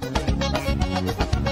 eu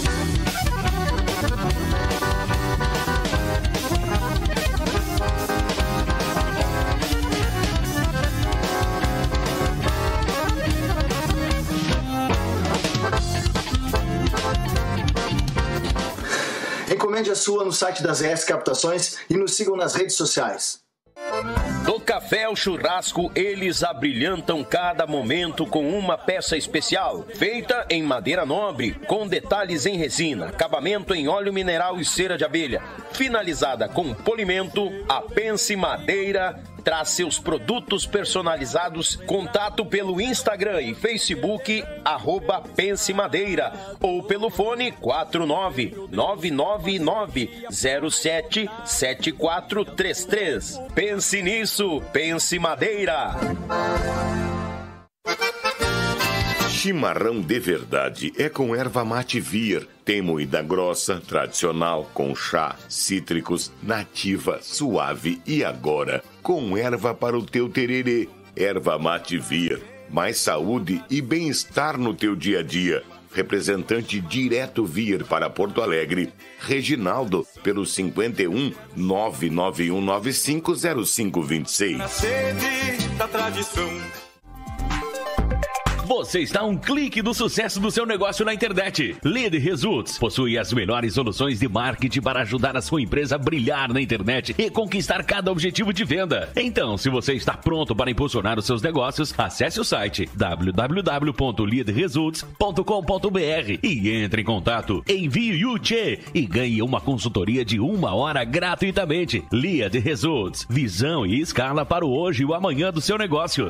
A sua no site das ES Captações e nos sigam nas redes sociais. Do café ao churrasco, eles abrilhantam cada momento com uma peça especial, feita em madeira nobre, com detalhes em resina, acabamento em óleo mineral e cera de abelha, finalizada com polimento, a Pense Madeira traz seus produtos personalizados. Contato pelo Instagram e Facebook, arroba Pense Madeira, ou pelo fone 49999077433. Pense nisso, Pense Madeira. Chimarrão de verdade é com erva mate vir. Tem moída grossa, tradicional, com chá, cítricos, nativa, suave e agora com erva para o teu tererê. Erva mate vir. Mais saúde e bem-estar no teu dia a dia. Representante direto vir para Porto Alegre, Reginaldo, pelo 51 991950526. Na sede da tradição. Você está a um clique do sucesso do seu negócio na internet. Lead Results possui as melhores soluções de marketing para ajudar a sua empresa a brilhar na internet e conquistar cada objetivo de venda. Então, se você está pronto para impulsionar os seus negócios, acesse o site www.leadresults.com.br e entre em contato. Envie o e ganhe uma consultoria de uma hora gratuitamente. Lead Results, visão e escala para o hoje e o amanhã do seu negócio.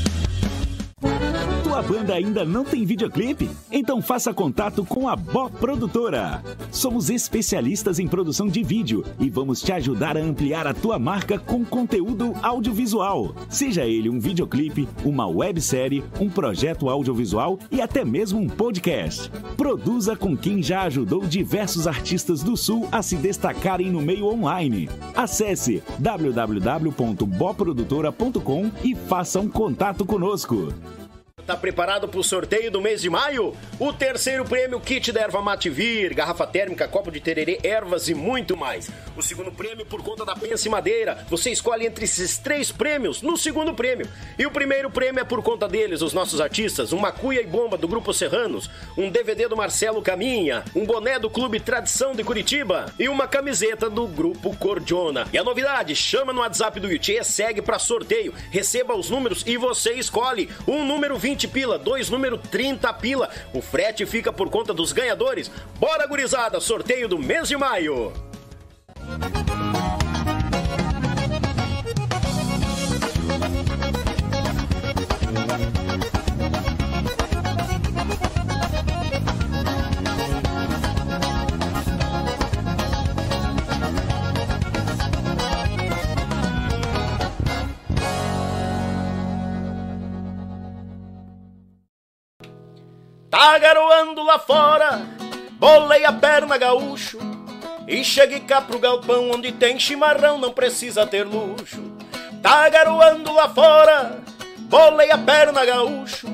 Tua banda ainda não tem videoclipe? Então faça contato com a Bó Produtora. Somos especialistas em produção de vídeo e vamos te ajudar a ampliar a tua marca com conteúdo audiovisual. Seja ele um videoclipe, uma websérie, um projeto audiovisual e até mesmo um podcast. Produza com quem já ajudou diversos artistas do Sul a se destacarem no meio online. Acesse www.boprodutora.com e faça um contato conosco. Tá preparado para o sorteio do mês de maio? O terceiro prêmio, kit da erva mate vir, garrafa térmica, copo de tererê, ervas e muito mais. O segundo prêmio por conta da Pense Madeira. Você escolhe entre esses três prêmios no segundo prêmio. E o primeiro prêmio é por conta deles, os nossos artistas, uma cuia e bomba do Grupo Serranos, um DVD do Marcelo Caminha, um boné do Clube Tradição de Curitiba e uma camiseta do Grupo Cordiona. E a novidade, chama no WhatsApp do Yuchê, segue para sorteio, receba os números e você escolhe um número 20 20 pila, dois número 30 pila. O frete fica por conta dos ganhadores. Bora, gurizada, sorteio do mês de maio. Tá garoando lá fora, bolei a perna gaúcho e cheguei cá pro galpão onde tem chimarrão, não precisa ter luxo. Tá garoando lá fora, bolei a perna gaúcho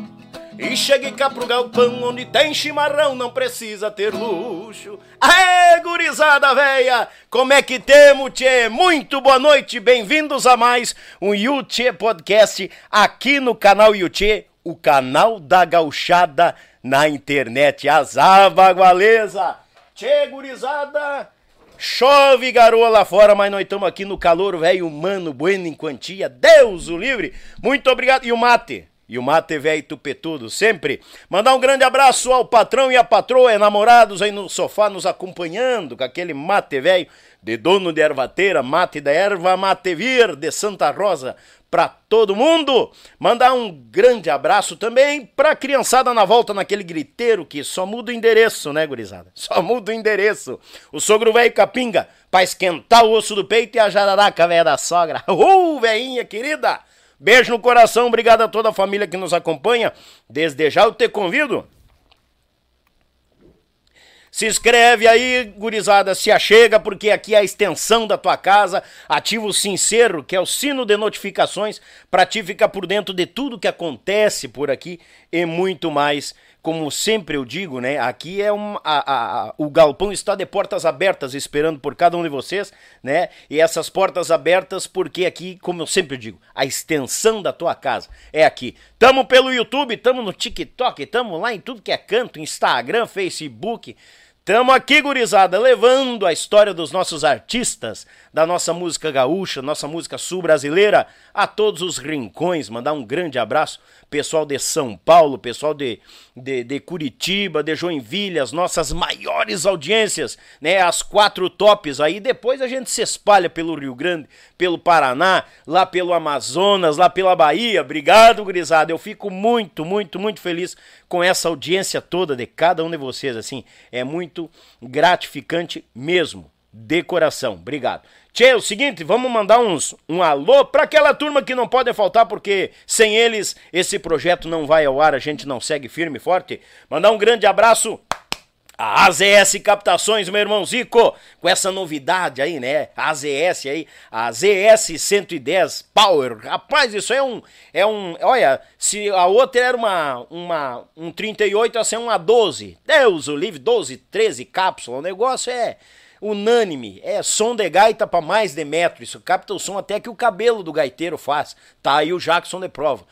E chegue cá pro galpão onde tem chimarrão, não precisa ter luxo. Aê, gurizada véia! Como é que temos, tchê? Muito boa noite, bem-vindos a mais um Yuchê Podcast aqui no canal Yuchê, o canal da gauchada na internet. Azar, bagualeza! Tchê, gurizada! Chove garoa lá fora, mas nós estamos aqui no calor, velho, humano, bueno em quantia. Deus o livre! Muito obrigado. E o mate? E o mate velho tupetudo, sempre. Mandar um grande abraço ao patrão e à patroa, enamorados aí no sofá nos acompanhando com aquele mate velho de dono de ervateira, mate da erva mate vir de Santa Rosa para todo mundo. Mandar um grande abraço também pra criançada na volta naquele griteiro que só muda o endereço, né, gurizada? Só muda o endereço. O sogro velho capinga pra esquentar o osso do peito e a jararaca velha da sogra. Uh, veinha querida! Beijo no coração, obrigado a toda a família que nos acompanha. Desde já eu te convido. Se inscreve aí, gurizada, se achega, porque aqui é a extensão da tua casa. Ativa o sincero, que é o sino de notificações, para ti ficar por dentro de tudo que acontece por aqui e muito mais como sempre eu digo, né? Aqui é um, a, a, o galpão está de portas abertas esperando por cada um de vocês, né? E essas portas abertas porque aqui, como eu sempre digo, a extensão da tua casa é aqui. Tamo pelo YouTube, tamo no TikTok, tamo lá em tudo que é canto, Instagram, Facebook. Tamo aqui, gurizada, levando a história dos nossos artistas, da nossa música gaúcha, nossa música sul-brasileira, a todos os rincões. Mandar um grande abraço, pessoal de São Paulo, pessoal de, de, de Curitiba, de Joinville, as nossas maiores audiências, né? As quatro tops aí. Depois a gente se espalha pelo Rio Grande, pelo Paraná, lá pelo Amazonas, lá pela Bahia. Obrigado, gurizada. Eu fico muito, muito, muito feliz com essa audiência toda de cada um de vocês. Assim, é muito gratificante mesmo. De coração. Obrigado. Tchê, é o seguinte, vamos mandar uns, um alô para aquela turma que não pode faltar, porque sem eles esse projeto não vai ao ar, a gente não segue firme e forte. Mandar um grande abraço a AZS Captações, meu irmão Zico, com essa novidade aí, né? A AZS aí, a ZS 110 Power. Rapaz, isso é um é um, olha, se a outra era uma uma um 38, essa é uma 12. Deus o livre, 12, 13 cápsulas. O negócio é unânime. É som de gaita para mais de metro. Isso capta o som até que o cabelo do gaiteiro faz. Tá aí o Jackson de prova.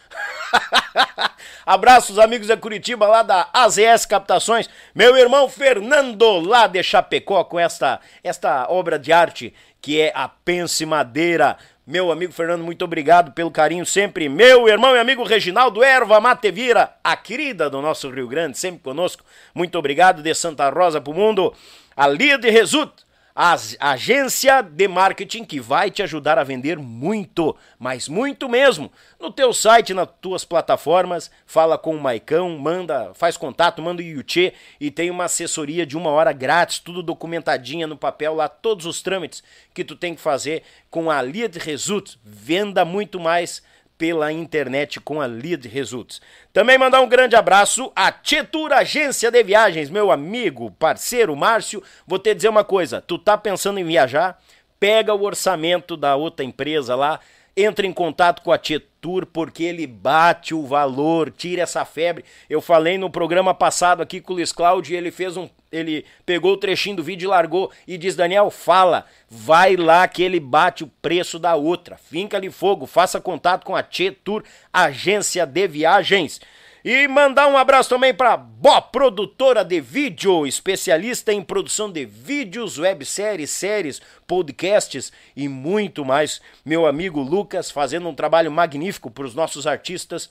Abraços, amigos da Curitiba, lá da AZS Captações. Meu irmão Fernando, lá de Chapecó, com esta, esta obra de arte que é a Pense Madeira. Meu amigo Fernando, muito obrigado pelo carinho sempre. Meu irmão e amigo Reginaldo Erva Matevira, a querida do nosso Rio Grande, sempre conosco. Muito obrigado de Santa Rosa pro mundo. A Lead Result, a agência de marketing que vai te ajudar a vender muito, mas muito mesmo. No teu site, nas tuas plataformas, fala com o Maicão, manda, faz contato, manda o Yuchê e tem uma assessoria de uma hora grátis, tudo documentadinha no papel lá, todos os trâmites que tu tem que fazer com a Lead Result. Venda muito mais pela internet com a Lead Results. Também mandar um grande abraço à Tietur Agência de Viagens, meu amigo, parceiro Márcio. Vou te dizer uma coisa, tu tá pensando em viajar? Pega o orçamento da outra empresa lá, entra em contato com a Tietur porque ele bate o valor, tira essa febre. Eu falei no programa passado aqui com o Luiz Cláudio, ele fez um ele pegou o trechinho do vídeo e largou e diz: Daniel, fala, vai lá que ele bate o preço da outra. Finca-lhe fogo, faça contato com a Tour, agência de viagens. E mandar um abraço também para Bó Produtora de Vídeo, especialista em produção de vídeos, webséries, séries, podcasts e muito mais. Meu amigo Lucas fazendo um trabalho magnífico para os nossos artistas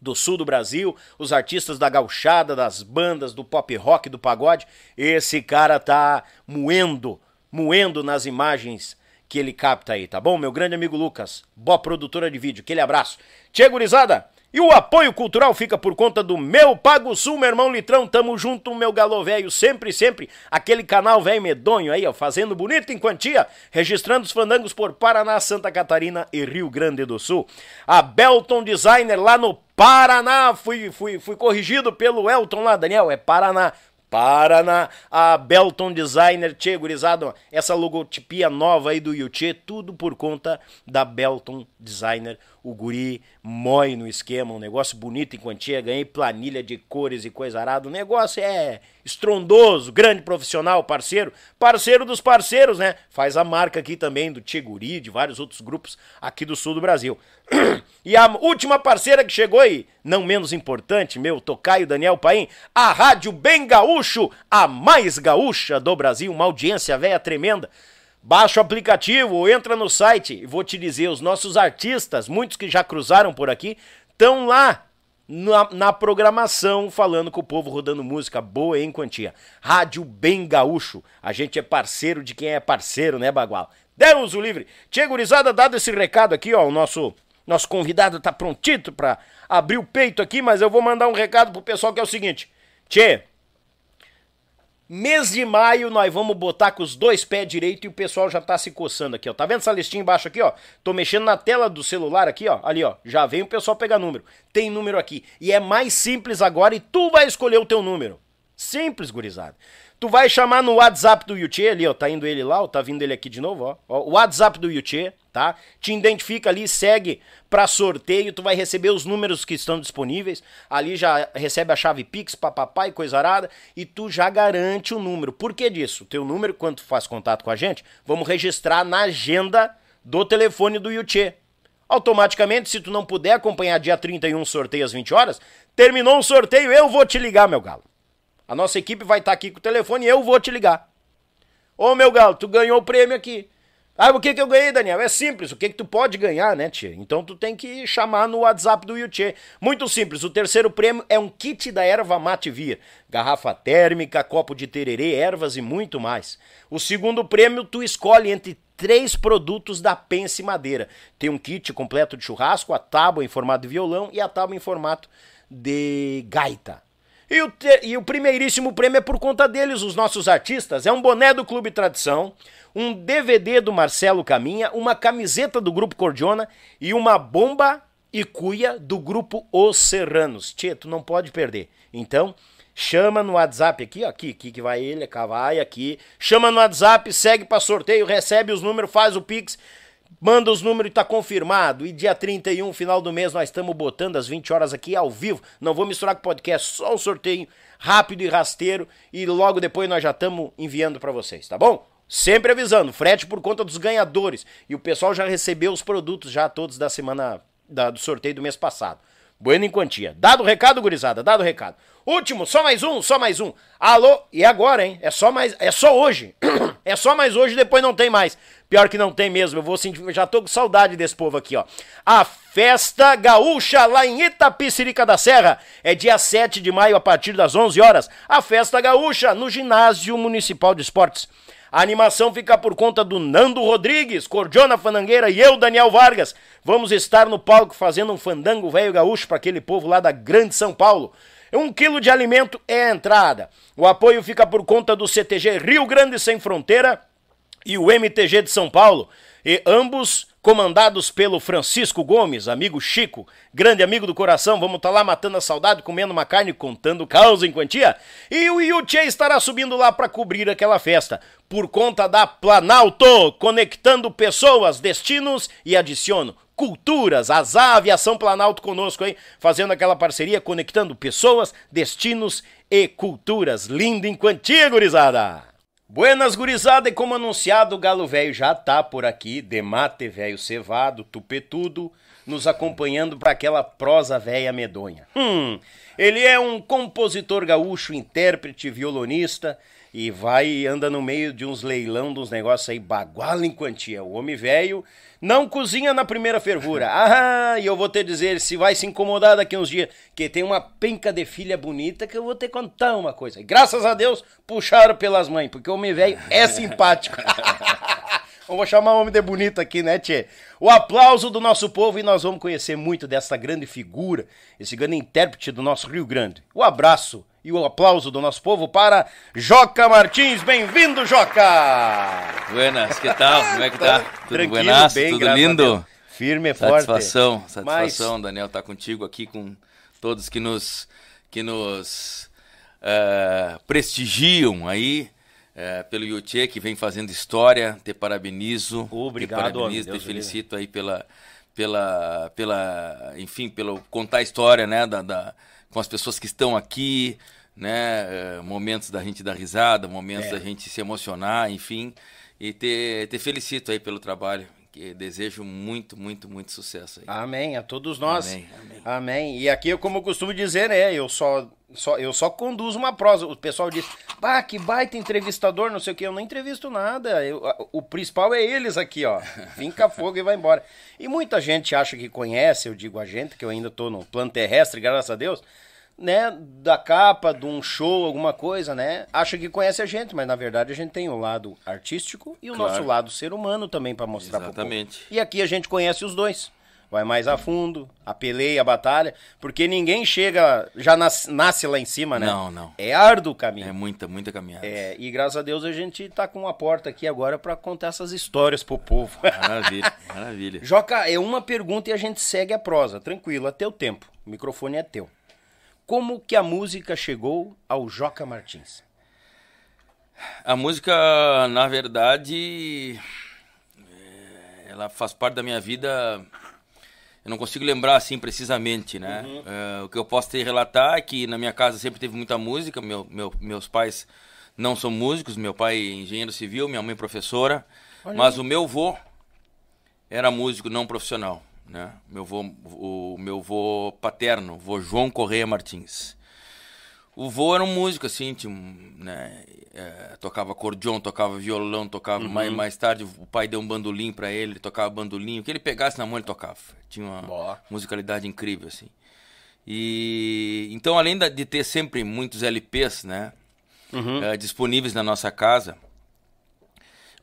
do sul do Brasil, os artistas da gauchada, das bandas, do pop rock, do pagode. Esse cara tá moendo, moendo nas imagens que ele capta aí, tá bom? Meu grande amigo Lucas, boa produtora de vídeo, aquele abraço. Tchê, gurizada! E o apoio cultural fica por conta do meu Pago Sul, meu irmão Litrão. Tamo junto, meu galo velho, sempre, sempre. Aquele canal velho medonho aí, ó, fazendo bonito em quantia, registrando os fandangos por Paraná, Santa Catarina e Rio Grande do Sul. A Belton Designer lá no Paraná, fui, fui, fui corrigido pelo Elton lá, Daniel, é Paraná. Paraná, a Belton Designer, tchê, essa logotipia nova aí do Yuchê, tudo por conta da Belton Designer, o guri mói no esquema, um negócio bonito em quantia, ganhei planilha de cores e coisa arada. O negócio é estrondoso, grande profissional, parceiro, parceiro dos parceiros, né? Faz a marca aqui também do Tiguri, de vários outros grupos aqui do sul do Brasil. E a última parceira que chegou aí, não menos importante, meu tocaio Daniel Paim, a Rádio Bem Gaúcho, a mais gaúcha do Brasil, uma audiência velha tremenda. Baixa o aplicativo, entra no site e vou te dizer, os nossos artistas, muitos que já cruzaram por aqui, estão lá na, na, programação falando com o povo rodando música boa em quantia. Rádio Bem Gaúcho. A gente é parceiro de quem é parceiro, né, Bagual? Deus o livre. Tia Gurizada, dado esse recado aqui, ó, o nosso nosso convidado tá prontito para abrir o peito aqui, mas eu vou mandar um recado pro pessoal que é o seguinte. Tchê, mês de maio nós vamos botar com os dois pés direito e o pessoal já tá se coçando aqui, ó. Tá vendo essa listinha embaixo aqui, ó? Tô mexendo na tela do celular aqui, ó. Ali, ó. Já vem o pessoal pegar número. Tem número aqui. E é mais simples agora e tu vai escolher o teu número. Simples, gurizada. Tu vai chamar no WhatsApp do Yuchê ali, ó, tá indo ele lá, ó, tá vindo ele aqui de novo, ó. o WhatsApp do Yuchê, tá? Te identifica ali, segue para sorteio, tu vai receber os números que estão disponíveis. Ali já recebe a chave Pix, papapá e coisa arada, e tu já garante o número. Por que disso? O teu número, quando tu faz contato com a gente, vamos registrar na agenda do telefone do Yuchê. Automaticamente, se tu não puder acompanhar dia 31 sorteio às 20 horas, terminou o sorteio, eu vou te ligar, meu galo. A nossa equipe vai estar tá aqui com o telefone e eu vou te ligar. Ô meu galo, tu ganhou o prêmio aqui. Ah, o que que eu ganhei, Daniel? É simples, o que que tu pode ganhar, né, tia? Então tu tem que chamar no WhatsApp do Yuchê. Muito simples, o terceiro prêmio é um kit da erva mate via. Garrafa térmica, copo de tererê, ervas e muito mais. O segundo prêmio tu escolhe entre três produtos da Pense Madeira. Tem um kit completo de churrasco, a tábua em formato de violão e a tábua em formato de gaita. E o, te, e o primeiríssimo prêmio é por conta deles, os nossos artistas. É um boné do Clube Tradição, um DVD do Marcelo Caminha, uma camiseta do Grupo Cordiona e uma bomba e cuia do Grupo Os Serranos. Tchê, tu não pode perder. Então, chama no WhatsApp aqui, ó, aqui, aqui que vai ele, vai aqui. Chama no WhatsApp, segue para sorteio, recebe os números, faz o Pix Manda os números e tá confirmado. E dia 31, final do mês, nós estamos botando às 20 horas aqui ao vivo. Não vou misturar com podcast, só o sorteio rápido e rasteiro. E logo depois nós já estamos enviando para vocês, tá bom? Sempre avisando, frete por conta dos ganhadores. E o pessoal já recebeu os produtos já todos da semana da, do sorteio do mês passado. Bueno em quantia. Dado o recado, gurizada, dado o recado. Último, só mais um, só mais um. Alô, e agora, hein? É só mais, é só hoje. é só mais hoje, depois não tem mais. Pior que não tem mesmo, eu vou sentir, já tô com saudade desse povo aqui, ó. A Festa Gaúcha lá em Itapicirica da Serra é dia 7 de maio a partir das 11 horas. A Festa Gaúcha no Ginásio Municipal de Esportes. A animação fica por conta do Nando Rodrigues, Cordiona Fanangueira e eu, Daniel Vargas. Vamos estar no palco fazendo um fandango velho gaúcho para aquele povo lá da Grande São Paulo. Um quilo de alimento é a entrada. O apoio fica por conta do CTG Rio Grande Sem Fronteira e o MTG de São Paulo, e ambos comandados pelo Francisco Gomes, amigo Chico, grande amigo do coração. Vamos estar tá lá matando a saudade, comendo uma carne, contando causa em quantia. E o Yuchê estará subindo lá para cobrir aquela festa, por conta da Planalto, conectando pessoas, destinos e adiciono culturas, a Aviação Planalto conosco aí, fazendo aquela parceria, conectando pessoas, destinos e culturas. Lindo em quantia, gurizada! Buenas, gurizada, e como anunciado, o Galo Velho já tá por aqui, demate velho cevado, tupetudo, nos acompanhando para aquela prosa velha medonha. Hum, ele é um compositor gaúcho, intérprete, violonista, e vai e anda no meio de uns leilão, dos negócios aí, baguala em quantia. O homem velho não cozinha na primeira fervura. Ah, e eu vou te dizer, se vai se incomodar daqui uns dias, que tem uma penca de filha bonita que eu vou te contar uma coisa. E graças a Deus, puxaram pelas mães, porque o homem velho é simpático. Eu vou chamar o homem de bonito aqui, né, Tchê? O aplauso do nosso povo e nós vamos conhecer muito dessa grande figura, esse grande intérprete do nosso Rio Grande. O abraço e o aplauso do nosso povo para Joca Martins. Bem-vindo, Joca! Buenas, que tal? Como é que tá? Tudo Tranquilo, buenas? Bem, Tudo lindo? Firme e forte. Satisfação, satisfação, Mas... Daniel, estar tá contigo aqui com todos que nos, que nos uh, prestigiam aí. Uh, pelo Yuchê, que vem fazendo história, te parabenizo. Obrigado, te parabenizo, te felicito aí pela, pela, pela, enfim, pelo contar a história, né, da, da com as pessoas que estão aqui, né, momentos da gente dar risada, momentos é. da gente se emocionar, enfim, e ter, ter felicito aí pelo trabalho que desejo muito, muito, muito sucesso aí. Amém, a todos nós. Amém, amém. amém. E aqui, como eu costumo dizer, né, eu só, só, eu só conduzo uma prosa. O pessoal diz, bah, que baita entrevistador, não sei o que. Eu não entrevisto nada. Eu, o principal é eles aqui, ó. Finca fogo e vai embora. E muita gente acha que conhece, eu digo a gente, que eu ainda tô no plano terrestre, graças a Deus né, da capa, de um show, alguma coisa, né? Acha que conhece a gente, mas na verdade a gente tem o lado artístico e o claro. nosso lado ser humano também para mostrar Exatamente. Pro povo. E aqui a gente conhece os dois. Vai mais a fundo, a peleia, a batalha, porque ninguém chega, já nasce, nasce lá em cima, né? Não, não. É árduo o caminho. É muita, muita caminhada. É, e graças a Deus a gente tá com uma porta aqui agora para contar essas histórias pro povo. Maravilha, maravilha. Joca, é uma pergunta e a gente segue a prosa. Tranquilo, é teu tempo. O microfone é teu. Como que a música chegou ao Joca Martins? A música, na verdade, é, ela faz parte da minha vida. Eu não consigo lembrar assim precisamente, né? Uhum. É, o que eu posso te relatar é que na minha casa sempre teve muita música. Meu, meu, meus pais não são músicos. Meu pai é engenheiro civil, minha mãe professora. Olha mas aí. o meu vô era músico não profissional né? Meu vô, o meu vô paterno, vô João Correia Martins. O vô era um músico, assim, tinha, né? É, tocava acordeon, tocava violão, tocava. Uhum. Mais, mais tarde o pai deu um bandolim para ele, ele tocava bandolim. O que ele pegasse na mão ele tocava. Tinha uma Boa. musicalidade incrível, assim. E então, além de ter sempre muitos LPs, né? Uhum. É, disponíveis na nossa casa,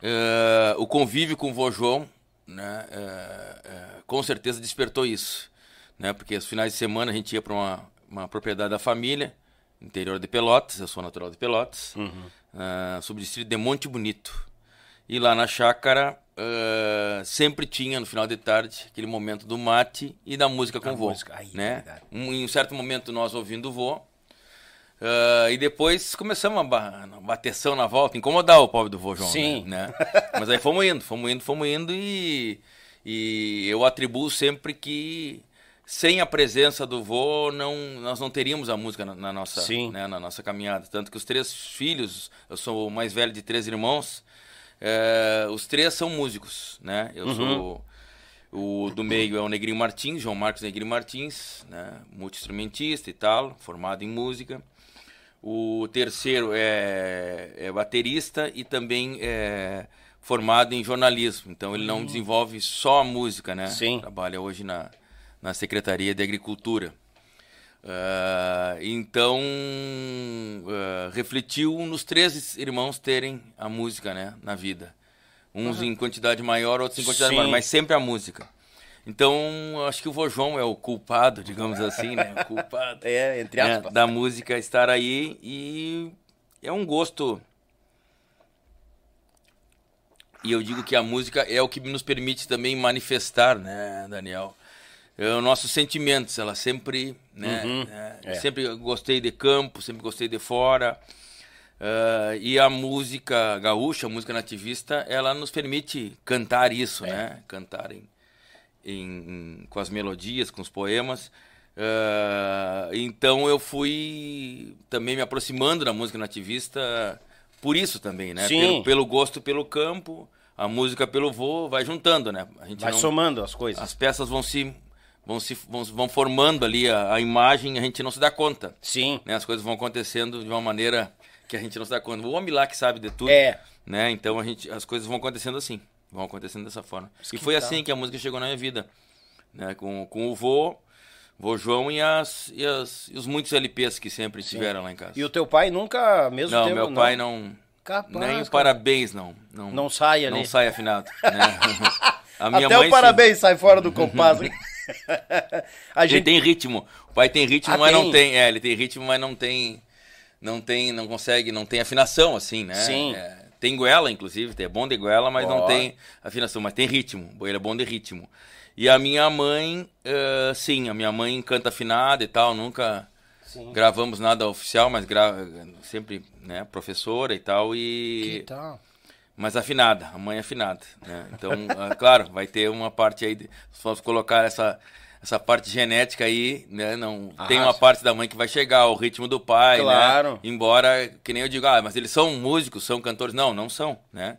é, o convívio com o vô João né, é, é, com certeza despertou isso. Né, porque os finais de semana a gente ia para uma, uma propriedade da família, interior de Pelotas, eu sou natural de Pelotas, uhum. uh, subdistrito de Monte Bonito. E lá na chácara uh, sempre tinha, no final de tarde, aquele momento do mate e da música com o vô. Né? Um, em um certo momento nós ouvindo o vô, Uh, e depois começamos a ba bateção na volta, incomodar o pobre do vô João. Sim. Né? Mas aí fomos indo, fomos indo, fomos indo e, e eu atribuo sempre que sem a presença do vô não, nós não teríamos a música na, na nossa, né, na nossa caminhada. Tanto que os três filhos, eu sou o mais velho de três irmãos, uh, os três são músicos. Né? Eu uhum. sou... O do meio é o Negrinho Martins, João Marcos Negrinho Martins, né? multi-instrumentista e tal, formado em música. O terceiro é, é baterista e também é formado em jornalismo. Então ele não hum. desenvolve só a música, né? Sim. Trabalha hoje na, na Secretaria de Agricultura. Uh, então uh, refletiu nos três irmãos terem a música né, na vida. Uns uhum. em quantidade maior, outros em quantidade Sim. menor, mas sempre a música. Então, acho que o vô João é o culpado, digamos assim, né? O culpado. é, entre aspas. Né? Da música estar aí e é um gosto. E eu digo que a música é o que nos permite também manifestar, né, Daniel? É, os nossos sentimentos, ela sempre, né? Uhum, é, é. Sempre gostei de campo, sempre gostei de fora. Uh, e a música gaúcha, a música nativista, ela nos permite cantar isso, é. né? Cantar em, em, com as melodias, com os poemas. Uh, então eu fui também me aproximando da música nativista por isso também, né? Sim. Pelo, pelo gosto pelo campo, a música pelo voo, vai juntando, né? A gente vai não, somando as coisas. As peças vão se vão se vão, vão formando ali a, a, imagem, a gente não se dá conta. Sim. Né? As coisas vão acontecendo de uma maneira que a gente não se dá conta. O homem lá que sabe de tudo. É. Né? Então a gente as coisas vão acontecendo assim vão acontecendo dessa forma. e foi assim que a música chegou na minha vida. Né? Com, com o vô, vô João e, as, e, as, e os muitos LPs que sempre Sim. tiveram lá em casa. E o teu pai nunca, mesmo Não, tempo, meu pai não... Capaz, nem cara. parabéns, não. Não, não sai ali. Não sai afinado. Né? a minha Até mãe, o parabéns sai fora do compasso. a gente... Ele tem ritmo. O pai tem ritmo, ah, mas tem? não tem. É, ele tem ritmo, mas não tem. Não tem, não consegue, não tem afinação, assim, né? Sim. É, tem goela, inclusive, é bom de goela, mas oh. não tem afinação, mas tem ritmo. Ele é bom de ritmo. E a minha mãe, uh, sim, a minha mãe canta afinada e tal, nunca sim. gravamos nada oficial, mas gra sempre, né, professora e tal. E que tal? mas afinada, a mãe afinada, né? Então, ah, claro, vai ter uma parte aí, de, se colocar essa essa parte genética aí, né? Não Ah, tem uma parte da mãe que vai chegar, o ritmo do pai, Claro. né? Embora que nem eu digo, ah, mas eles são músicos, são cantores, não, não são, né?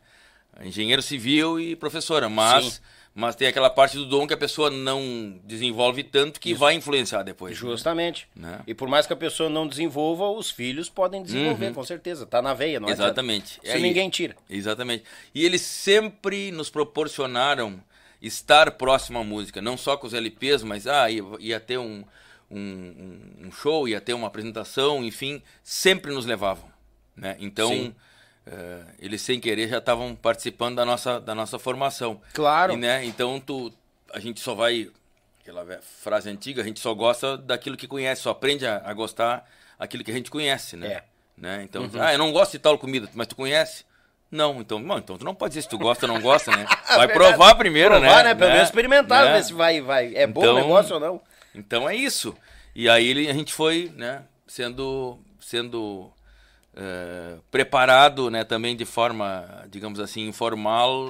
Engenheiro civil e professora, mas Sim. mas tem aquela parte do dom que a pessoa não desenvolve tanto que vai influenciar depois. né? Justamente. Né? E por mais que a pessoa não desenvolva, os filhos podem desenvolver, com certeza. Tá na veia, não. Uhum. Exatamente. Isso É, e- ninguém tira. Exatamente. E eles sempre nos proporcionaram estar próximo à música, não só com os LPs, mas ah, ia, ia ter um, um, um- show, ia ter uma apresentação, enfim, sempre nos levavam. Né? Então, eh, eles sem querer já estavam participando da nossa, da nossa formação. Claro. E, né, então, tu, a gente só vai, aquela frase antiga, a gente só gosta daquilo que conhece, só aprende a, a gostar aquilo que a gente conhece, né? É. Uhum. né? Então, ah, eu não gosto de tal comida, mas tu conhece? Não, então, não, então tu não pode dizer se tu gosta ou não gosta, né? Vai Verdade. provar primeiro, Provar, né? né? Pelo menos experimentar, Né? ver se vai, vai. É bom o Então- negócio ou não. Então é isso. E aí ele- a gente foi, né, sendo, sendo eh, preparado, né, também de forma, digamos assim, informal,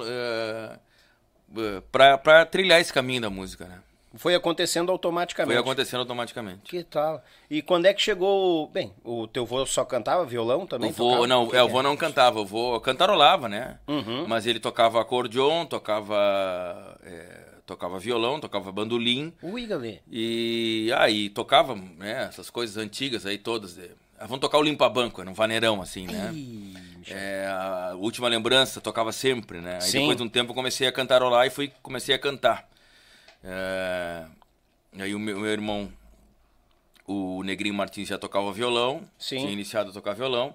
para trilhar esse caminho da música, né? Foi acontecendo automaticamente. Foi acontecendo automaticamente. Que tal? E quando é que chegou. Bem, o teu vô só cantava violão também? O vô, não, é, o vô não cantava, o vô cantarolava, né? Uhum. Mas ele tocava acordeon, tocava, é, tocava violão, tocava bandolim. Ui, galera. E aí tocava, né, essas coisas antigas aí todas. de- ah, vamos tocar o Limpa Banco, era um vaneirão assim, né? É, a última lembrança tocava sempre, né? Aí Sim. depois de um tempo eu comecei a cantarolar e fui, comecei a cantar. É, aí o meu, meu irmão, o Negrinho Martins já tocava violão, Sim. tinha iniciado a tocar violão.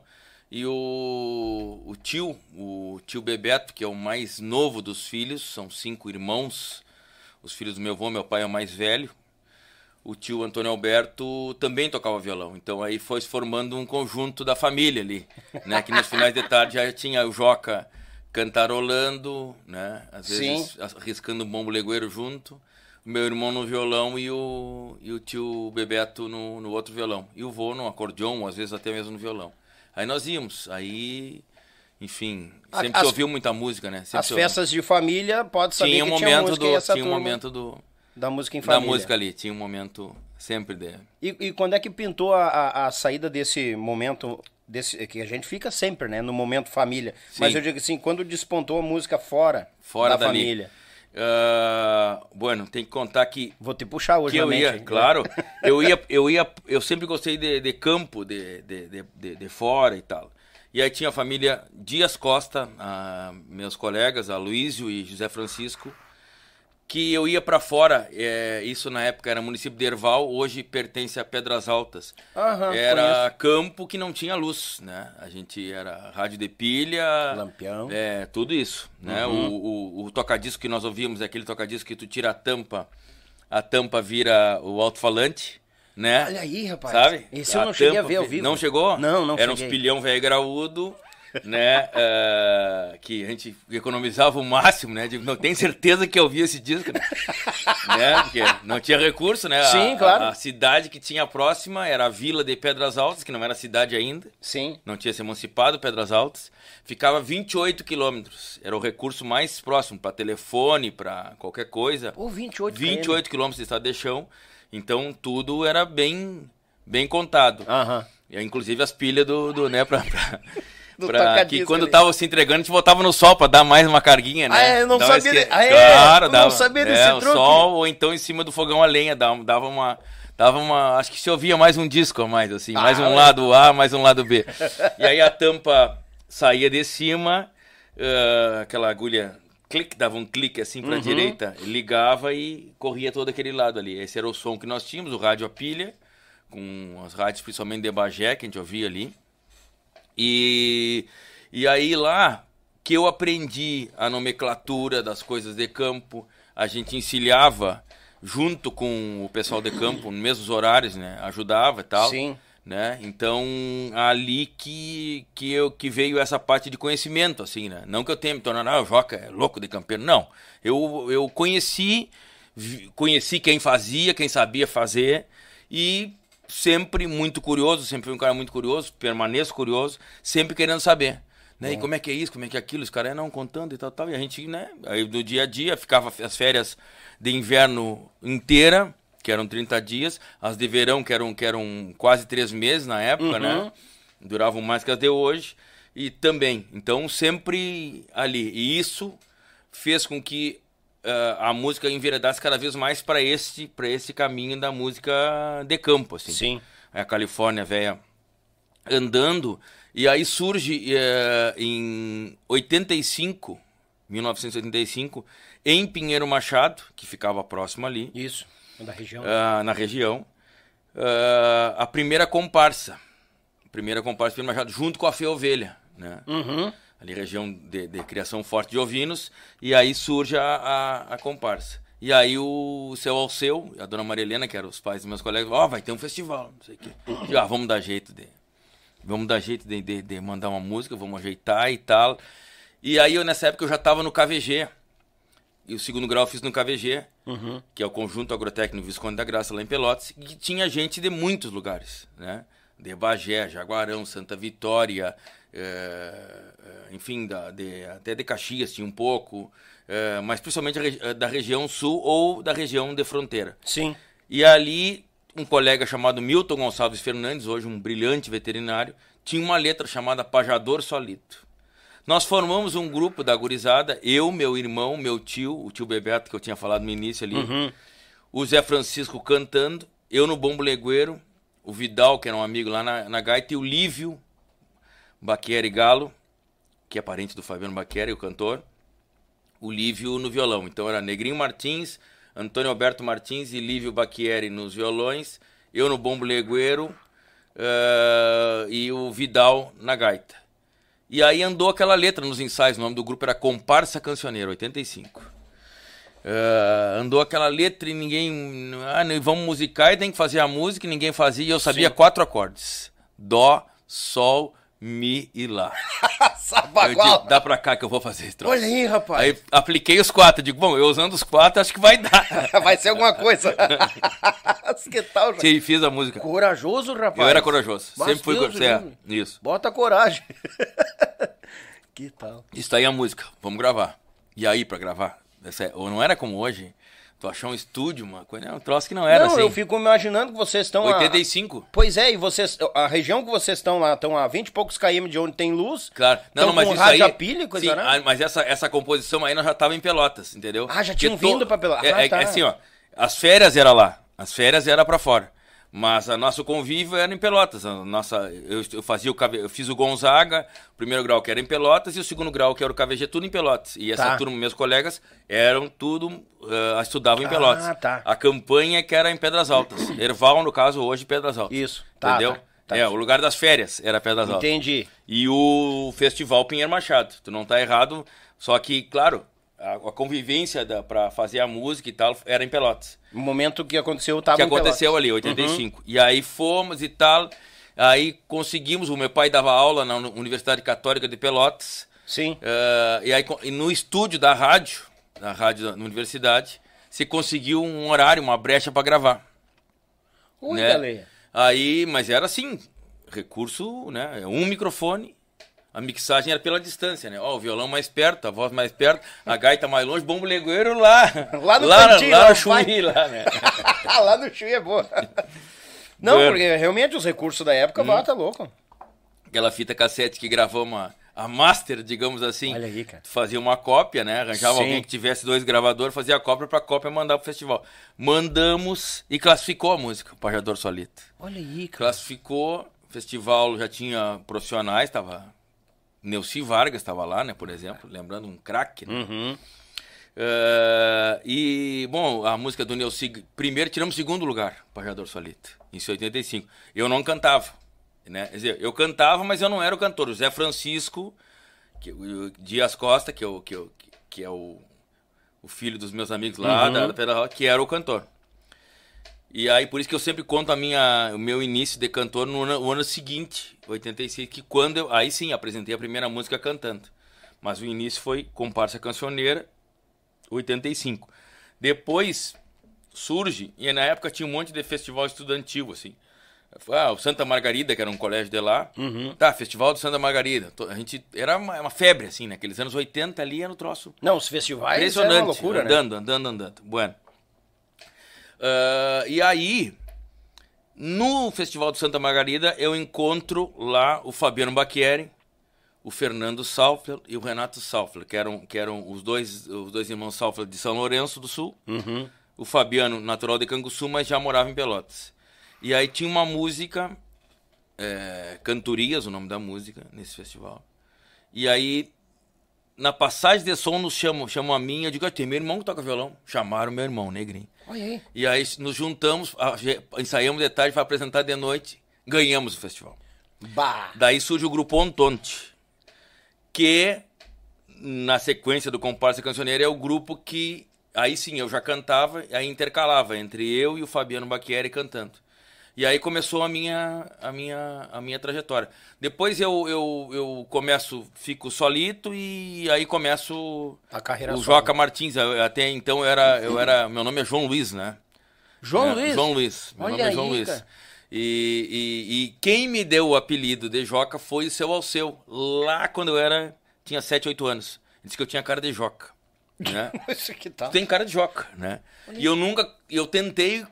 E o, o tio, o tio Bebeto, que é o mais novo dos filhos, são cinco irmãos. Os filhos do meu avô, meu pai é o mais velho. O tio Antônio Alberto também tocava violão. Então aí foi se formando um conjunto da família ali, né? Que nos finais de tarde já tinha o Joca cantarolando, né? Às vezes arriscando um bombo legueiro junto. O meu irmão no violão e o, e o tio Bebeto no, no outro violão. E o vô no acordeon, às vezes até mesmo no violão. Aí nós íamos, aí, enfim, sempre as- se ouviu muita música, né? Sempre As festas de família, pode saber tinha um que tinha momento música do, essa tinha um momento do, da música em da família. música ali, tinha um momento sempre de E, e quando é que pintou a, a, a saída desse momento, desse, que a gente fica sempre, né, no momento família. Mas Sim. eu digo assim, quando despontou a música fora, fora da dali. família. Ah, bueno, tem que contar que Vou te puxar hoje que eu mente, ia, claro, eu ia, eu ia, eu sempre gostei de, de campo, de, de, de, de, de fora e tal. E aí tinha a família Dias Costa, ah, meus colegas, a Luísio e José Francisco, que eu ia para fora. é, isso na época era município de Erval, hoje pertence a Pedras Altas. Aham, era campo que não tinha luz, né? A gente era rádio de pilha, Lampião. é, tudo isso, né? Uhum. O, o, o tocadisco que nós ouvimos é aquele tocadisco que tu tira a tampa, a tampa vira o alto-falante, né? Olha aí, rapaz. Sabe? Esse eu não cheguei a ver ao vi- vivo. Não chegou? Não, não Era cheguei. uns pilhão velho graúdo, né? eh, que a gente economizava o máximo, né? Digo, não tem certeza que eu vi esse disco, né? né? Porque não tinha recurso, né? A- Sim, claro. A, a cidade que tinha próxima era a vila de Pedras Altas, que não era cidade ainda Sim. não tinha se emancipado, Pedras Altas, ficava 28 quilômetros. Era o recurso mais próximo para telefone, para qualquer coisa. Pô, 28 km. 28 quilômetros de estado de chão. Então tudo era bem bem contado. Aham. E, inclusive as pilhas do, do né, pra, pra, Do pra- que quando ali. tava se entregando, a gente voltava no sol para dar mais uma carguinha, né? Ah, é, eu não Dava sabia esque- ah, é? Claro, Eu não dava. sabia desse é, truque. sol ou então em cima do fogão a lenha, dava, dava uma dava uma, acho que se ouvia mais um disco a mais assim, mais Ah, um é. lado A, mais um lado B. E aí a tampa saía de cima, ah, aquela agulha clique, dava um clique assim Uhum. para a direita, ligava e corria todo aquele lado ali. Esse era o som que nós tínhamos, o rádio a pilha, com as rádios principalmente de Bagé, que a gente ouvia ali. E, e aí lá que eu aprendi a nomenclatura das coisas de campo, a gente encilhava junto com o pessoal de campo, nos mesmos horários, né? Ajudava e tal. Sim. Né? Então, ali que, que, eu, que veio essa parte de conhecimento, assim, né? Não que eu tenha me tornado, ah, o Joca é louco de campeiro, não. Eu, eu conheci, vi- conheci quem fazia, quem sabia fazer, e sempre muito curioso, sempre fui um cara muito curioso, permaneço curioso, sempre querendo saber. Né? E como é que é isso, como é que é aquilo? Os caras não contando e tal, tal. E a gente, né? Aí no dia a dia ficava as férias de inverno inteira, que eram 30 dias, as de verão, que eram, que eram quase três meses na época, Uhum. né? Duravam mais que as de hoje. E também, então sempre ali. E isso fez com que a música enveredasse cada vez mais para esse, pra esse caminho da música de campo, assim. Sim. A Califórnia velha andando, e aí surge eh, em 85, 1985, em Pinheiro Machado, que ficava próximo ali, Isso. Da região. ah, na região, ah, a primeira comparsa. A primeira comparsa Pinheiro Machado, junto com a Fê Ovelha, né? Uhum. Ali região de, de criação forte de ovinos, e aí surge a, a, a comparsa. E aí o seu Alceu, a dona Maria Helena, que eram os pais dos meus colegas, ó, vai ter um festival, não sei o quê. E, ah, vamos dar jeito de. Vamos dar jeito de, de, de mandar uma música, vamos ajeitar e tal. E aí eu, nessa época, eu já estava no KVG. E o segundo grau eu fiz no KVG, que é o Conjunto Agrotécnico Visconde da Graça, lá em Pelotas, e que tinha gente de muitos lugares, né? De Bagé, Jaguarão, Santa Vitória, enfim, da, de- até de Caxias tinha um pouco, eh, mas principalmente da região sul ou da região de fronteira. Sim. E ali, um colega chamado Milton Gonçalves Fernandes, hoje um brilhante veterinário, tinha uma letra chamada Pajador Solito. Nós formamos um grupo da gurizada, eu, meu irmão, meu tio, o tio Bebeto, que eu tinha falado no início ali, o Zé Francisco cantando, eu no bombo legueiro, o Vidal, que era um amigo lá na, na gaita, e o Lívio Baqueri Galo, que é parente do Fabiano Baqueri, o cantor, o Lívio no violão. Então era Negrinho Martins, Antônio Alberto Martins e Lívio Bacchieri nos violões, eu no bombo legueiro eh, e o Vidal na gaita. E aí andou aquela letra nos ensaios, o nome do grupo era Comparsa Cancioneiro, 85. Eh, andou aquela letra e ninguém. Ah, não, vamos musicar e tem que fazer a música e ninguém fazia. E eu sabia quatro acordes: Dó, Sol, Mi e Lá. Eu digo, dá pra cá que eu vou fazer esse troço. Olha aí, rapaz. Aí apliquei os quatro. Digo, bom, eu usando os quatro, acho que vai dar. Vai ser alguma coisa. que tal? E fiz a música. Corajoso, rapaz. Eu era corajoso. Mas Sempre fui corajoso. É, isso. Bota coragem. que tal? Isso aí é a música. Vamos gravar. E aí, pra gravar? Essa é- ou não era como hoje. Tu achar um estúdio, uma coisa. É um troço que não era não, assim. eu fico imaginando que vocês estão a- 85. Pois é, e vocês. A região que vocês estão lá, estão a 20 e poucos km de onde tem luz. Claro. Não, não, mas com isso rádio aí... a pilha coisa Sim, arada? ah, mas essa, essa composição aí nós já tava em Pelotas, entendeu? Ah, já Porque tinham vindo pra Pelotas. É, Ah, é- tá. é assim, ó. As férias era lá. As férias era pra fora. Mas o nosso convívio era em Pelotas. A nossa, eu, eu fazia o eu fiz o Gonzaga, o primeiro grau que era em Pelotas e o segundo grau que era o KVG tudo em Pelotas. E essa Tá. turma, meus colegas, eram tudo ah, estudavam em Ah, Pelotas. tá. A campanha que era em Pedras Altas. Erval, no caso, hoje Pedras Altas. Isso. Tá, Entendeu? tá, tá. É, o lugar das férias era Pedras Altas. Entendi. E o Festival Pinheiro Machado. Tu não tá errado, só que, claro, a, a convivência da, pra fazer a música e tal era em Pelotas. O momento que aconteceu, tava que em aconteceu Pelotas. Uhum. ali, 85. E aí fomos e tal, aí conseguimos, o meu pai dava aula na Uni- Universidade Católica de Pelotas, Sim. eh, e aí e no estúdio da rádio, da rádio da na universidade, se conseguiu um horário, uma brecha para gravar. Ui, né? Aí, mas era assim, recurso, né? Um microfone, a mixagem era pela distância, né? Ó, o violão mais perto, a voz mais perto, a gaita mais longe, bombo legueiro lá. Lá no lá, cantinho, lá lá no Chuí, lá, né? lá no Chuí é boa. Não, porque realmente os recursos da época, Hum. tá louco. Aquela fita cassete que gravamos a, a master, digamos assim. Olha aí, cara. Fazia uma cópia, né? Arranjava Sim. alguém que tivesse dois gravadores, fazia a cópia pra cópia mandar pro festival. Mandamos e classificou a música, o Pajador Solito. Olha aí, cara. Classificou, o festival já tinha profissionais, tava Neuci Vargas estava lá, né, por exemplo, lembrando um craque, né? Uhum. Eh, e, bom, a música do Neuci, primeiro tiramos segundo lugar, Pajador Solito, em 85. Eu não cantava, né? Quer dizer, eu cantava, mas eu não era o cantor. O Zé Francisco, que, o Dias Costa, que, é o- que, é o- que é o, o filho dos meus amigos lá, da, da Pedra Rock, que era o cantor. E aí, por isso que eu sempre conto a minha, o meu início de cantor no ano, o ano seguinte, 86, que quando eu, aí sim, apresentei a primeira música cantando. Mas o início foi Comparsa Cancioneira, 85. Depois surge, e na época tinha um monte de festival estudantil, assim. Ah, o Santa Margarida, que era um colégio de lá. Tá, Festival do Santa Margarida. A gente. Era uma, uma febre, assim, naqueles anos 80 ali era um troço. Não, os festivais é Impressionante. uma loucura, né? andando, andando, andando. Bueno. Ah, e aí, no Festival do Santa Margarida, eu encontro lá o Fabiano Bacchieri, o Fernando Saufler e o Renato Saufler, que eram, que eram os, dois, os dois irmãos Saufler de São Lourenço do Sul. O Fabiano, natural de Canguçu, mas já morava em Pelotas. E aí tinha uma música, é, Cantorias, o nome da música, nesse festival. E aí, na passagem de som, nos chamam, chamam a mim, eu digo, ah, tem meu irmão que toca violão. Chamaram meu irmão, negrinho. Olha aí. E aí nos juntamos, ensaiamos de tarde para apresentar de noite, ganhamos o festival. Bah. Daí surge o grupo Ontonte, que na sequência do Comparsa Cancioneiro é o grupo que aí sim eu já cantava, aí intercalava entre eu e o Fabiano Bacchieri cantando. E aí começou a minha a minha a minha trajetória. Depois eu eu, eu começo, fico solito e aí começo A carreira o solo. Joca Martins, eu- até então eu era eu era meu nome é João Luiz, né? João É, Luiz? João Luiz. Meu Olha nome é João aí, Luiz. E, e, e quem me deu o apelido de Joca foi o seu Alceu, lá quando eu era. tinha 7, 8 anos. Ele disse que eu tinha cara de Joca. Né? Isso tá. Tu tem cara de Joca, né? E eu nunca. Eu tentei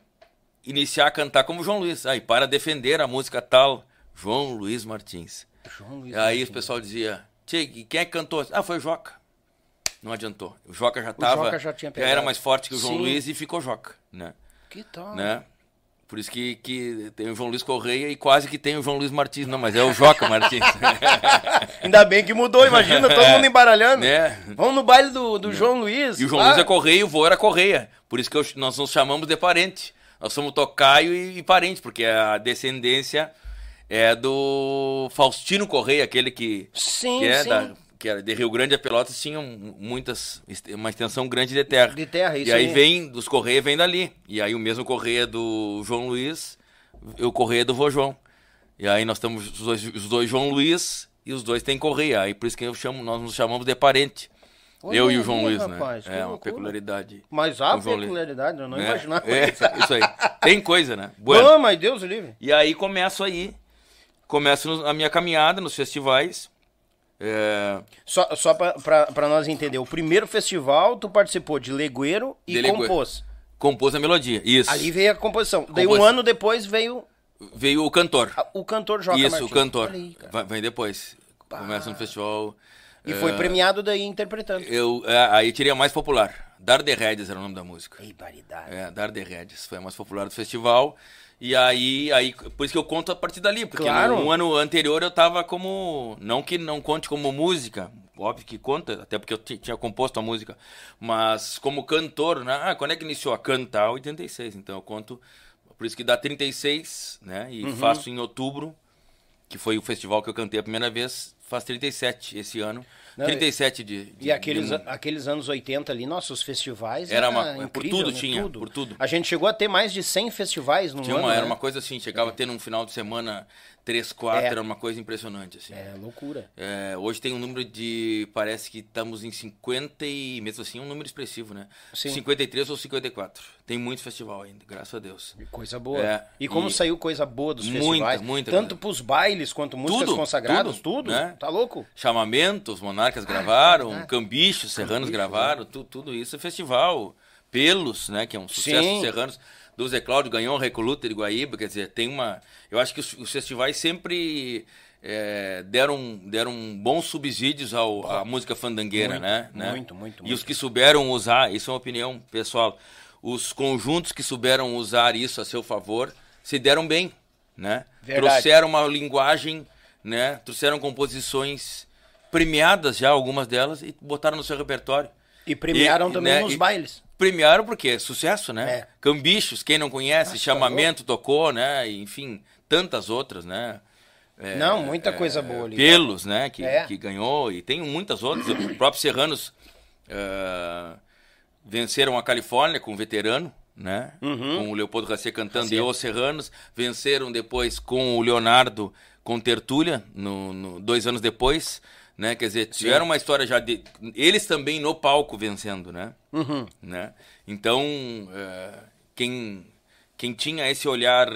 iniciar a cantar como João Luiz. Aí, para defender a música tal, João Luiz Martins. João Luiz Aí o Martins. pessoal dizia, Tchê, quem é que cantou? Ah, foi o Joca. Não adiantou. O Joca já tava. Joca já tinha era pegado. mais forte que o João Sim. Luiz e ficou Joca, né? Que tal? né? Por isso que, que tem o João Luiz Correia e quase que tem o João Luiz Martins. Não, mas é o Joca Martins. Ainda bem que mudou, imagina, todo mundo embaralhando. né? Vamos no baile do, do João Luiz. E o João Ah, Luiz é Correia e o vô era Correia. Por isso que eu- nós nos chamamos de parente. Nós somos tocaio e, e parente, porque a descendência é do Faustino Correia, aquele que, Sim, que, é sim. da, que era de Rio Grande a Pelotas, tinham muitas, uma extensão grande de terra. De terra, isso E aí vem, dos Correia vem dali. E aí o mesmo Correia do João Luiz, e o Correia do vô João. E aí nós estamos os dois, os dois João Luiz e os dois têm Correia. Aí por isso que eu chamo, nós nos chamamos de parente. Olha eu e o João Luiz, rapaz, que né? É uma loucura. peculiaridade. Mas há peculiaridade, eu não É, imaginava é, isso. isso aí. Tem coisa, né? Bueno. Não, mas Deus livre. E aí começo aí, começo a minha caminhada nos festivais. É, Só, só pra nós entender, o primeiro festival tu participou de Legueiro e De Legueiro. compôs. compôs a melodia. Isso. Ali veio a composição. Daí um ano depois veio Veio o cantor. a- o cantor Joca Isso, Martins. o cantor. Aí. Vai- Vem depois. Começa no festival. E foi é, premiado daí interpretando. Eu, é, aí tirei a mais popular. Dar de Redes era o nome da música. Que baridade. É, Dar de Redes. Foi a mais popular do festival. E aí, aí, por isso que eu conto a partir dali. Porque Claro. no ano anterior eu tava como. Não que não conte como música. Óbvio que conta, até porque eu ti- tinha composto a música. Mas como cantor, né? Ah, quando é que iniciou a cantar? 86. Então eu conto. Por isso que dá 36, né? E Uhum. faço em outubro, que foi o festival que eu cantei a primeira vez. Faz 37 esse ano. Não, 37 de. de E aqueles, de- aqueles anos 80 ali, nossos festivais Era era, uma- por incrível, tudo né? tinha, Tudo. por tudo. A gente chegou a ter mais de 100 festivais no Tinha ano, uma, era né? uma coisa assim, chegava a ter num final de semana três, quatro, É. era uma coisa impressionante, assim. É, loucura. É, hoje tem um número de. Parece que estamos em 50 e. Mesmo assim, é um número expressivo, né? Sim. 53 ou 54. Tem muito festival ainda, graças a Deus. Coisa boa. É, e como e- saiu coisa boa dos Muita, festivais, muita tanto coisa. pros bailes quanto músicas Tudo, consagradas, tudo, tudo. né? Tá louco? Chamamento, os monarcas gravaram, verdade. Cambichos, Serranos Cambicho, gravaram, tu- tudo isso é festival. Pelos, né? Que é um sucesso Sim. dos Serranos. Do Zé Cláudio ganhou o Recoluta de Guaíba, quer dizer, tem uma. Eu acho que os, os festivais sempre é, deram, deram bons subsídios ao, à música fandangueira, Muito, né? né? muito, muito, E muito. os que souberam usar, isso é uma opinião pessoal, os conjuntos que souberam usar isso a seu favor se deram bem, né? Verdade. Trouxeram uma linguagem, né? Trouxeram composições premiadas já, algumas delas, e botaram no seu repertório. E premiaram E, também né, nos e- bailes. Premiaram porque é sucesso, né? É. Cambichos, quem não conhece, Nossa, Chamamento tocou, né? Enfim, tantas outras, né? É, Não, muita é, coisa boa ali. Pelos, né? Que, É. que ganhou, e tem muitas outras. O próprio Serranos eh, venceram a Califórnia com o veterano, né? Uhum. Com o Leopoldo Racê cantando e os Serranos. Venceram depois com o Leonardo com Tertúlia, no, no- dois anos depois. Né? Quer dizer, tiveram uma história já de. Eles também no palco vencendo, né? Uhum. né? Então, eh, quem, quem tinha esse olhar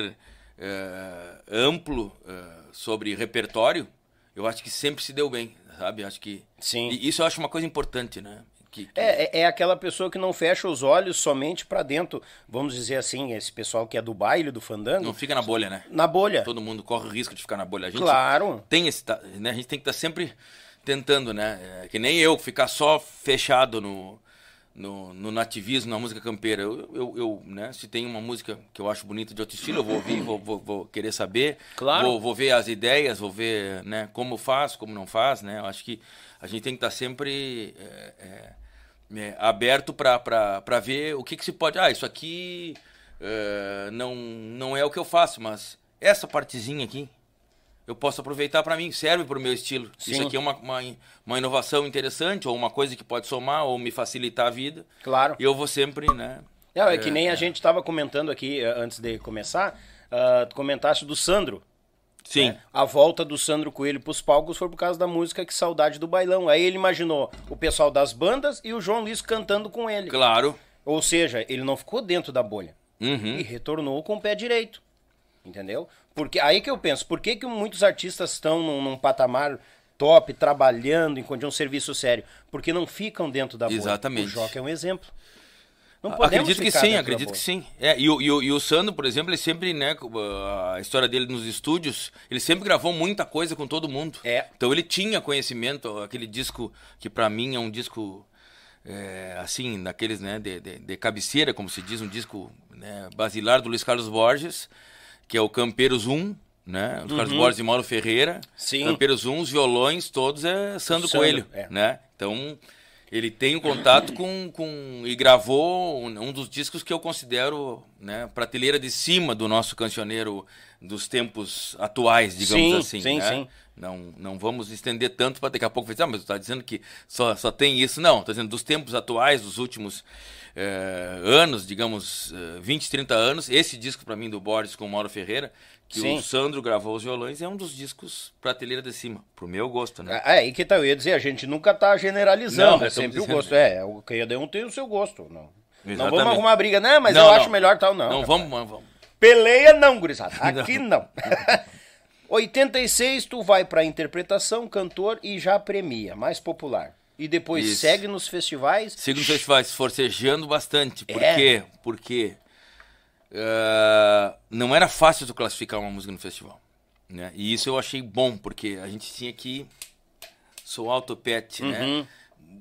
é, amplo é, sobre repertório, eu acho que sempre se deu bem, sabe? Acho que Sim. E isso eu acho uma coisa importante, né? Que, que... É, é, é aquela pessoa que não fecha os olhos somente para dentro, vamos dizer assim, esse pessoal que é do baile, do fandango. Não fica na bolha, né? Na bolha. Todo mundo corre o risco de ficar na bolha. A gente claro. Tem esse, né? A gente tem que estar tá sempre tentando, né? É, que nem eu, ficar só fechado no, no, no nativismo, na música campeira. Eu, eu, eu, né? Se tem uma música que eu acho bonita de outro estilo, eu vou ouvir, vou, vou, vou querer saber. Claro. Vou, vou ver as ideias, vou ver né, como faz, como não faz, né? Eu acho que a gente tem que estar tá sempre... É, é, é, aberto para ver o que, que se pode. Ah, isso aqui é, não, não é o que eu faço, mas essa partezinha aqui eu posso aproveitar para mim, serve para o meu estilo. Sim. Isso aqui é uma, uma, uma, inovação interessante, ou uma coisa que pode somar, ou me facilitar a vida. Claro. E eu vou sempre, né? Não, é, é que nem a é. gente estava comentando aqui eh, antes de começar, uh, tu comentaste do Sandro. Sim. Né? A volta do Sandro Coelho para os palcos foi por causa da música Que Saudade do Bailão. Aí ele imaginou o pessoal das bandas e o João Luiz cantando com ele. Claro. Ou seja, ele não ficou dentro da bolha. Uhum. E retornou com o pé direito. Entendeu? Porque aí que eu penso, por que, que muitos artistas estão num, num patamar top, trabalhando, enquanto um serviço sério? Porque não ficam dentro da bolha. Exatamente. O Joca é um exemplo. acredito que sim, acredito que sim. É, e, o, e, o, e o Sandro, por exemplo, ele sempre, né, a história dele nos estúdios, ele sempre gravou muita coisa com todo mundo. É. Então ele tinha conhecimento, aquele disco que para mim é um disco é, assim, daqueles, né, de, de, de, cabeceira, como se diz, um disco né, basilar do Luiz Carlos Borges, que é o Campeiros 1, né, do uhum. Carlos Borges e Mauro Ferreira. Sim. Campeiros 1, os violões todos é Sandro, Sandro Coelho, é. né? Então ele tem um contato com, com e gravou um, um, dos discos que eu considero né, prateleira de cima do nosso cancioneiro dos tempos atuais, digamos sim, assim. Sim, né? sim. Não, não vamos estender tanto para daqui a pouco dizer, ah, mas tu está dizendo que só, só tem isso. Não, estou dizendo dos tempos atuais, dos últimos é, anos, digamos, 20, 30 anos. Esse disco para mim do Borges com o Mauro Ferreira, que Sim. o Sandro gravou os violões, é um dos discos prateleira de cima, pro meu gosto, né? É, e que tal? Eu ia dizer, a gente nunca tá generalizando, não, é sempre o gosto. É, o cada um tem o seu gosto, não. Exatamente. Não vamos arrumar briga, né? Mas não, eu não. acho melhor tal, não. Não, vamos, vamos. Peleia não, gurizada. Aqui não. não. 86, tu vai pra interpretação, cantor e já premia, mais popular. E depois Isso. segue nos festivais. Sigo nos festivais, forcejando bastante. Por é. quê? Porque uh, não era fácil tu classificar uma música no festival. Né? E isso eu achei bom, porque a gente tinha que soar o topete, né? uhum. né?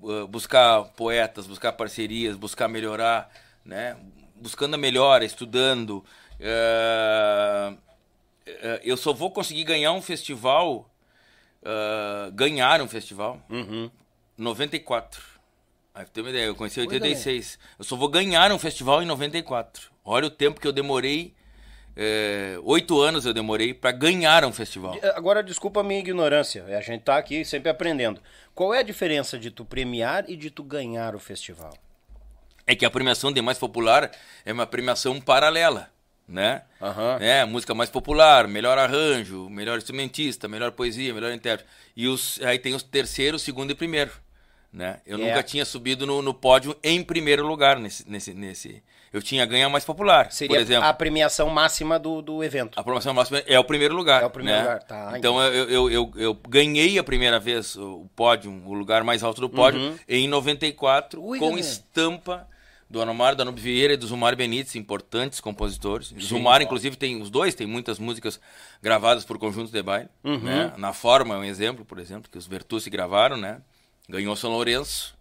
Uh, buscar poetas, buscar parcerias, buscar melhorar, né? Buscando a melhora, estudando. Uh, eu só vou conseguir ganhar um festival, ganhar um festival, uhum. 94. Aí tem uma ideia, eu conheci em 86. Eu só vou ganhar um festival em 94. Olha o tempo que eu demorei. É, oito anos eu demorei para ganhar um festival. Agora, desculpa a minha ignorância. A gente tá aqui sempre aprendendo. Qual é a diferença de tu premiar e de tu ganhar o festival? É que a premiação de mais popular é uma premiação paralela, né? Uhum. É, música mais popular, melhor arranjo, melhor instrumentista, melhor poesia, melhor intérprete. E os, aí tem os terceiro, segundo e primeiro. Né? Eu nunca tinha subido no, no, pódio em primeiro lugar nesse, nesse, nesse. Eu tinha ganho mais popular. Seria a premiação máxima do, do evento. A premiação máxima é o primeiro lugar. É o primeiro né? lugar, tá. Então eu, eu, eu, eu, ganhei a primeira vez o pódio, o lugar mais alto do pódio, uhum. em 94, Ui, com estampa do Anomar, da Nube Vieira e do Zumar Benites, importantes compositores. Sim, Zumar, inclusive, tem os dois, tem muitas músicas gravadas por conjuntos de baile. Uhum. Né? Na Forma é um exemplo, por exemplo, que os Vertucci gravaram, né? Ganhou São Lourenço.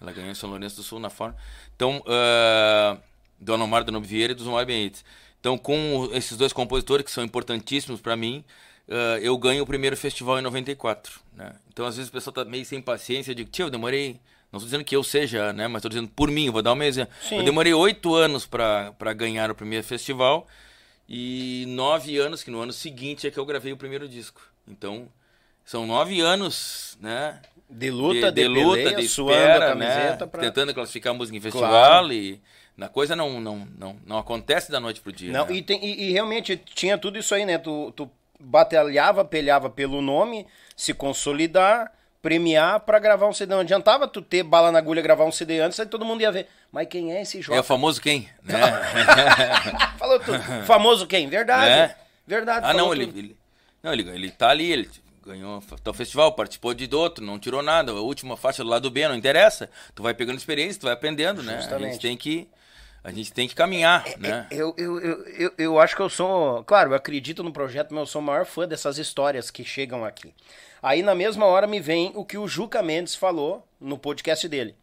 Ela ganhou São Lourenço do Sul na forma. Então, uh, do Anomar Danube Vieira e do Zumar Benítez. Então, com esses dois compositores que são importantíssimos para mim, uh, eu ganho o primeiro festival em 94. Né? Então, às vezes o pessoal tá meio sem paciência. Eu digo, tio, eu demorei. Não estou dizendo que eu seja, né? Mas estou dizendo por mim. Vou dar um exemplo. Sim. Eu demorei oito anos para ganhar o primeiro festival e nove anos, que no ano seguinte é que eu gravei o primeiro disco. Então, são nove anos, né? De luta, de, de, de luta, peleia, de espera, né? Pra... Tentando classificar a música em festival claro. e na coisa não, não, não, não acontece da noite pro dia. Não, né? e, tem, e, e, realmente tinha tudo isso aí, né? Tu, tu batalhava, pelhava pelo nome, se consolidar, premiar para gravar um CD. Não adiantava tu ter bala na agulha gravar um CD antes, aí todo mundo ia ver. Mas quem é esse jogo? É o famoso quem, né? Falou tudo. Famoso quem? Verdade. É. Verdade. Ah, não, ele, ele, não, ele, ele tá ali, ele ganhou o festival, participou de outro, não tirou nada. A última faixa do lado B não interessa. Tu vai pegando experiência, tu vai aprendendo, né? A gente tem que, a gente tem que caminhar, né? Eu, eu, eu, eu, eu acho que eu sou. Claro, eu acredito no projeto, mas eu sou o maior fã dessas histórias que chegam aqui. Aí na mesma hora me vem o que o Juca Mendes falou no podcast dele.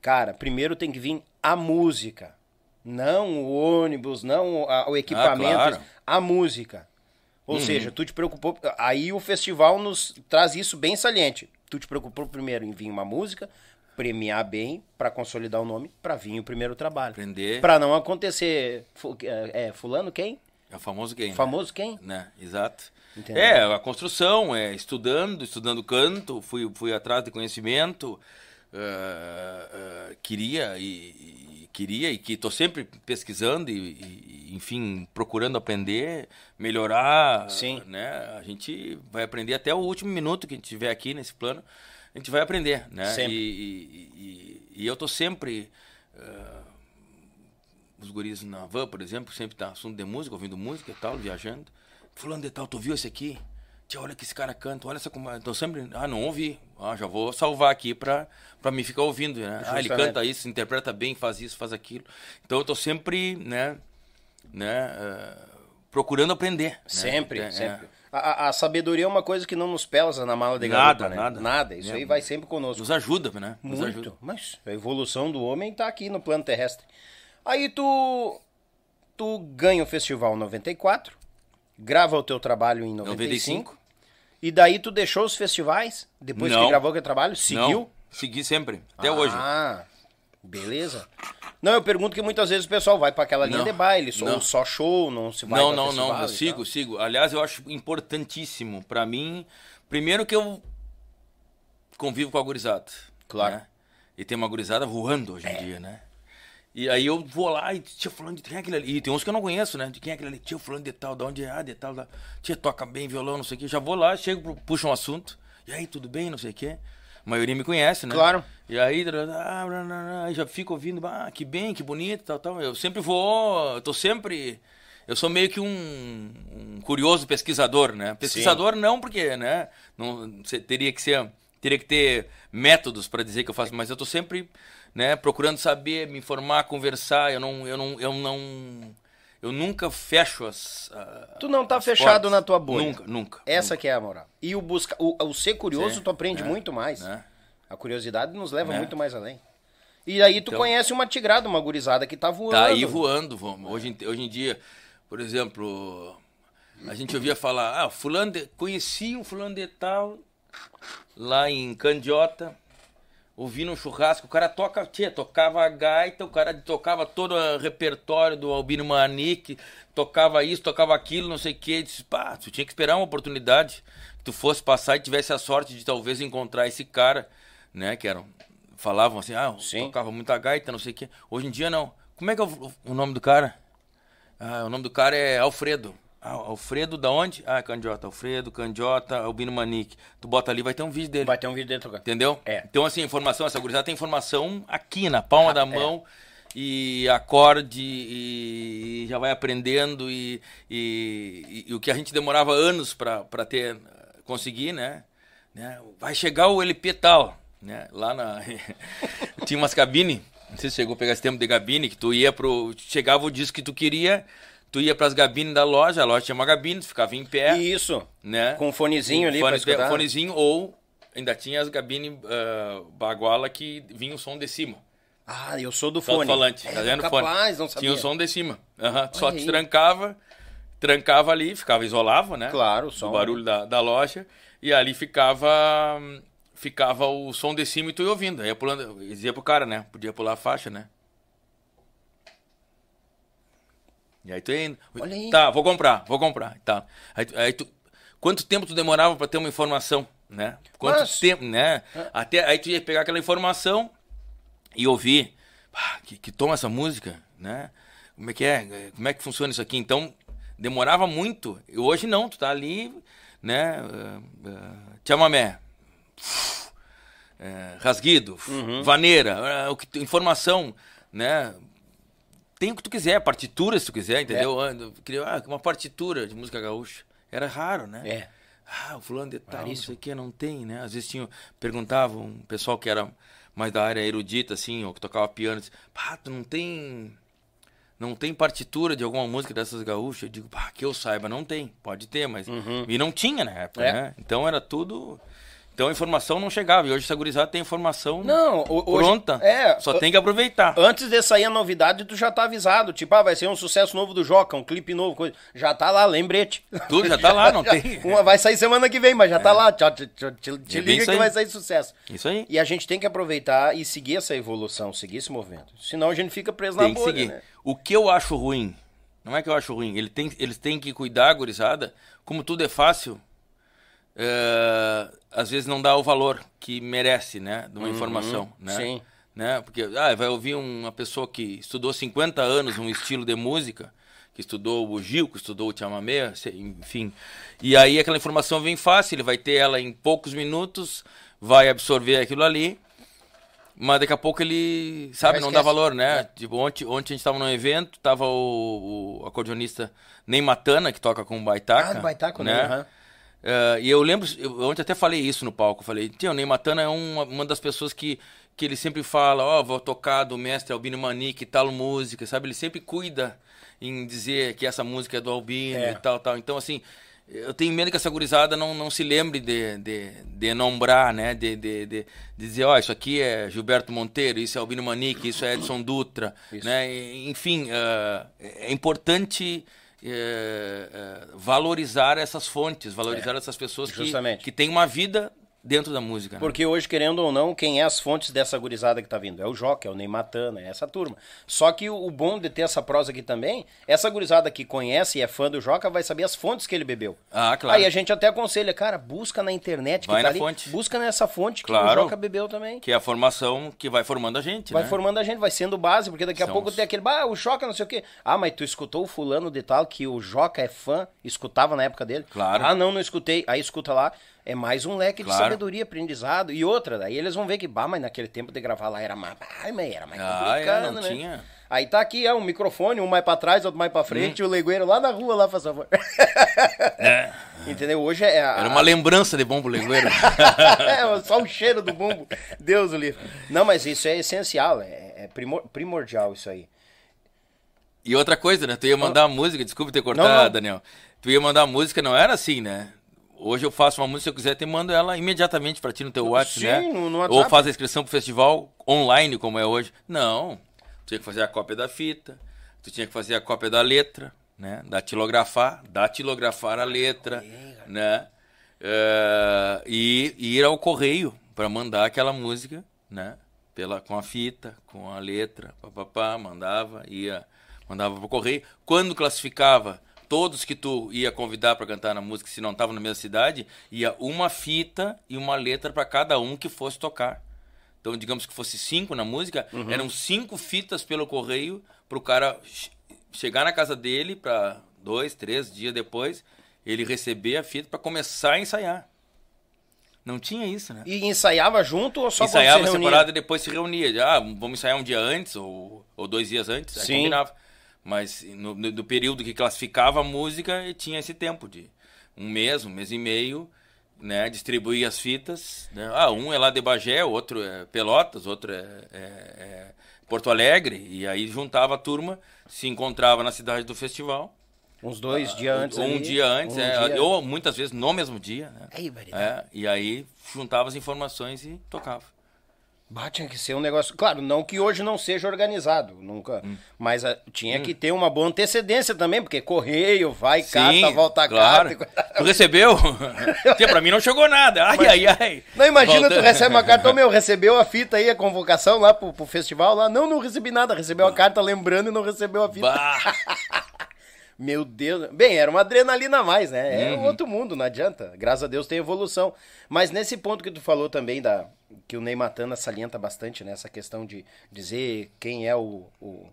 Cara, primeiro tem que vir a música. Não o ônibus, não a- o equipamento, claro. a música. Ou seja, tu te preocupou. Aí o festival nos traz isso bem saliente. Tu te preocupou primeiro em vir uma música, premiar bem, pra consolidar o nome, pra vir o primeiro trabalho. Pra não acontecer. É, é, fulano quem? É o famoso game. Famoso quem? Né? Exato. Entendeu? É, a construção, é estudando, estudando canto, fui, fui atrás de conhecimento, eh, eh, queria e- queria e que estou sempre pesquisando e, e, enfim, procurando aprender, melhorar, Sim. né? A gente vai aprender até o último minuto que a gente tiver aqui nesse plano, a gente vai aprender, né? Sempre. E, e- e- eu tô sempre eh, os guris na van, por exemplo, sempre tá assunto de música, ouvindo música e tal, viajando. Fulano de tal, tu viu esse aqui? Tia, olha que esse cara canta, olha essa como. Então sempre. Ah, não ouvi. Ah, já vou salvar aqui pra, pra me ficar ouvindo, né? Ah, ele Justamente. canta isso, interpreta bem, faz isso, faz aquilo. Então eu tô sempre, né? né eh, procurando aprender. né? Sempre, É, sempre. é. A, a- sabedoria é uma coisa que não nos pesa na mala de Nada, garupa, né? nada. Nada. Isso É. aí vai sempre conosco. Nos ajuda, né? Nos Muito. ajuda. Mas a evolução do homem tá aqui no plano terrestre. Aí tu tu ganha o festival em 94, grava o teu trabalho em 95, 95. e daí tu deixou os festivais depois que Não. gravou aquele trabalho, seguiu? Não, segui sempre, até hoje. Ah, beleza. Não, eu pergunto que muitas vezes o pessoal vai pra aquela linha Não. de baile, só, Não. só show, não se vai não, não, não. Eu sigo, tal. sigo. Aliás, eu acho importantíssimo pra mim. Primeiro que eu convivo com a gurizada. Claro. né? E tem uma gurizada voando hoje em dia, né? E aí eu vou lá e tia fulano de quem é aquele ali? E tem uns que eu não conheço, né? De quem é aquele ali? Tia fulano de tal, de onde é? Ah, de tal, da... Tia toca bem violão, não sei o quê. Já vou lá, chego, puxo um assunto. E aí, tudo bem, não sei o quê. A maioria me conhece, né? Claro. E aí, já fico ouvindo, ah, que bem, que bonito, tal, tal. Eu sempre vou, eu tô sempre, eu sou meio que um, um curioso pesquisador, né? Pesquisador não porque, né? Não você teria que ser, teria que ter métodos para dizer que eu faço, mas eu tô sempre, né? Procurando saber, me informar, conversar. Eu não, eu não, eu não, eu nunca fecho as. a- Tu não tá fechado portas. na tua bolha. Nunca, nunca. Essa que é a moral. E o busca, o, o ser curioso, Sim, tu aprende é, muito mais. né? A curiosidade nos leva Né? muito mais além. E aí tu Então- conhece uma tigrada, uma gurizada que tá voando. Tá aí voando, vamos. Hoje, em- hoje em dia, por exemplo, a gente ouvia falar, ah, fulano de, conheci um fulano de tal lá em Candiota, ouvi no churrasco, o cara toca, tia, tocava a gaita, o cara tocava todo o repertório do Albino Manique, tocava isso, tocava aquilo, não sei o que, disse, pá, tu tinha que esperar uma oportunidade, que tu fosse passar e tivesse a sorte de talvez encontrar esse cara, né, que eram, falavam assim, ah, Sim. tocava muita gaita, não sei o que, hoje em dia não. Como é que é o, o nome do cara? Ah, o nome do cara é Alfredo. Ah, Alfredo da onde? Ah, Candiota. Alfredo, Candiota, Albino Manique. Tu bota ali, vai ter um vídeo dele. Vai ter um vídeo dentro do Entendeu? É. Então, assim, informação, essa gurizada tem informação aqui na palma Ah, da é. mão. E acorde e, e já vai aprendendo e, e- e- o que a gente demorava anos para ter conseguir, né? né? Vai chegar o LP tal, né? Lá na tinha umas cabines, não sei se chegou a pegar esse tempo de gabine que tu ia pro chegava o disco que tu queria, tu ia para as gabines da loja, a loja tinha uma gabine, tu ficava em pé Isso. né? Com um fonezinho ali pra fone, escutar. fonezinho ou ainda tinha as cabines ah, baguala que vinha o som de cima. Ah, eu sou do fone. Alto-falante, É, tá vendo? capaz, Fone. não sabia. Tinha o som de cima. Aham, Só te trancava, trancava ali, ficava isolava, né? Claro, o o som. barulho da, da loja e ali ficava ficava o som de cima e tu ia ouvindo. Aí ia pulando, dizia pro cara, né? Podia pular a faixa, né? E aí tu ia indo. Olha aí. Tá, vou comprar, vou comprar. Tá. Aí, aí tu, quanto tempo tu demorava pra ter uma informação, né? Quanto Mas- tempo, né? Até aí tu ia pegar aquela informação e ouvir. "Ah, que, que toma essa música, né? Como é que é? Como é que funciona isso aqui? Então, demorava muito. E hoje não, tu tá ali, né? Uh, uh, chamamé. É, rasguido, vaneira, ah, o que, tu- informação, né? Tem o que tu quiser, partitura se tu quiser, entendeu? Eu queria ah, uma partitura de música gaúcha. Era raro, né? É. Ah, o fulano de tal, não Raríssimo. sei o que, não tem, né? Às vezes tinha, perguntavam, um pessoal que era mais da área erudita, assim, ou que tocava piano, disse, pá, tu não tem... Não tem partitura de alguma música dessas gaúchas? Eu digo, pá, que eu saiba, não tem. Pode ter, mas... E não tinha na época, É. né? Então era tudo... Então a informação não chegava. E hoje essa gurizada tem informação Não, hoje- pronta. é, Só tem que aproveitar. Antes de sair a novidade, tu já tá avisado. Tipo, ah, vai ser um sucesso novo do Joca, um clipe novo, coisa. Já tá lá, lembrete. Tudo já tá lá, não Já- tem. Uma vai sair semana que vem, mas já tá lá. Te, te, te, te- te É liga que vai sair sucesso. Isso aí. E a gente tem que aproveitar e seguir essa evolução, seguir esse movimento. Senão a gente fica preso Tem na que bolha, seguir. né? O que eu acho ruim, não é que eu acho ruim, ele tem, eles têm que cuidar, gurizada, como tudo é fácil, é, às vezes não dá o valor que merece, né, de uma informação, né? Uhum. sim. Né? Porque ah, vai ouvir uma pessoa que estudou 50 anos um estilo de música, que estudou o Gil, que estudou o chamamé, enfim. E aí aquela informação vem fácil, ele vai ter ela em poucos minutos, vai absorver aquilo ali, mas daqui a pouco ele, sabe, não dá valor, né? Tipo, ontem, ontem a gente estava num evento, tava o, o acordeonista Ney Matana, que toca com o Baitaca. Ah, Baitaca, né? né? Aham. Eh, e eu lembro, eu, ontem até falei isso no palco, eu falei, tio, o Ney Matana é uma, uma das pessoas que, que ele sempre fala, ó, vou tocar do mestre Albino Manique, tal música, sabe? Ele sempre cuida em dizer que essa música é do Albino É. e tal, tal. Então, assim, eu tenho medo que essa gurizada não, não se lembre de, de, de nombrar, né? De, de, de, de dizer, ó, isso aqui é Gilberto Monteiro, isso é Albino Manique, isso é Edson Dutra, né? E, Enfim, eh, é importante eh, eh, valorizar essas fontes, valorizar essas pessoas que, É. Que têm uma vida dentro da música. né? Porque hoje, querendo ou não, quem é as fontes dessa gurizada que tá vindo? É o Joca, é o Ney Matana, é essa turma. Só que o, bom de ter essa prosa aqui também, essa gurizada que conhece e é fã do Joca vai saber as fontes que ele bebeu. Ah, claro. Aí a gente até aconselha, cara, busca na internet que Vai tá na ali, fonte. busca nessa fonte que Claro. o Joca bebeu também. Que é a formação que vai formando a gente, Vai né? formando a gente, vai sendo base, porque daqui a São pouco os- tem aquele, bah, o Joca não sei o quê. Ah, mas tu escutou o fulano de tal que o Joca é fã, escutava na época dele? Claro. Ah, não, não escutei. Aí escuta lá, é mais um leque de Claro. sabedoria, aprendizado. E outra, daí eles vão ver que, bah, mas naquele tempo de gravar lá era mais, mas era mais Ah, complicado, é, não né? tinha. Aí tá aqui, é um microfone, um mais pra trás, outro mais pra frente, Hum. e o legueiro lá na rua, lá, faz favor. Entendeu? Hoje é a... Era uma lembrança de Bombo Legueiro. é, só o cheiro do bumbo. Deus o livre. Não, mas isso é essencial, é, é primor- primordial isso aí. e outra coisa, né? Tu ia mandar música, desculpa ter cortado, Não, não. Daniel. Tu ia mandar música, não era assim, né? Hoje eu faço uma música, se eu quiser, te mando ela imediatamente pra ti no teu WhatsApp, Sim, né? no- no Ou WhatsApp. faz a inscrição pro festival online, como é hoje. Não. Tu tinha que fazer a cópia da fita, tu tinha que fazer a cópia da letra, né? Datilografar, datilografar a letra, né? Eh, e, e ir ao correio para mandar aquela música, né? Pela, com a fita, com a letra, papapá, mandava, ia, mandava pro correio. Quando classificava todos que tu ia convidar para cantar na música, se não estavam na mesma cidade, ia uma fita e uma letra para cada um que fosse tocar. Então, digamos que fosse cinco na música, eram cinco fitas pelo correio para o cara che- chegar na casa dele para dois, três dias depois, ele receber a fita para começar a ensaiar. Não tinha isso, né? E ensaiava junto ou só ensaiava se separado e depois se reunia. Ah, vamos ensaiar um dia antes ou, ou dois dias antes. Aí Sim. combinava. Mas no, no- do período que classificava a música, tinha esse tempo de um mês, um mês e meio, né? Distribuir as fitas. né? Ah, um é lá de Bagé, outro é Pelotas, outro é, é- é Porto Alegre. E aí juntava a turma, se encontrava na cidade do festival. Uns dois dias antes Ou um ali, dia antes, um é, dia- ou muitas vezes no mesmo dia, né? Variedade. É, e aí juntava as informações e tocava. Bah, tinha que ser um negócio. Claro, não que hoje não seja organizado, nunca. Hum. Mas ah, tinha que ter uma boa antecedência também, porque correio, vai, carta, volta claro. carta. Tu recebeu? Tia, pra mim não chegou nada. Ai, ai, ai. Não, imagina, Volta- tu recebe uma carta, ô meu, recebeu a fita aí, a convocação lá pro, pro festival lá. Não, não recebi nada, recebeu a carta lembrando e não recebeu a fita. Bah. Meu Deus. Bem, era uma adrenalina a mais, né? É Uhum. outro mundo, não adianta. Graças a Deus tem evolução. Mas nesse ponto que tu falou também, da, que o Ney Matana salienta bastante, né? Questão de dizer quem é o. o,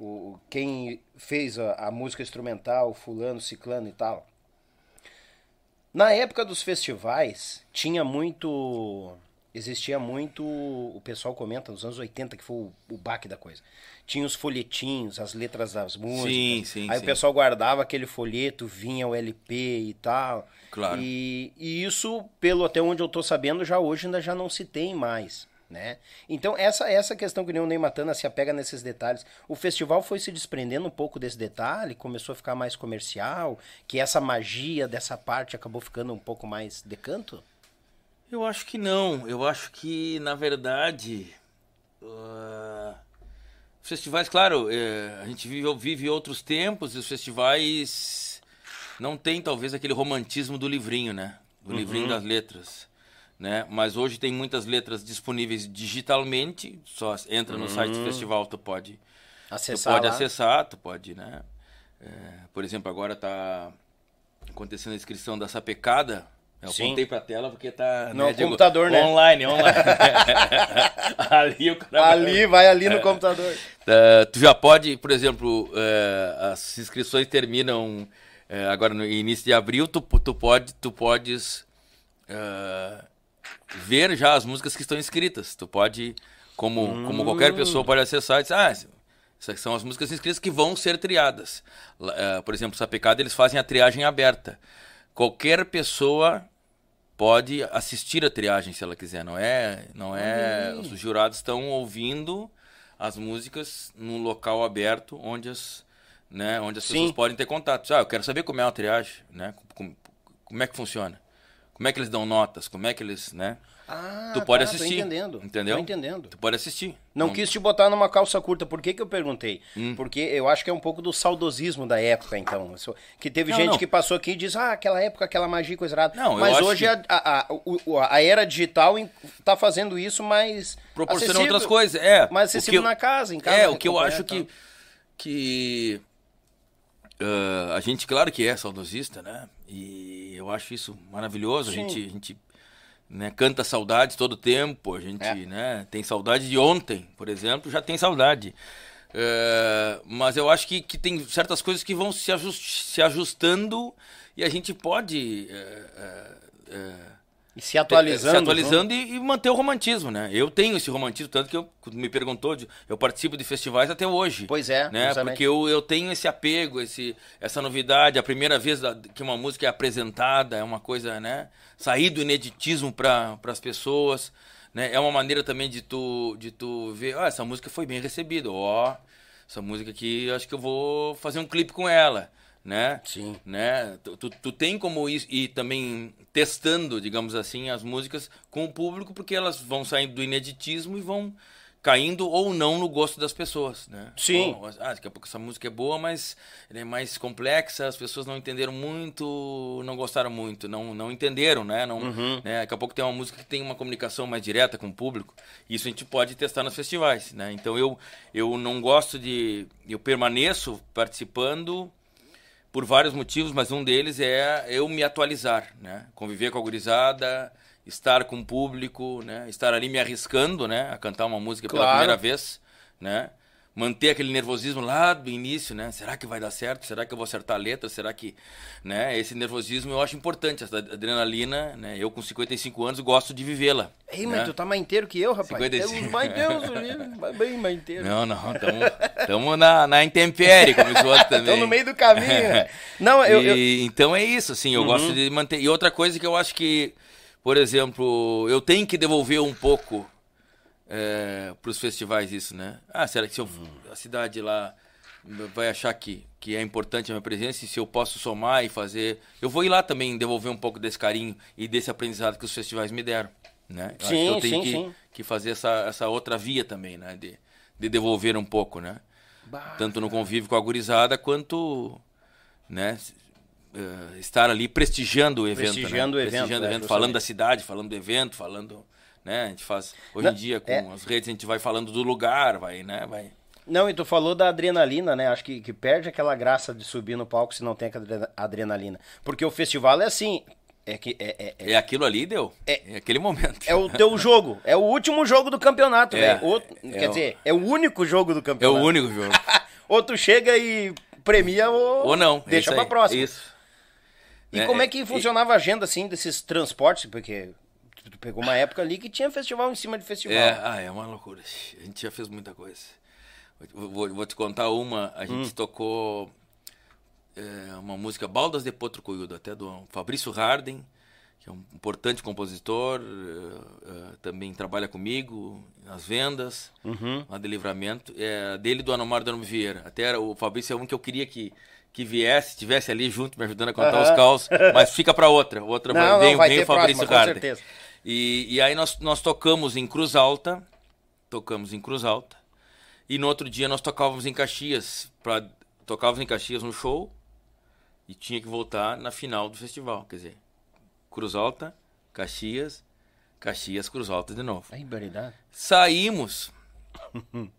o- quem fez a, a música instrumental, fulano, ciclano e tal. Na época dos festivais, tinha muito existia muito. O pessoal comenta nos anos 80 que foi o, o baque da coisa. Tinha os folhetinhos, as letras das músicas. Sim, sim, Aí sim. o pessoal guardava aquele folheto, vinha o LP e tal. Claro. E, e isso, pelo até onde eu tô sabendo, já hoje ainda já não se tem mais. Né? Então, essa essa questão que nem o Ney Matana se apega nesses detalhes. O festival foi se desprendendo um pouco desse detalhe, começou a ficar mais comercial, que essa magia dessa parte acabou ficando um pouco mais de canto? Eu acho que não. Eu acho que, na verdade, ah, os festivais, claro, eh, a gente vive, vive outros tempos e os festivais não tem talvez aquele romantismo do livrinho, né? Do livrinho das letras. Né? Mas hoje tem muitas letras disponíveis digitalmente, só entra no site do festival, tu pode Acessar tu pode lá. acessar, tu pode, né? É, por exemplo, agora tá acontecendo a inscrição da sapecada. Eu Sim. apontei pra tela porque tá. No computador, né? Online, online. ali o cara vai- Ali, vai ali no computador. Uh, tu já pode, por exemplo, uh, as inscrições terminam uh, agora no início de abril, tu, tu, pode, tu podes ver já as músicas que estão inscritas. Tu pode, como, como qualquer pessoa pode acessar e dizer, ah, essas são as músicas inscritas que vão ser triadas. Por exemplo, Sapecada, eles fazem a triagem aberta. Qualquer pessoa pode assistir a triagem se ela quiser, não é, não é, os jurados estão ouvindo as músicas num local aberto onde as, né, onde as Sim. pessoas podem ter contato. Ah, eu quero saber como é uma triagem, né? Como, como é que funciona? Como é que eles dão notas? Como é que eles, né? Ah, tu pode tá, tô assistir, entendendo. entendeu? Tô entendendo. Tu pode assistir. Não quis te botar numa calça curta. Por que, que eu perguntei? Hum. Porque eu acho que é um pouco do saudosismo da época, então. Que teve Não, gente não. que passou aqui e diz, ah, aquela época, aquela magia, coisa errada. Não, Mas hoje que- a, a, a, a era digital tá fazendo isso mais. proporciona acessível. outras coisas. É, Mais que acessível eu- na casa, em casa. É, o que eu acho que. que ah, a gente, claro que é saudosista, né? E eu acho isso maravilhoso. A gente, a gente né, canta saudades todo tempo. A gente É. né, tem saudade de ontem, por exemplo, já tem saudade. Ah, mas eu acho que, que tem certas coisas que vão se, ajust- se ajustando e a gente pode. eh, E se atualizando. se atualizando e, e manter o romantismo, né? Eu tenho esse romantismo, tanto que eu, me perguntou, de- eu participo de festivais até hoje. Pois é, né? justamente. Porque eu, eu tenho esse apego, esse, essa novidade, a primeira vez da- que uma música é apresentada, é uma coisa, né? Sair do ineditismo para as pessoas, né? É uma maneira também de tu, de tu ver, ah, essa música foi bem recebida, ó, essa música aqui, eu acho que eu vou fazer um clipe com ela, né? Sim. né? Tu, tu, tu tem como ir, ir também testando, digamos assim, as músicas com o público, porque elas vão saindo do ineditismo e vão caindo ou não no gosto das pessoas, né? Sim. Ah, daqui a pouco essa música é boa, mas ela é mais complexa, as pessoas não entenderam muito, não gostaram muito, não, não entenderam, né? Não, Uhum. né? Daqui a pouco tem uma música que tem uma comunicação mais direta com o público, isso a gente pode testar nos festivais, né? Então eu, eu não gosto de... Eu permaneço participando por vários motivos, mas um deles é eu me atualizar, né? Conviver com a gurizada, estar com o público, né? Estar ali me arriscando, né? A cantar uma música pela Claro. primeira vez, né? Manter aquele nervosismo lá do início, né? Será que vai dar certo? Será que eu vou acertar a letra? Será que, né? Esse nervosismo eu acho importante, essa adrenalina, né? Eu com 55 anos gosto de vivê-la. Ei, né? mas tu tá mais inteiro que eu, rapaz. 55. Eu, mas Deus, bem mais inteiro. Não, não, estamos na, na intempérie, como os outros também. Estão no meio do caminho. né? Não, eu, eu- E, Então é isso, assim, eu gosto de manter. E outra coisa que eu acho que, por exemplo, eu tenho que devolver um pouco para os festivais isso, né? Ah, será que se eu, a cidade lá vai achar que, que é importante a minha presença e se eu posso somar e fazer... Eu vou ir lá também devolver um pouco desse carinho e desse aprendizado que os festivais me deram, né? Eu acho Sim, que eu tenho sim, que, sim. que fazer essa, essa outra via também, né? De, de devolver um pouco, né? Tanto no convívio com a gurizada quanto né, eh, estar ali prestigiando o evento. Prestigiando né? o evento, Prestigiando é, o evento, falando da cidade, falando do evento, falando. Né? A gente faz. Hoje Não, em dia, com é. as redes, a gente vai falando do lugar, vai, né? Vai. Não, e tu falou da adrenalina, né? Acho que, que perde aquela graça de subir no palco se não tem aquela adre- adrenalina. Porque o festival é assim. É que é, é, é, É aquilo ali, deu. É. É, aquele momento. é o teu jogo. É o último jogo do campeonato, É, velho. É Quer o- dizer, é o único jogo do É o campeonato. único jogo. ou tu chega e premia ou, Ou não. deixa pra aí. próxima. Isso. E como é que funcionava a agenda, assim, desses transportes? Porque Tu pegou uma época ali que tinha festival em cima de festival. É, ah, é uma loucura. A gente já fez muita coisa. Vou, vou- te contar uma. A gente tocou é, uma música Baldas de Potro Coiudo, até do Fabrício Harden, que é um importante compositor, é, é, também trabalha comigo nas vendas, lá de livramento. É, dele e do Anomar Dano Vieira. Até era, o Fabrício é um que eu queria que, que viesse, estivesse ali junto, me ajudando a contar Aham. os caos, mas fica para outra. Outra Não, vai, não, vem, vai vem o Fabrício próxima, certeza. E, e aí nós, nós tocamos em Cruz Alta, tocamos em Cruz Alta, e no outro dia nós tocávamos em Caxias, pra, tocávamos em Caxias no show, e tinha que voltar na final do festival, quer dizer, Cruz Alta, Caxias, Caxias, Cruz Alta de novo. Barbaridade. Saímos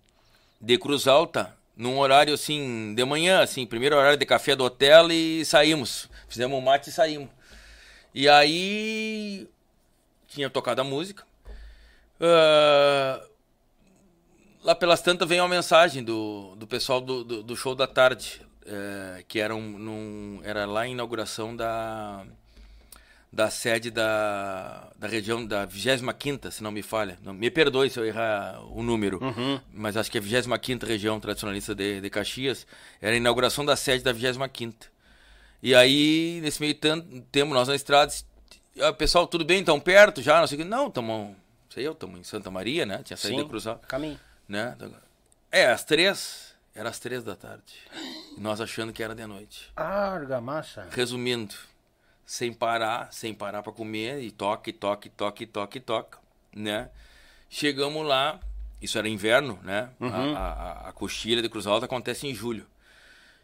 de Cruz Alta num horário assim, de manhã, assim, primeiro horário de café do hotel e saímos. Fizemos um mate e saímos. E aí tinha tocado a música. Ah, lá pelas tantas veio uma mensagem do, do pessoal do, do, do show da tarde, eh, que era, um, num, era lá a inauguração da, da sede da, da região da 25ª, se não me falha. Não, me perdoe se eu errar o número, mas acho que é a 25ª região tradicionalista de, de Caxias. Era a inauguração da sede da 25ª. E aí, nesse meio tempo, nós na estrada, ah, pessoal, tudo bem? Estão perto já? Não sei o que. Não, estamos, sei eu, estamos em Santa Maria, né? Tinha saído Sim, de cruzar caminho. né? É, às três. Era às três da tarde. E nós achando que era de noite. Argamassa. Resumindo, sem parar, sem parar para comer, e toque, toque, toque, toque, toque, né? Chegamos lá, isso era inverno, né? A, a, a coxilha de Cruz Alta acontece em julho.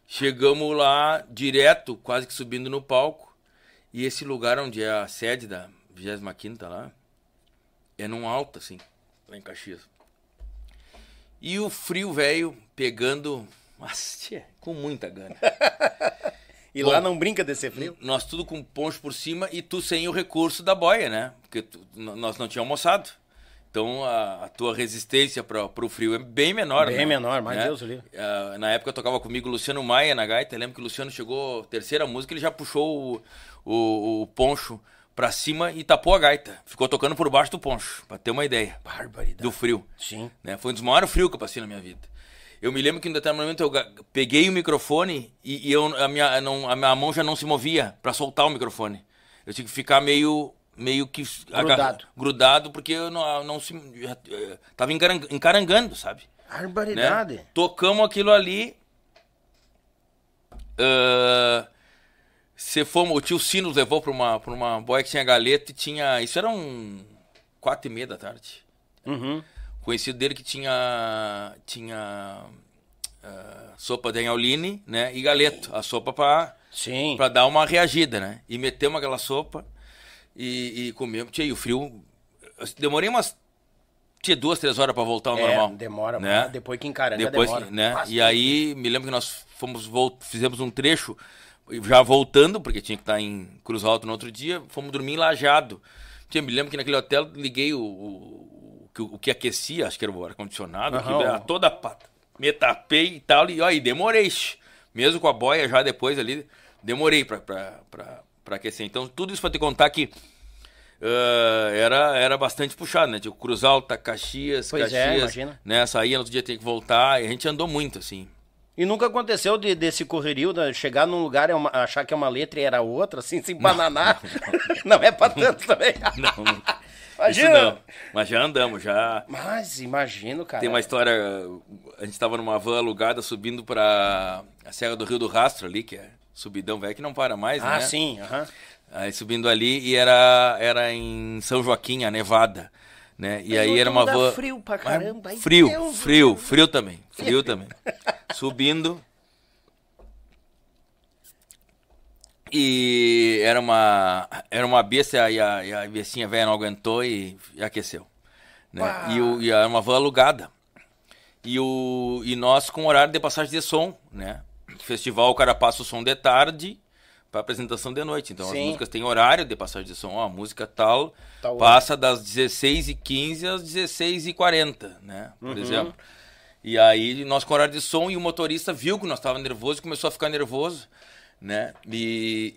Chegamos lá direto, quase que subindo no palco, e esse lugar onde é a sede da 25ª lá, é num alto, assim, lá em Caxias. E o frio velho pegando, mas, tchê, com muita gana. E Bom, lá não brinca de ser frio? Nós tudo com poncho por cima e tu sem o recurso da boia, né? Porque tu- nós não tínhamos almoçado. Então a, a tua resistência para o frio é bem menor, Bem né? menor, mais Né? Deus o livre. Ah, na época tocava comigo o Luciano Maia na gaita. Eu lembro que o Luciano chegou, terceira música, ele já puxou o, o, o poncho pra cima e tapou a gaita. Ficou tocando por baixo do poncho, pra ter uma ideia. Barbaridade. Do frio. Sim. Né? Foi um dos maiores frios que eu passei na minha vida. Eu me lembro que em determinado momento eu peguei o microfone e, e eu, a, minha, não, a minha mão já não se movia pra soltar o microfone. Eu tinha que ficar meio meio que Grudado. grudado porque eu não, não se eh, tava encaran- encarangando, sabe? Barbaridade. né? Tocamos aquilo ali. se fomos, o tio Sino nos levou para uma, pra uma boia que tinha galeto e tinha. Isso era um quatro e meia da tarde. Uhum. Conhecido dele que tinha. Tinha. ah, sopa de anholine, né? E galeto. A sopa para Sim. pra dar uma reagida, né? E metemos aquela sopa e, e comemos. E o frio. eu Demorei umas. Tinha duas, três horas pra voltar ao É, normal. demora, né? mas depois que encaranga, Depois, demora. né? Bastante. E aí, me lembro que nós fomos vol- fizemos um trecho, já voltando, porque tinha que estar em Cruz Alto no outro dia, fomos dormir em Lajado. Tia, me lembro que naquele hotel liguei o, o, o que- o que aquecia, acho que era o ar-condicionado, era toda a pata. Me tapei e tal, e ó, e demorei. Mesmo com a boia já depois ali, demorei pra, pra, pra, pra aquecer. Então, tudo isso pra te contar que ah, era, era bastante puxado, né? Tipo, Cruz Alta, Caxias, Pois é, Caxias, imagina. né? Saía, no outro dia tinha que voltar, e a gente andou muito, assim. E nunca aconteceu de, desse correrio, de chegar num lugar e uma- achar que é uma letra e era outra, assim, se bananar. Não, é pra tanto também. Não, não. Imagina. não. Mas já andamos, já. Mas imagino, cara. Tem uma história, a gente tava numa van alugada subindo pra a Serra do Rio do Rastro ali, que é subidão velho, que não para mais, Ah, né? sim, aham. Aí subindo ali e era, era em São Joaquim, a Nevada, né? E Mas aí era uma van... frio pra Mas caramba, ai, Frio, frio, céu. frio também, frio também. Subindo... E era uma, era uma besta e a, e a bestinha velha não aguentou e, e aqueceu. Né? E, o, e era uma van alugada. E, o, e nós com horário de passagem de som, né? Festival o cara passa o som de tarde para apresentação de noite. Então Sim. as músicas têm horário de passagem de som. Ó, a música tal, Tal passa das 16h15 às 16h40, né? Por Uhum. exemplo. E aí nós com horário de som e o motorista viu que nós estávamos nervosos e começou a ficar nervoso. Né? E,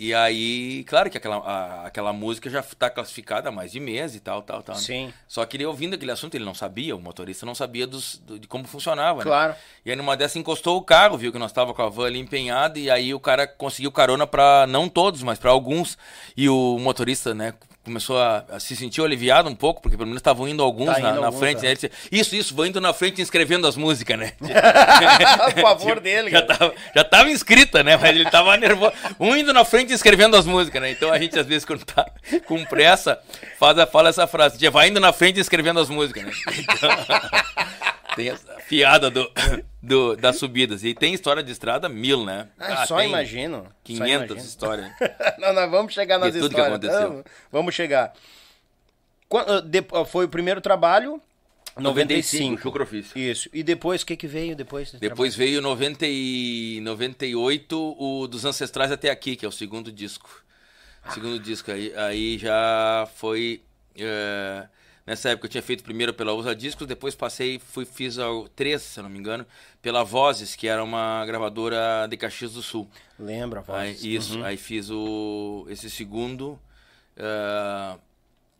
e, e aí, claro que aquela, a- aquela música já está classificada há mais de mês e tal, tal, tal. né? Sim. Só que ele ouvindo aquele assunto, ele não sabia, o motorista não sabia dos, do- de como funcionava, né? Claro. E aí numa dessa encostou o carro, viu que nós tava com a van ali empenhada e aí o cara conseguiu carona para não todos, mas para alguns. E o motorista, né, começou a, a se sentir aliviado um pouco, porque pelo menos estavam indo alguns Tá na, indo na alguns, frente. tá. né? Ele disse, isso, isso, vou indo na frente inscrevendo as músicas, né? A favor dele, já tava, já tava inscrita, né? Mas ele tava nervoso. Um indo na frente escrevendo as músicas, né? Então a gente, às vezes, quando tá com pressa, faz a, fala essa frase. Já vai indo na frente escrevendo as músicas, né? Então, tem essa piada do, do- das subidas. E tem história de estrada mil, né? Ah, só tem imagino. só 500 imagino. histórias. não, nós vamos chegar nas De tudo que histórias. aconteceu. Vamos, vamos chegar. Ah, ah, foi o primeiro trabalho, 95. Chucrofício. Isso. E depois, o que que veio depois? Depois veio 90 e 98 o dos Ancestrais Até Aqui, que é o segundo disco. Segundo disco. Aí, aí já foi. é, nessa época eu tinha feito primeiro pela Usa Discos, depois passei, fui, fiz ao- três, se não me engano, pela Vozes, que era uma gravadora de Caxias do Sul. Lembra, a voz. Aí, isso, aí fiz o, esse segundo, eh,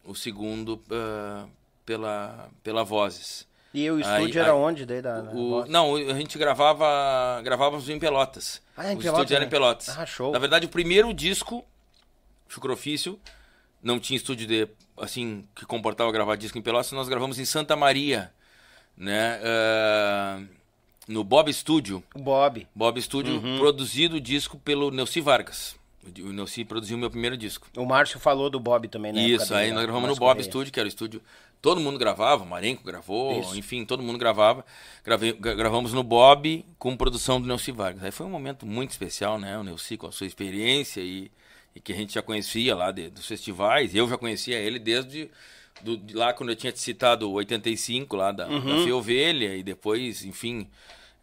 o segundo eh, pela, pela Vozes. E o Aí- estúdio era aí- onde? Daí da, O, não, a gente gravava, gravávamos em Pelotas. Ah, em o Pelotas, estúdio era né? em Pelotas. Ah, show. Na verdade, o primeiro disco, Chucrofício, não tinha estúdio de, assim, que comportava gravar disco em Pelotas, nós gravamos em Santa Maria, né, eh, no Bob Studio. O Bob. Bob Studio, Uhum. produzido o disco pelo Neuci Vargas. O Neuci produziu o meu primeiro disco. O Márcio falou do Bob também, né? Isso, aí nós gravamos no Bob Studio, que era o estúdio. Todo mundo gravava, o Marenco gravou, Isso. enfim, todo mundo gravava. Gravamos no Bob com produção do Neuci Vargas. Aí foi um momento muito especial, né? O Neuci com a sua experiência e, e que a gente já conhecia lá de- dos festivais. Eu já conhecia ele desde do- de lá quando eu tinha te citado o 85 lá da, Uhum. da Ovelha e depois, enfim,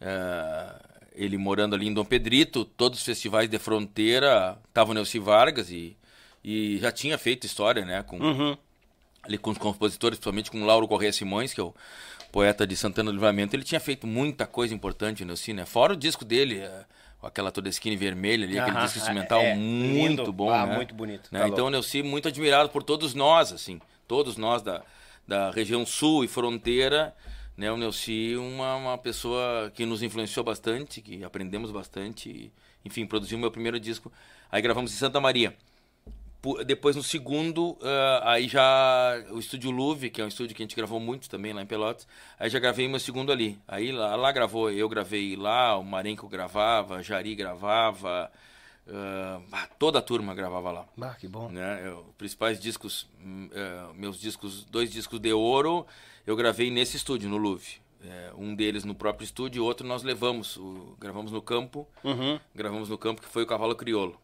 eh, ele morando ali em Dom Pedrito, todos os festivais de fronteira estavam Neuci Vargas e, e já tinha feito história, né? Com, Uhum. ali com os compositores, principalmente com Lauro Correia Simões, que é o poeta de Santana do Livramento, ele tinha feito muita coisa importante no cine, né? Fora o disco dele, eh, aquela toda skin vermelha ali, aquele disco instrumental é, muito lindo. bom, Ah, né? muito bonito, Né? tá então, o Neuci muito admirado por todos nós, assim, todos nós da, da região sul e fronteira, né? O Neuci uma, uma pessoa que nos influenciou bastante, que aprendemos bastante, e, enfim, produziu meu primeiro disco. Aí gravamos em Santa Maria. Depois no segundo, ah, aí já o estúdio Luve, que é um estúdio que a gente gravou muito também lá em Pelotas, aí já gravei meu segundo ali. Aí lá, lá gravou, eu gravei lá, o Marenco gravava, Jari gravava, ah, toda a turma gravava lá. Ah, que bom. Né? Eu- Os principais discos, eh, meus discos, dois discos de ouro, eu gravei nesse estúdio, no Louvre. Eh, um deles no próprio estúdio, outro nós levamos, o- gravamos no campo, Uhum. gravamos no campo que foi o Cavalo Criolo.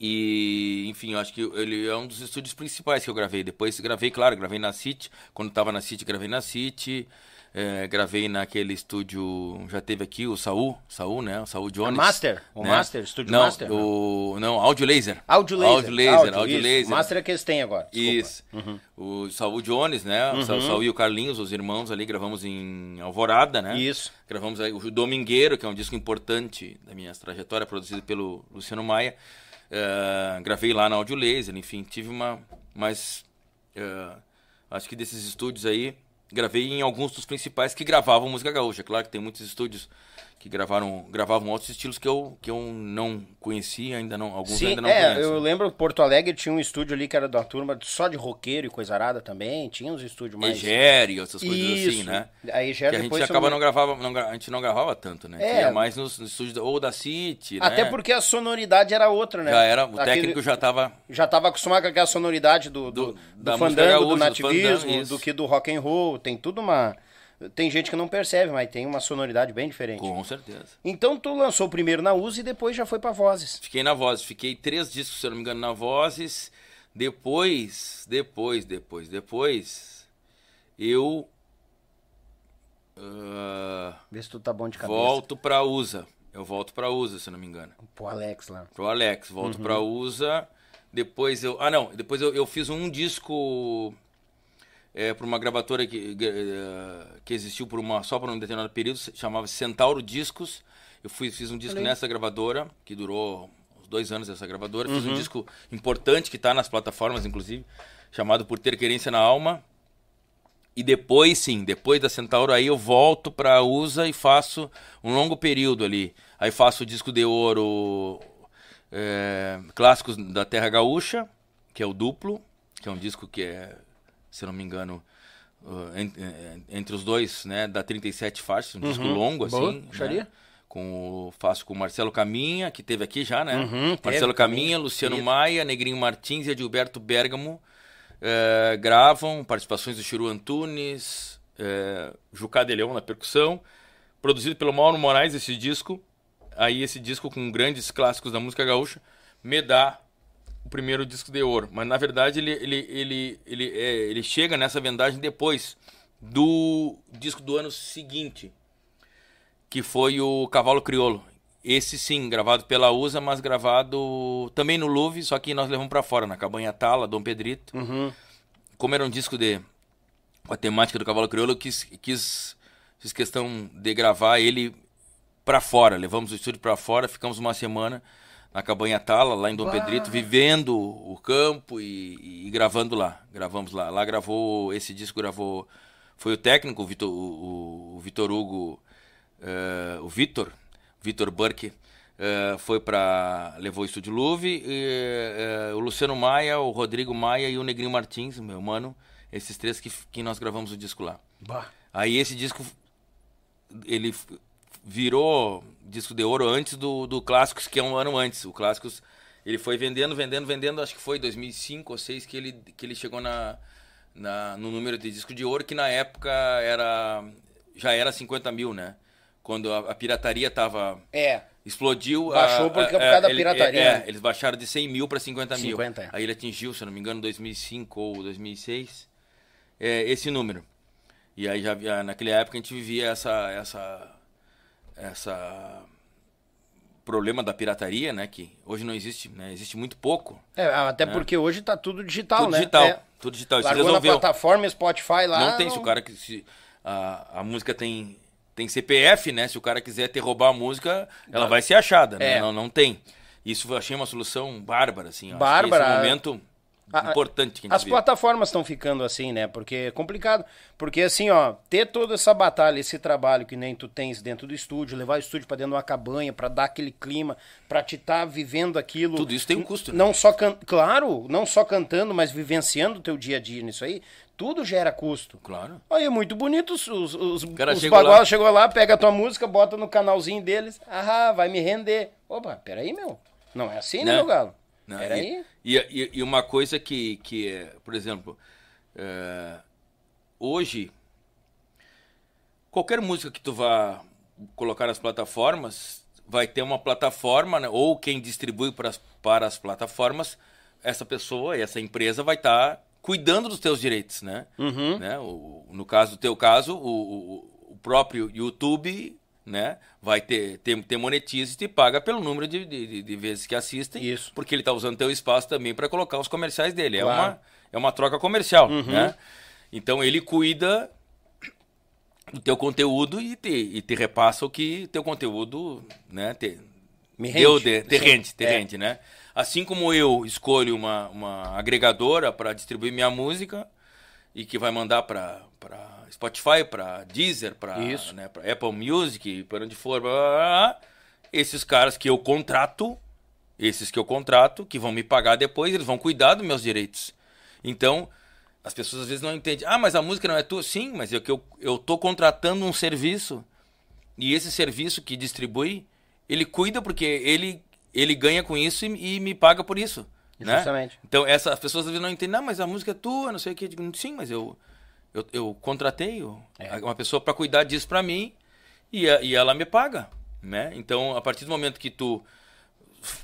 E, enfim, eu acho que ele é um dos estúdios principais que eu gravei. Depois gravei, claro, gravei na City. Quando estava na City, gravei na City. É, gravei naquele estúdio, já teve aqui o Saul, Saul, né? O Saul Jones. Master? O né? Master? Estúdio não, Master? O, não, Audio Laser. Audio Laser. Audio Laser, Audio isso. Laser. Master é que eles têm agora. desculpa. Isso. O Saul Jones, né? Uhum. O Sa- Saul e o Carlinhos, os irmãos ali, gravamos em Alvorada, né? Isso. Gravamos aí o Domingueiro, que é um disco importante da minha trajetória, produzido pelo Luciano Maia. Eh, gravei lá na Audio Laser, enfim, tive uma. Mas. eh, acho que desses estúdios aí, gravei em alguns dos principais que gravavam música gaúcha. Claro que tem muitos estúdios que gravaram, gravavam outros estilos que eu, que eu não conhecia, ainda não. Alguns eu Sim, ainda não é, conheço. eu lembro que Porto Alegre tinha um estúdio ali que era da turma só de roqueiro e coisa arada também. Tinha uns estúdios mais. Egério, essas coisas assim, Isso. né? Aí Que a gente acaba foi- não gravava, não a gente não gravava tanto, né? É. Ia mais nos, nos estúdios ou da City, Até né? porque a sonoridade era outra, né? já era, o Aquele- técnico já tava já estava acostumado com aquela sonoridade do, do, Do- do fandango, do gaúcha, do nativismo, fandango, isso. do que do rock and roll. Tem tudo uma... Tem gente que não percebe, mas tem uma sonoridade bem diferente. com certeza. Então tu lançou primeiro na Uzi e depois já foi pra Vozes. Fiquei na Vozes, fiquei três discos, se eu não me engano, na Vozes. Depois, depois, depois, depois, eu ah, Vê se tu tá bom de cabeça. volto pra USA. Eu volto pra USA, se eu não me engano. Pro Alex lá. Pro Alex, volto Uhum. pra USA. Depois eu. Ah, não. Depois eu, eu fiz um disco. É, para uma gravadora que, eh, que existiu por uma, só por um determinado período, chamava-se Centauro Discos. Eu fui, fiz um disco aí. nessa gravadora, que durou uns dois anos essa gravadora. Fiz um disco importante, que está nas plataformas, inclusive, chamado Por Ter Querência na Alma. E depois, sim, depois da Centauro, aí eu volto para a USA e faço um longo período ali. Aí faço o disco de ouro é, Clássicos da Terra Gaúcha, que é o duplo, que é um disco que é, se não me engano, uh, en- en- entre os dois, né, dá 37 faixas, um disco longo, Boa, assim. puxaria. né, com o, faço com o Marcelo Caminha, que teve aqui já, né? Uhum, Marcelo. Caminha, Luciano. Maia, Negrinho Martins e Adilberto Bergamo eh, gravam, participações do Chiru Antunes, eh, Jucá de Leão na percussão, produzido pelo Mauro Moraes esse disco, aí esse disco com grandes clássicos da música gaúcha, me dá o primeiro disco de ouro, mas na verdade ele, ele, ele, ele, é, ele chega nessa vendagem depois do disco do ano seguinte, que foi o Cavalo Criolo. Esse sim, gravado pela USA, mas gravado também no Louvre, só que nós levamos pra fora, na Cabanha Tala, Dom Pedrito. Como era um disco de com a temática do Cavalo Crioulo, eu quis, quis fiz questão de gravar ele pra fora. Levamos o estúdio pra fora, ficamos uma semana na Cabanha Tala, lá em Dom Pedrito, vivendo o campo e, e gravando lá. Gravamos lá. Lá gravou, esse disco gravou, foi o técnico, o Vitor, o, o Vitor Hugo, eh, o Vitor, Vitor Burke, eh, foi para levou o estúdio Louvre, e, eh, o Luciano Maia, o Rodrigo Maia e o Negrinho Martins, meu mano, esses três que, que nós gravamos o disco lá. Aí esse disco ele virou disco de ouro antes do, do Clássicos, que é um ano antes. O Clássicos ele foi vendendo, vendendo, vendendo, acho que foi 2005 ou 2006 que ele, que ele chegou na, na, no número de disco de ouro, que na época era já era 50 mil, né? Quando a, a pirataria tava É. explodiu. Baixou a- porque- a- por causa da ele- pirataria, É, né? eles baixaram de 100 mil para 50 mil. 50, é. Aí ele atingiu, se eu não me engano, 2005 ou 2006, é, esse número. E aí já naquela época a gente vivia essa essa essa problema da pirataria, né, que hoje não existe, né? Existe muito pouco. É, até porque hoje tá tudo digital, tudo né? digital, É. tudo digital. Isso Largou resolveu. na plataforma Spotify lá. não tem se o cara que se a, a música tem tem CPF, né? Se o cara quiser ter roubar a música, ela vai ser achada, né? É. Não, não tem. Isso eu achei uma solução bárbara, assim. eu Bárbara. Momento importante que a gente As plataformas estão ficando assim, né? Porque é complicado. Porque assim, ó, ter toda essa batalha, esse trabalho que nem tu tens dentro do estúdio, levar o estúdio pra dentro de uma cabanha, pra dar aquele clima, pra te estar vivendo aquilo. Tudo isso tem um custo, né? Não só can... claro, não só cantando, mas vivenciando o teu dia a dia nisso aí, tudo gera custo. Claro. Aí é muito bonito, os, os, os, cara os chegou lá. chegou lá, pega a tua música, bota no canalzinho deles, ah, vai me render. Opa, peraí, meu. Não é assim, né, Né? meu galo? Né? Peraí. E, e, e uma coisa que, que é, por exemplo, é, hoje, qualquer música que tu vá colocar nas plataformas, vai ter uma plataforma, né, ou quem distribui para as, para as plataformas, essa pessoa, essa empresa vai estar cuidando dos teus direitos, né? Uhum. né? O, no caso do teu caso, o, o, o próprio YouTube, né, vai ter, ter, ter monetiza e te paga pelo número de, de, de vezes que assistem, Isso. porque ele está usando teu espaço também para colocar os comerciais dele. É, Claro. uma, é uma troca comercial, Uhum. né? Então ele cuida do teu conteúdo e te, e te repassa o que teu conteúdo, né, te, Me deu rende. de, te rende, te É. rende, né? Assim como eu escolho uma, uma agregadora para distribuir minha música e que vai mandar para Spotify, para Deezer, para né, pra Apple Music, para onde for, blá, blá, blá, esses caras que eu contrato, esses que eu contrato, que vão me pagar depois, eles vão cuidar dos meus direitos. Então, as pessoas às vezes não entendem. Ah, mas a música não é tua? Sim, mas é que eu, eu tô contratando um serviço e esse serviço que distribui, ele cuida porque ele, ele ganha com isso e, e me paga por isso. Né? Justamente. Então, essa, as pessoas às vezes não entendem, não, mas a música é tua, não sei o que. Eu Sim, mas eu, eu, eu contratei É. uma pessoa para cuidar disso para mim e, a- e ela me paga. Né? Então, a partir do momento que tu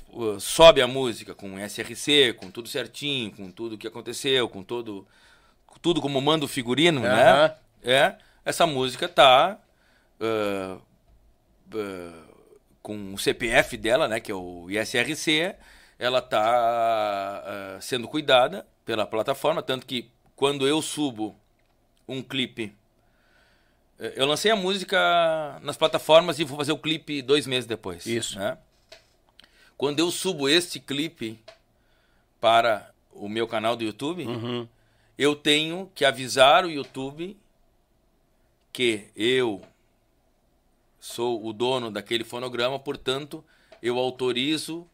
uh, sobe a música com SRC, com tudo certinho, com tudo que aconteceu, com todo tudo como manda o figurino, Aham. né? É, essa música tá ah, ah, com o CPF dela, né, que é o ISRC, ela tá ah, sendo cuidada pela plataforma, tanto que quando eu subo um clipe. Eh, Eu lancei a música nas plataformas e vou fazer o clipe dois meses depois. Isso. né? Quando eu subo este clipe para o meu canal do YouTube, Uhum. eu tenho que avisar o YouTube que eu sou o dono daquele fonograma, portanto, eu autorizo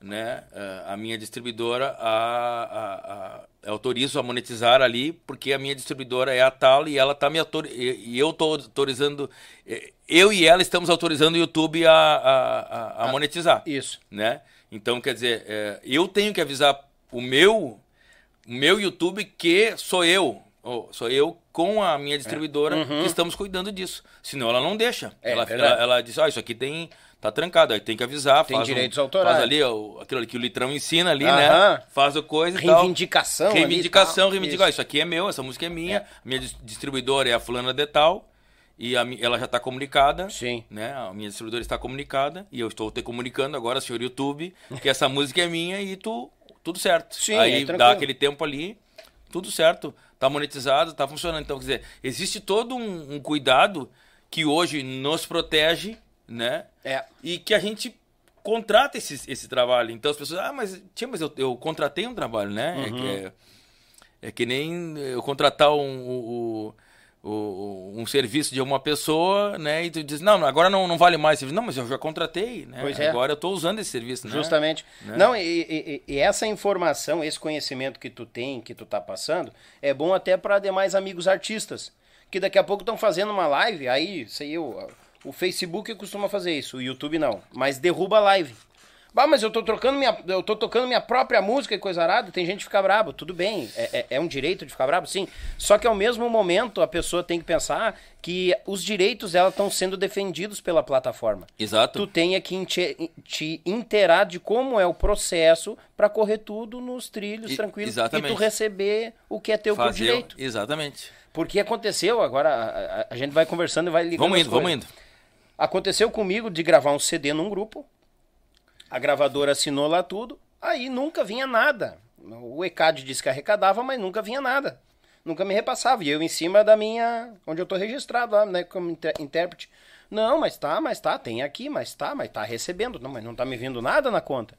né, a- a minha distribuidora a, a, a- autorizo a monetizar ali, porque a minha distribuidora é a tal e ela tá me autor, e, eu estou autorizando, eu e ela estamos autorizando o YouTube a, a, a- a monetizar Isso. né? Então, quer dizer, é, eu tenho que avisar o meu, o meu YouTube que sou eu, ou sou eu com a minha distribuidora que estamos cuidando disso. Senão ela não deixa. Uhum. É, ela, ela, ela diz, ah, isso aqui tem tá trancado, aí tem que avisar, Tem faz um- direitos autorais. Faz ali ó, aquilo ali que o Litrão ensina ali, Aham. né? Faz a coisa e tal. Reivindicação e Reivindicação, tal. reivindicação. Isso. Isso. aqui é meu, essa música é minha, a minha dis- distribuidora é a fulana de tal. E a ela já está comunicada. Sim. Né? A minha distribuidora está comunicada. E eu estou te comunicando agora, senhor YouTube, que essa música é minha e tu, tudo certo. Sim, é Aí tranquilo. dá aquele tempo ali, tudo certo. Tá monetizado, tá funcionando. Então, quer dizer, existe todo um, um cuidado que hoje nos protege, né? É. E que a gente contrata esse, esse trabalho. Então as pessoas, ah, mas, tia, mas eu, eu contratei um trabalho, né? É, que é, é que nem eu contratar um, o- um serviço de uma pessoa, né? E tu diz, não, agora não, não vale mais. Não, mas eu já contratei, né? Pois é. Agora eu estou usando esse serviço, né? Justamente. Né? Não, e, e- e essa informação, esse conhecimento que tu tem, que tu tá passando, é bom até para demais amigos artistas. Que daqui a pouco estão fazendo uma live, aí, sei eu, o Facebook costuma fazer isso, o YouTube não. Mas derruba a live. Bah, mas eu tô trocando minha. Eu tô tocando minha própria música e coisa arada, tem gente que fica brabo. Tudo bem, é, é- é um direito de ficar brabo, sim. Só que ao mesmo momento a pessoa tem que pensar que os direitos dela estão sendo defendidos pela plataforma Exato. tu tenha que inte- te inteirar de como é o processo para correr tudo nos trilhos E- tranquilos exatamente. e tu receber o que é teu por Fazer- direito. Exatamente. Porque aconteceu, agora a, a- a gente vai conversando e vai ligando Vamos indo, vamos indo. Aconteceu comigo de gravar um CD num grupo, a gravadora assinou lá tudo, aí nunca vinha nada. O ECAD disse que arrecadava, mas nunca vinha nada. Nunca me repassava. E eu em cima da minha. onde eu tô registrado lá, né, como inter- intérprete. Não, mas tá, mas tá, tem aqui, mas tá, mas tá recebendo. Não, mas não tá me vindo nada na conta.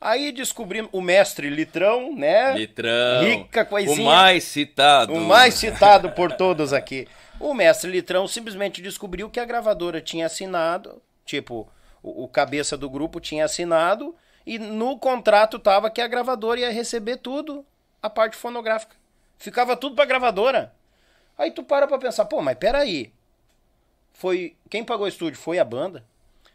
Aí descobrimos o mestre Litrão, né? Litrão. Rica coisinha. O mais citado. O mais citado por todos aqui. O mestre Litrão simplesmente descobriu que a gravadora tinha assinado, tipo, o, o cabeça do grupo tinha assinado, e no contrato tava que a gravadora ia receber tudo, a parte fonográfica. Ficava tudo pra gravadora. Aí tu para pra pensar, pô, mas peraí. Foi. Quem pagou o estúdio foi a banda.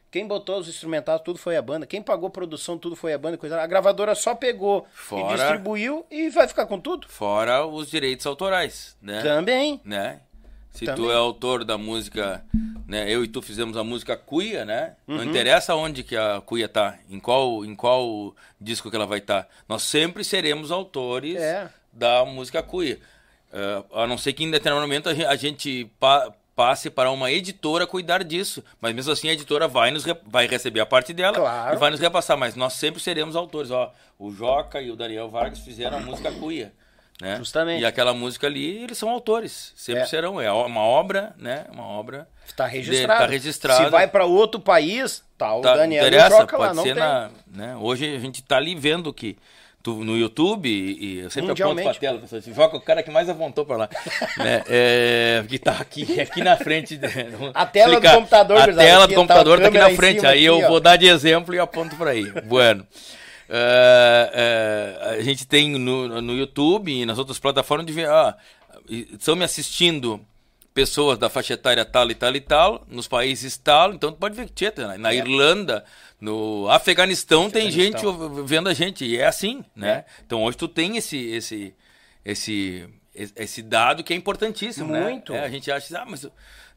Quem botou os instrumentais, tudo foi a banda. Quem pagou produção, tudo foi a banda. Coisa... A gravadora só pegou e Fora- distribuiu e vai ficar com tudo? Fora os direitos autorais, né? Também. né? Se Também. tu é autor da música, né? Eu e tu fizemos a música Cuia, né? Não Uhum. interessa onde que a Cuia tá, em qual, em qual disco que ela vai estar. Nós sempre seremos autores É. da música Cuia. Eh, a não ser que em determinado momento a gen- a gente pa- passe para uma editora cuidar disso. Mas mesmo assim a editora vai, nos vai receber a parte dela Claro. e vai nos repassar. Mas nós sempre seremos autores. Ó, o Joca e o Daniel Vargas fizeram a música Cuia. Né? Justamente. E aquela música ali, eles são autores. Sempre É. serão. É uma obra, né? Uma obra. Tá registrado. Tá registrado. Se vai pra outro país, tá o Tá, Daniel e o interessa, pode lá, não ser tem. na. Né? Hoje a gente tá ali vendo que. Tu, no YouTube, e e eu sempre aponto pra tela, pessoal, assim, Joca, o cara que mais apontou pra lá. né? é, que tá aqui, aqui na frente. A tela do explicar. computador, A tela do tá computador tá aqui na frente. aí aqui, eu ó. vou dar de exemplo e aponto pra aí. Bueno. É, é, a gente tem no, no YouTube e nas outras plataformas de ver, ah, estão me assistindo pessoas da faixa etária tal e tal e tal, nos países tal, então tu pode ver que tchê, na, na Irlanda, no Afeganistão, tem gente É. Afeganistão. ouv- vendo a gente, e é assim, né? Então hoje tu tem esse esse esse esse dado que é importantíssimo, né? Muito. É, a gente acha, ah, mas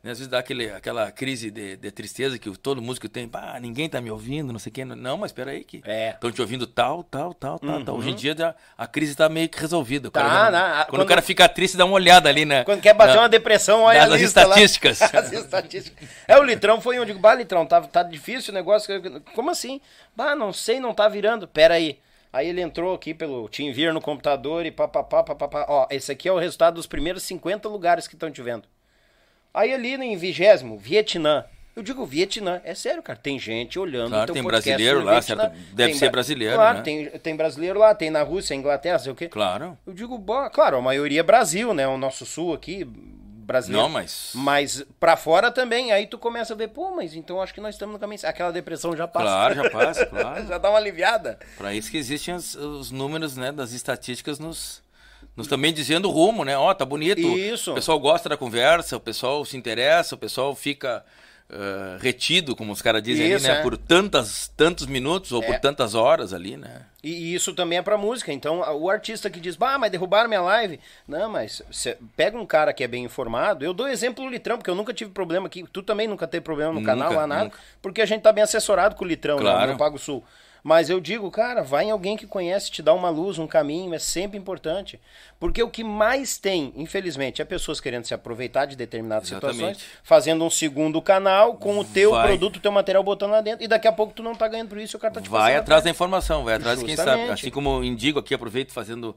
né, às vezes dá aquele, aquela crise de, de tristeza que todo músico tem, pá, ninguém tá me ouvindo, não sei quê. Não, mas espera aí que É. estão te ouvindo tal, tal, tal, tal, tal. Hoje em dia já, a crise tá meio que resolvida. O Tá, cara não- né? quando, Quando- o cara fica triste, dá uma olhada ali, né? Quando quer bater na- uma depressão, olha nas a lista lá. estatísticas. As estatísticas. É, o Litrão foi onde eu digo, bah, Litrão, tá, tá difícil o negócio. Como assim? Bah, não sei, não tá virando. Pera aí. Aí ele entrou aqui pelo TeamViewer no computador e papapá, papapá. Ó, esse aqui é o resultado dos primeiros 50 lugares que estão te vendo. Aí ali em vigésimo, Vietnã. Eu digo Vietnã, é sério, cara. Tem gente olhando Claro, tem brasileiro lá, Vietnã. certo? Deve Tem ser bra- brasileiro, Claro, né? tem, tem brasileiro lá, tem na Rússia, Inglaterra, sei o quê. Claro. Eu digo, boa, claro, a maioria é Brasil, né? O nosso sul aqui, brasileiro. Não, mas- Mas pra fora também, aí tu começa a ver, pô, mas então acho que nós estamos no caminho. Aquela depressão já passa. Claro, já passa, claro. já dá uma aliviada. Para isso que existem os, os números, né, das estatísticas nos, nos também dizendo o rumo, né? Ó, tá bonito. Isso. O pessoal gosta da conversa, o pessoal se interessa, o pessoal fica eh, retido, como os caras dizem Isso, ali, né? é. Por tantas, tantos minutos ou É. por tantas horas ali, né? E e isso também é pra música. Então, o artista que diz, bah, mas derrubaram minha live. Não, mas pega um cara que é bem informado. Eu dou exemplo do Litrão, porque eu nunca tive problema aqui. Tu também nunca teve problema no Nunca, canal lá, nada. nunca. Porque a gente tá bem assessorado com o Litrão, né, Claro. no Pago Sul. Mas eu digo, cara, vai em alguém que conhece, te dá uma luz, um caminho, é sempre importante. Porque o que mais tem, infelizmente, é pessoas querendo se aproveitar de determinadas Exatamente. situações, fazendo um segundo canal com o teu Vai. produto, o teu material botando lá dentro, e daqui a pouco tu não tá ganhando por isso e o cara tá te Vai atrás da informação, vai atrás de quem sabe. Assim como indico aqui, aproveito fazendo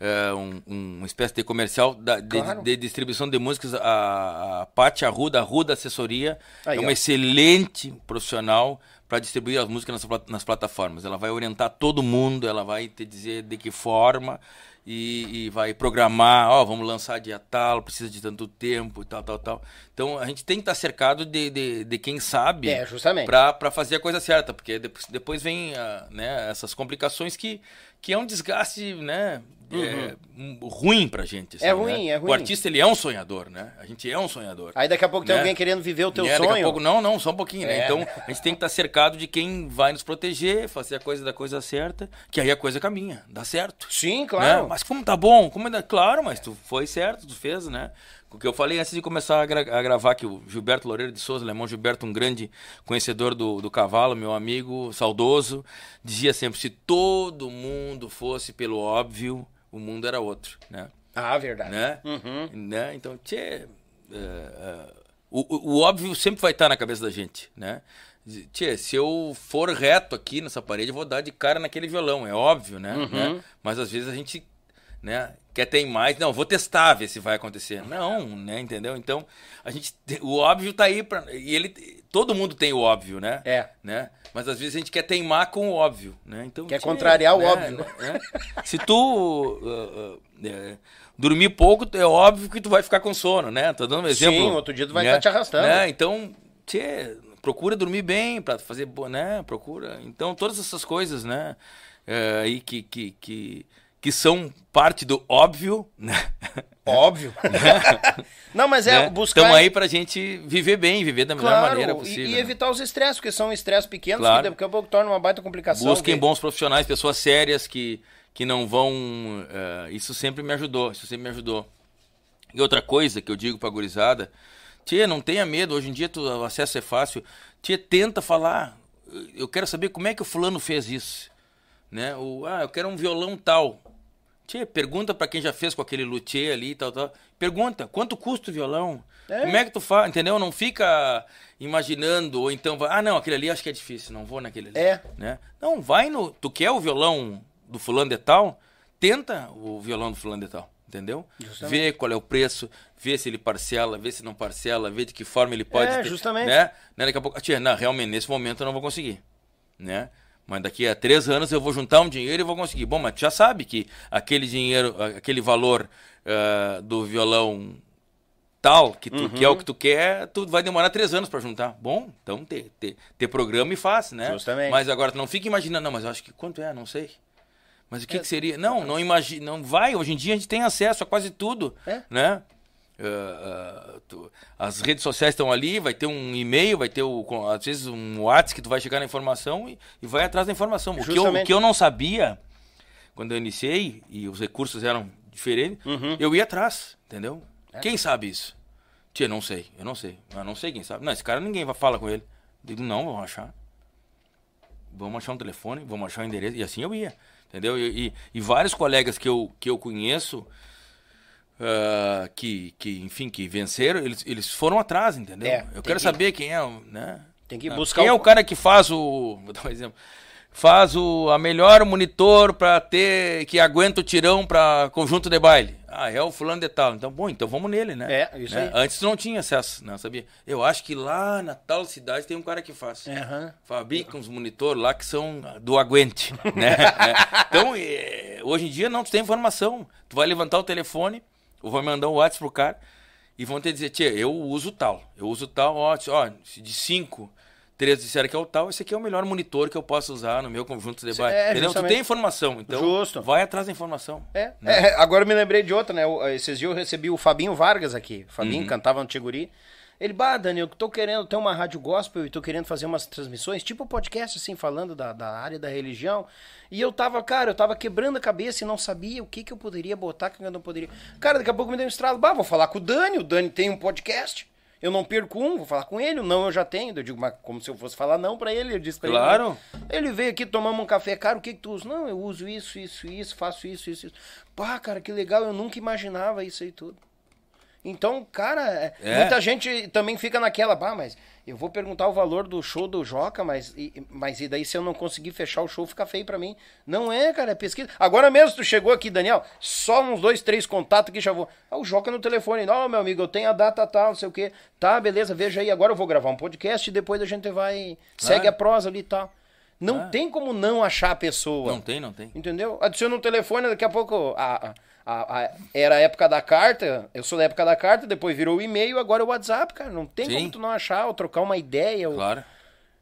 eh, um, um- uma espécie de comercial da- de, Claro. de distribuição de músicas. A, a Paty Arruda, Arruda Assessoria, Aí, é uma ó. excelente profissional para distribuir as músicas nas, nas plataformas. Ela vai orientar todo mundo, ela vai te dizer de que forma e, e vai programar, ó, vamos lançar dia tal, precisa de tanto tempo e tal, tal, tal. Então a gente tem que estar cercado de, de, de quem sabe É, justamente. para fazer a coisa certa, porque depois, depois vem ah, né, essas complicações que, que é um desgaste né, é, um- ruim pra gente. Uhum. É assim, ruim, né? é ruim. O artista ele é um sonhador, né? A gente é um sonhador. Aí daqui a pouco tem Né? alguém querendo viver o teu é, daqui a sonho. pouco, não, não, só um pouquinho, né? É. Então a gente tem que estar cercado de quem vai nos proteger, fazer a coisa da coisa certa, que aí a coisa caminha, dá certo. Sim, claro. Né? Mas como tá bom? Como ainda... Claro, mas tu foi certo, tu fez, né? O que eu falei antes de começar a, gra- a gravar, que o Gilberto Loureiro de Souza, Lemão Gilberto, um grande conhecedor do, do cavalo, meu amigo, saudoso, dizia sempre, se todo mundo fosse pelo óbvio, o mundo era outro, né? Ah, verdade. né? Uhum. né? Então, tchê, é, é, o, o- óbvio sempre vai estar na cabeça da gente, né? Tchê, se eu for reto aqui nessa parede, eu vou dar de cara naquele violão, é óbvio, né? Uhum. né? Mas às vezes a gente né, quer ter mais, não, vou testar, ver se vai acontecer. Não, né, entendeu? Então, a gente, te- o óbvio tá aí pra, e ele, todo mundo tem o óbvio, né? É. Né? Mas às vezes a gente quer teimar com o óbvio, né? Então, Quer tchê, contrariar o né, óbvio. né? Se tu uh, uh, é, dormir pouco, é óbvio que tu vai ficar com sono, né? Tô dando um exemplo. Sim, outro dia tu vai né? estar te arrastando. Né? Então, procura dormir bem para fazer, né? Procura. Então, todas essas coisas, né? É, aí que, que, que, que são parte do óbvio, né? Óbvio. não, mas é né? buscar. Estamos aí pra gente viver bem, viver da melhor claro, maneira e- possível. E, né? evitar os estresses, porque são estresses pequenos Claro. que daqui a pouco tornam uma baita complicação. Busquem que- bons profissionais, pessoas sérias que, que não vão. eh, isso sempre me ajudou, isso sempre me ajudou. E outra coisa que eu digo pra gurizada, tia, não tenha medo, hoje em dia tu, o acesso é fácil. Tia, tenta falar. Eu quero saber como é que o fulano fez isso. Né? O, ah, eu quero um violão tal. Tia, pergunta pra quem já fez com aquele luthier ali e tal, tal. Pergunta, quanto custa o violão? É. Como é que tu faz? Entendeu? Não fica imaginando, ou então vai, ah, não, aquele ali acho que é difícil, não vou naquele ali. É. Né? Não, vai no. Tu quer o violão do fulano de tal? Tenta o violão do fulano de tal. Entendeu? Vê qual é o preço, vê se ele parcela, vê se não parcela, vê de que forma ele pode. É, ter- justamente. Né? Né? Daqui a pouco, tia, não, realmente, nesse momento eu não vou conseguir. Né? Mas daqui a três anos eu vou juntar um dinheiro e vou conseguir. Bom, mas tu já sabe que aquele dinheiro, aquele valor ah, do violão tal, que, tu, que é Uhum. o que tu quer, tu vai demorar três anos para juntar. Bom, então ter, ter, ter programa e faz, né? Justamente. Mas agora tu não fica imaginando, não, mas eu acho que quanto é, não sei. Mas É. o que, que seria? Não, não imagina, não vai. Hoje em dia a gente tem acesso a quase tudo, É. né? Ah, ah, tu- as redes sociais estão ali, vai ter um e-mail, vai ter o, às vezes um WhatsApp que tu vai chegar na informação e, e vai atrás da informação. O que, eu, o que eu não sabia quando eu iniciei e os recursos eram diferentes, Uhum. eu ia atrás, entendeu? É. Quem sabe isso? Tia, não sei, eu não sei. Eu não sei quem sabe. Não, esse cara ninguém vai falar com ele. Digo, não, vamos achar. Vamos achar um telefone, vamos achar um endereço. E assim eu ia, entendeu? E, e- e vários colegas que eu, que eu conheço, ah, que, que, enfim, que venceram, eles, eles foram atrás, entendeu? É, eu quero que- saber quem é, né? Tem que Ah, buscar Quem é o- o cara que faz o... Vou dar um exemplo. faz o a melhor monitor para ter que aguenta o tirão para conjunto de baile. Ah, é o fulano de tal. Então, bom, então vamos nele, né? É, isso Né? aí. Antes não tinha acesso, não sabia? Eu acho que lá na tal cidade tem um cara que faz. Aham. Fabrica uns monitor lá que são do aguente, né? É. Então, é, hoje em dia não tu tem informação. Tu vai levantar o telefone, ou vai mandar um WhatsApp pro cara e vão te dizer, tia, eu uso tal. Eu uso tal, ó, ó de cinco, três disseram que é o tal, esse aqui é o melhor monitor que eu posso usar no meu conjunto de baile. é, Entendeu? Tu tem informação, então Justo. vai atrás da informação. É, é, agora eu me lembrei de outra, né? Esses dias eu recebi o Fabinho Vargas aqui. O Fabinho Uhum. cantava no Tiguri. Ele, bah, Dani, eu tô querendo ter uma rádio gospel e tô querendo fazer umas transmissões, tipo podcast, assim, falando da, da área da religião. E eu tava, cara, eu tava quebrando a cabeça e não sabia o que que eu poderia botar, o que eu não poderia. Cara, daqui a pouco me deu um estralo. Bah, vou falar com o Dani, o Dani tem um podcast. Eu não perco um, vou falar com ele, não eu já tenho. Eu digo, mas como se eu fosse falar não pra ele, eu disse pra Claro. ele. Ele veio aqui, tomamos um café, cara, o que que tu usa? Não, eu uso isso, isso, isso, faço isso, isso, isso. Pá, cara, que legal, eu nunca imaginava isso aí tudo. Então, cara, é, É. muita gente também fica naquela, bah, mas eu vou perguntar o valor do show do Joca, mas e, mas e daí se eu não conseguir fechar o show, fica feio pra mim. Não é, cara, é pesquisa. Agora mesmo tu chegou aqui, Daniel, só uns dois, três contatos que já vou. Ah, o Joca no telefone, não, meu amigo, eu tenho a data tal, não sei o quê. Tá, beleza, veja aí, agora eu vou gravar um podcast e depois a gente vai, segue a prosa ali e tal. Não tem como não achar a pessoa. Não tem, não tem. Entendeu? Adiciona um telefone, daqui a pouco. A, a- a- a- era a época da carta, eu sou da época da carta, depois virou o e-mail, agora é o WhatsApp, cara. Não tem Sim. como tu não achar ou trocar uma ideia. ou- Claro.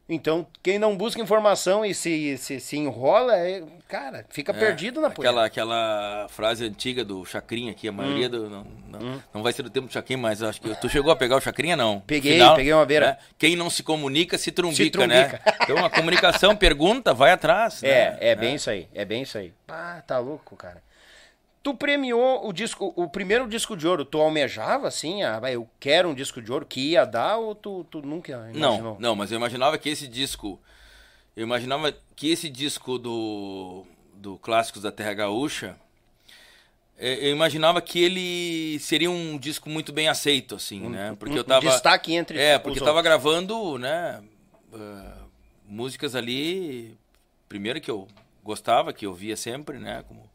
Então, quem não busca informação e se, se, se enrola, é, cara, fica perdido na poeira. aquela, aquela frase antiga do Chacrinha aqui, a maioria Hum. do. Não, não, não vai ser do tempo do Chacrinha, mas acho que. Tu chegou a pegar o Chacrinha, não? Peguei, peguei uma beira. né? Quem não se comunica se trumbica, Se trumbica. né? Então a comunicação pergunta, vai atrás. né? É, é bem isso aí, é bem isso aí. Ah, tá louco, cara. Tu premiou o disco, o primeiro disco de ouro, tu almejava assim, ah, eu quero um disco de ouro que ia dar ou tu, tu nunca imaginou? Não, não, mas eu imaginava que esse disco. Eu imaginava que esse disco do, do Clássicos da Terra Gaúcha. é, Eu imaginava que ele seria um disco muito bem aceito, assim, né? Porque um eu tava. destaque entre É, porque eu tava outros. gravando, né? ah, músicas ali. Primeiro que eu gostava, que eu via sempre, né? Como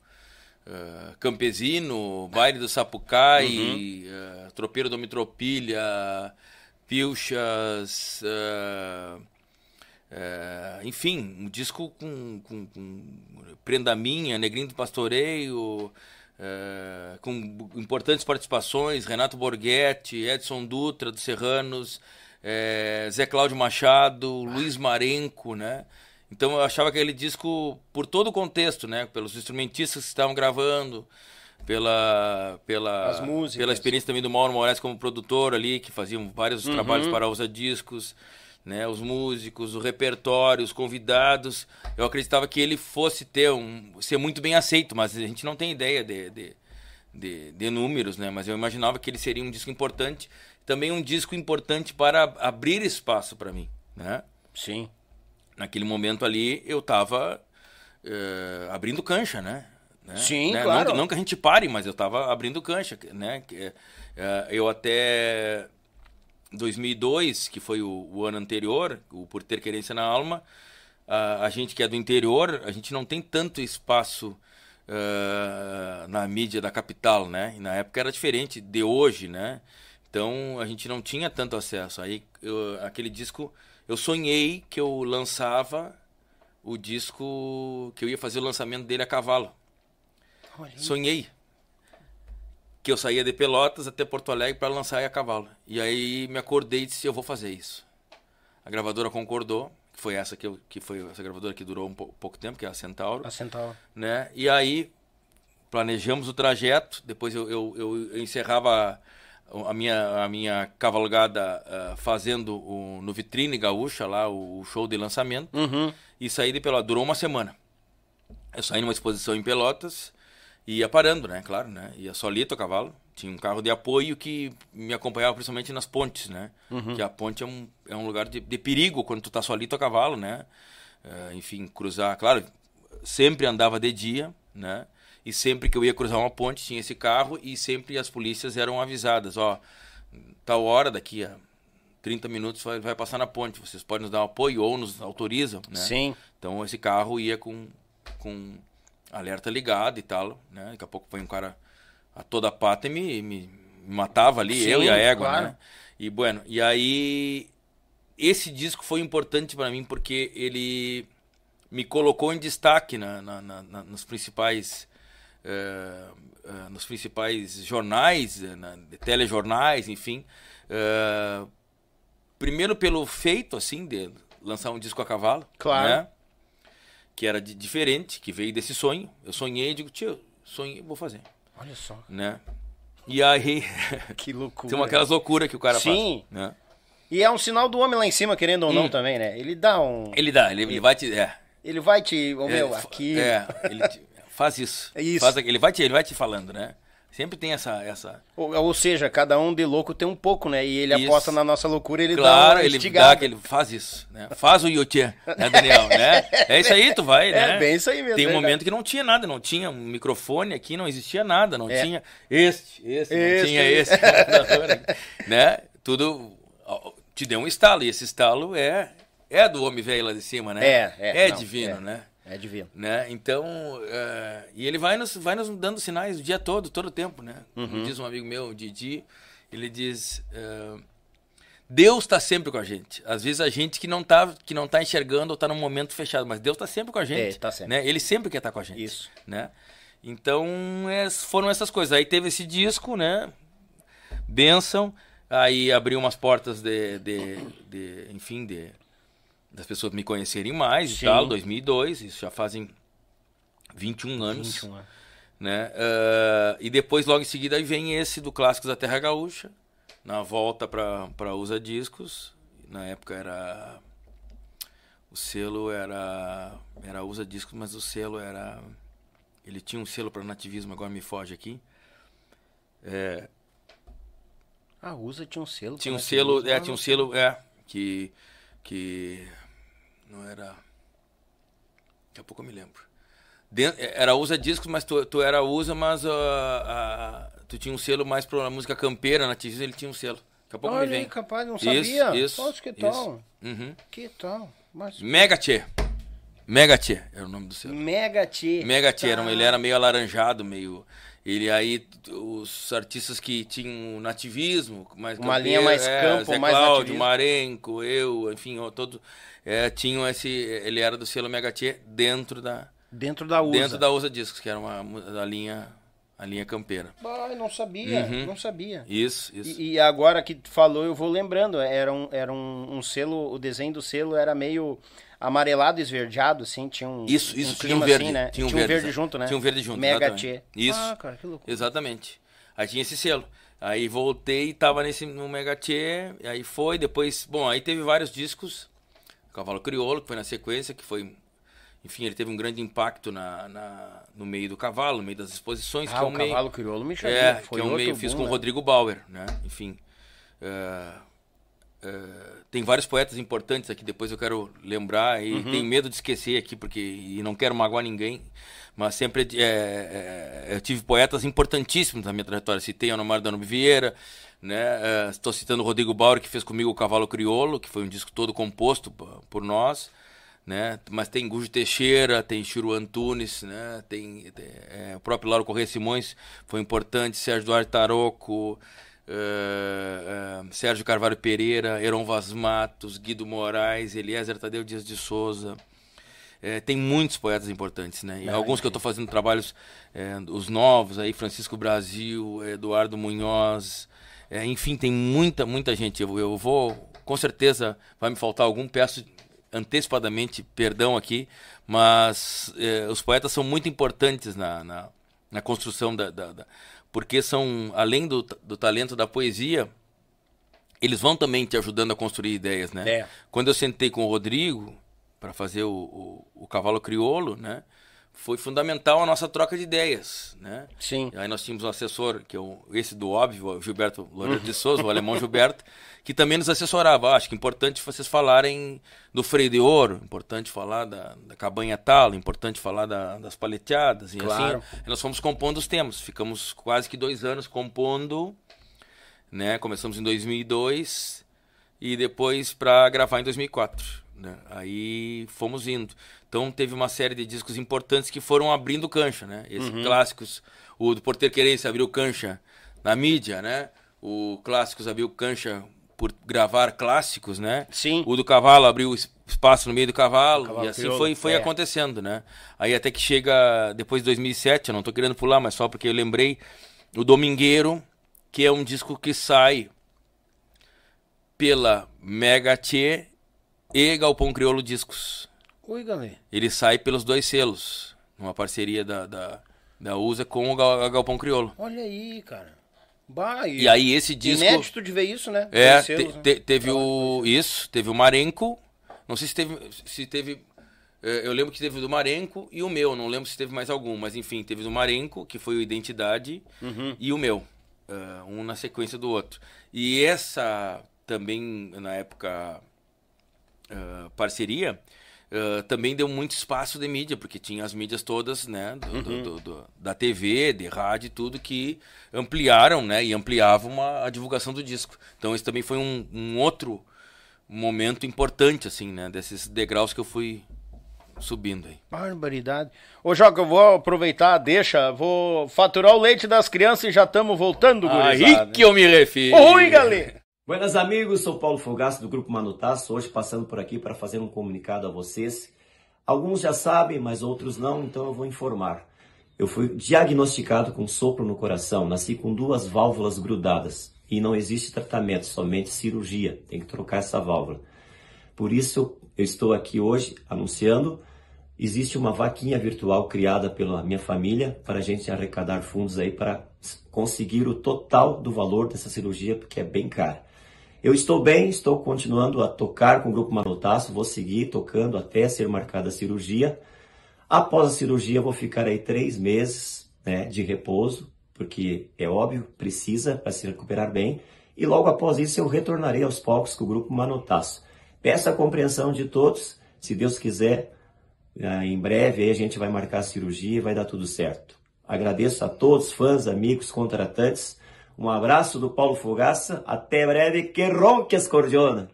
ah, Campesino, Baile do Sapucai, ah, Tropeiro do Mitropilha, Pilchas, ah, enfim, um disco com, com, com Prenda Minha, Negrinho do Pastoreio, com importantes participações, Renato Borghetti, Edson Dutra, dos Serranos, eh, Zé Cláudio Machado, Luiz Marenco, né? Então eu achava aquele disco, por todo o contexto, né? Pelos instrumentistas que estavam gravando, pela, pela, pela experiência também do Mauro Moraes como produtor ali, que faziam vários Uhum. trabalhos para Usa Discos, né? Os músicos, o repertório, os convidados. Eu acreditava que ele fosse ter um, ser muito bem aceito, mas a gente não tem ideia de, de, de, de números, né? Mas eu imaginava que ele seria um disco importante, também um disco importante para abrir espaço para mim, né? Sim. Naquele momento ali eu tava eh, abrindo cancha, né? Né? Sim, Né? claro. Não, não que a gente pare, mas eu tava abrindo cancha, né? Eh, eu até 2002, que foi o, o ano anterior, o Por Ter Querência na Alma, a, a gente que é do interior, a gente não tem tanto espaço eh, na mídia da capital, né? E na época era diferente de hoje, né? Então a gente não tinha tanto acesso. Aí eu- aquele disco, eu sonhei que eu lançava o disco, que eu ia fazer o lançamento dele a cavalo. Sonhei que eu saía de Pelotas até Porto Alegre para lançar a cavalo. E aí me acordei e disse, eu vou fazer isso. A gravadora concordou, que foi essa que, eu, que foi essa gravadora que durou um pou- pouco tempo, que é a Centauro A Centauro. né? E aí planejamos o trajeto. Depois eu, eu, eu- eu encerrava a minha, a minha cavalgada ah, fazendo o, no Vitrine Gaúcha, lá o, show de lançamento. Uhum. E saí de Pelotas. Durou uma semana. Eu saí numa exposição em Pelotas e ia parando, né? Claro, né? Ia solito a cavalo. Tinha um carro de apoio que me acompanhava principalmente nas pontes, né? Que a ponte é um, é um lugar de, de perigo quando tu tá solito a cavalo, né? Eh, enfim, cruzar, claro, sempre andava de dia, né? E sempre que eu ia cruzar uma ponte tinha esse carro e sempre as polícias eram avisadas, ó, tal hora daqui a 30 minutos vai, vai passar na ponte. Vocês podem nos dar um apoio ou nos autorizam, né? Sim. Então esse carro ia com, com alerta ligado e tal, né? Daqui a pouco foi um cara a toda pata e me, me, me matava ali, Sim, eu e a égua, claro. né? E bueno, e aí esse disco foi importante para mim porque ele me colocou em destaque na, na- na- nos principais nos principais jornais, eh, na, telejornais, enfim. Eh, primeiro pelo feito assim de lançar um disco a cavalo, Claro. né? que era de- diferente, que veio desse sonho. Eu sonhei, digo, tio, sonhei, vou fazer, Olha só. né? E aí Que loucura. tem uma aquelas loucuras que o cara Sim. faz, né? E é um sinal do homem lá em cima, querendo ou não, Hum. também, né? Ele dá um. Ele dá, ele, ele vai te, é, Ele vai te. Ô, meu, é, aqui. é, ele te- faz isso, É isso. Faz aquilo, ele vai te, ele vai te falando, né? Sempre tem essa, essa, Ou, ou seja, cada um de louco tem um pouco, né? E ele Isso. aposta na nossa loucura, ele dá claro, uma ele dá aquele, faz isso, né? Faz o Yotia, né, Daniel, né? É isso aí, tu vai, É, né? bem isso aí mesmo, Tem um é momento que não tinha nada, não tinha um microfone aqui, não existia nada, não É. tinha este, este, não Esse, tinha esse. esse, né? Tudo te deu um estalo, e esse estalo é, é do homem velho lá de cima, né? É, é, não, divino, é. né? É divino. né? Então, é, e ele vai nos, vai nos dando sinais o dia todo, todo o tempo, né? Uhum. Como diz um amigo meu, o Didi, ele diz, é, Deus está sempre com a gente. Às vezes a gente que não tá, que não tá enxergando ou tá num momento fechado, mas Deus está sempre com a gente. É, tá sempre. Né? Ele sempre quer estar com a gente. Isso. Né? Então, é, foram essas coisas. Aí teve esse disco, né? Benção. Aí abriu umas portas de, de, de enfim, de das pessoas me conhecerem mais Sim. e tal, 2002, isso já fazem 21 anos, 21 anos. né? Ah, e depois, logo em seguida, aí vem esse do Clássicos da Terra Gaúcha, na volta para Usa Discos, na época era... O selo era, era Usa Discos, mas o selo era... Ele tinha um selo para nativismo, agora me foge aqui. É, Ah, usa tinha um selo. tinha um selo, é, tinha um selo, é, que, que não era, daqui a pouco eu me lembro. Den- era usa discos, mas tu, tu era usa, mas ah, ah, tu tinha um selo mais pra música campeira, nativismo, ele tinha um selo. Daqui a pouco me Olha vem. aí, capaz, não sabia. isso, Poxa, que tal? Uhum. Que tal? Mas... Mega Tchê. Mega Tchê era o nome do selo. Mega T. Mega Tchê, era um- Tá. ele era meio alaranjado, meio... Ele aí, os artistas que tinham nativismo, mais Uma linha mais campo, Zé mais Cláudio, nativismo. Marenco, eu, enfim, todo, é, tinham esse, ele era do selo Tchê dentro da, Dentro da usa. dentro da Usa Discos, que era uma, mu- a linha, a linha campeira. Ai, não sabia, Uhum. não sabia. Isso, isso. E, e agora que tu falou, eu vou lembrando, era um, era um, um selo, o desenho do selo era meio amarelado, esverdeado, assim, tinha um Isso, um isso, tinha clima um verde. assim, né? Tinha um verde, verde, junto, né? Tinha um verde junto, Mega exatamente. Tchê. Isso. Ah, cara, que loucura. Exatamente. Aí tinha esse selo. Aí voltei, tava nesse no Mega e aí foi, depois, bom, aí teve vários discos. Cavalo Crioulo, que foi na sequência, que foi, enfim, ele teve um grande impacto na, na- no meio do cavalo, no meio das exposições, que Ah, é o um meio, cavalo crioulo me chamou. é, foi que é um meio, fiz boom, com o né? Rodrigo Bauer, né? Enfim, é, é, tem vários poetas importantes aqui, depois eu quero lembrar e Uhum. tenho medo de esquecer aqui, porque e não quero magoar ninguém, mas sempre é, é, eu tive poetas importantíssimos na minha trajetória. Citei Anomar Danube Vieira, né? Estou citando o Rodrigo Bauer, que fez comigo o Cavalo Crioulo, que foi um disco todo composto por nós. Né? Mas tem Gujo Teixeira, tem Chiru Antunes, né? tem, tem, é, o próprio Lauro Corrêa Simões foi importante, Sérgio Duarte Taroco, eh, Sérgio Carvalho Pereira, Heron Vaz Matos, Guido Moraes, Eliezer Tadeu Dias de Souza. Eh, tem muitos poetas importantes, né? E alguns que eu estou fazendo trabalhos, eh, os novos aí, Francisco Brasil, Eduardo Munhoz, enfim, tem muita, muita gente. Eu, eu vou, com certeza, vai me faltar algum, peço antecipadamente perdão aqui, mas os poetas são muito importantes na, na, na construção da, da, da- porque são além do, do talento da poesia eles vão também te ajudando a construir ideias, né? É. Quando eu sentei com o Rodrigo para fazer o, o, o Cavalo Crioulo, né? Foi fundamental a nossa troca de ideias, né? Sim. Aí nós tínhamos um assessor, que é o, esse do óbvio, o Gilberto Loureiro de Souza, o alemão Gilberto, que também nos assessorava. Ah, acho que é importante vocês falarem do freio de ouro, importante falar da, da cabanha talo, importante falar da- das paleteadas. E Claro. assim, nós fomos compondo os temas. Ficamos quase que dois anos compondo, né? Começamos em 2002, e depois para gravar em 2004. Né? Aí fomos indo. Então teve uma série de discos importantes que foram abrindo cancha, né? Esses Uhum. clássicos, o do Porter Querência abriu cancha na mídia, né? O Clássicos abriu cancha por gravar clássicos, né? Sim. O do Cavalo abriu es- espaço no meio do Cavalo, Cavalo e assim Crioulo, foi, foi é. acontecendo, né? Aí até que chega depois de 2007, eu não tô querendo pular, mas só porque eu lembrei, o Domingueiro, que é um disco que sai pela Mega Tchê e Galpão Crioulo Discos. Oi. Ele sai pelos dois selos, numa parceria da, da, da USA com o Gal- Galpão Crioulo. Olha aí, cara. Bah, E aí esse disco... Inédito de ver isso, né? É, te- selos, né? te- teve o. Isso, teve o Marenco. Não sei se teve. Se teve. eh, Eu lembro que teve o do Marenco e o meu, não lembro se teve mais algum, mas enfim, teve o do Marenco, que foi o Identidade, Uhum. e o meu. eh, um na sequência do outro. E essa também, na época, eh, parceria, eh, também deu muito espaço de mídia, porque tinha as mídias todas, né, do- do- do- do- da TV, de rádio e tudo, que ampliaram, né, e ampliavam uma- a divulgação do disco. Então esse também foi um, um outro momento importante, assim, né, desses degraus que eu fui subindo aí. Barbaridade. Ô, Joca, eu vou aproveitar, deixa, vou faturar o leite das crianças e já estamos voltando, gurizada. Aí que eu me refiro. Oi, galera. Buenas amigos, sou Paulo Fogaço do Grupo Manutaço, hoje passando por aqui para fazer um comunicado a vocês. Alguns já sabem, mas outros não, então eu vou informar. Eu fui diagnosticado com sopro no coração, nasci com duas válvulas grudadas e não existe tratamento, somente cirurgia, tem que trocar essa válvula. Por isso eu estou aqui hoje anunciando, existe uma vaquinha virtual criada pela minha família para a gente arrecadar fundos aí para conseguir o total do valor dessa cirurgia, porque é bem cara. Eu estou bem, estou continuando a tocar com o Grupo Manotaço, vou seguir tocando até ser marcada a cirurgia. Após a cirurgia, vou ficar aí três meses né, de repouso, porque é óbvio, precisa para se recuperar bem. E logo após isso, eu retornarei aos palcos com o Grupo Manotaço. Peço a compreensão de todos, se Deus quiser, ah, em breve aí a gente vai marcar a cirurgia e vai dar tudo certo. Agradeço a todos, fãs, amigos, contratantes. Um abraço do Paulo Fogaça. Até breve. Que ronque as cordiona.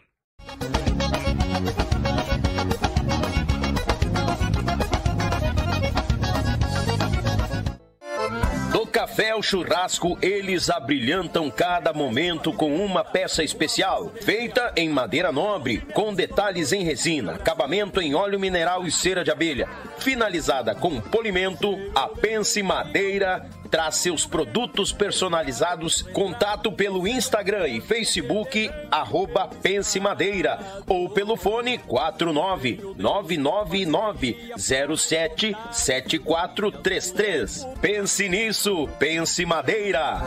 Do café ao churrasco, eles abrilhantam cada momento com uma peça especial, feita em madeira nobre, com detalhes em resina, acabamento em óleo mineral e cera de abelha. Finalizada com polimento, a Pense Madeira traz seus produtos personalizados. Contato pelo Instagram e Facebook, arroba Pense Madeira, ou pelo fone 49999077433. Pense nisso, Pense Madeira.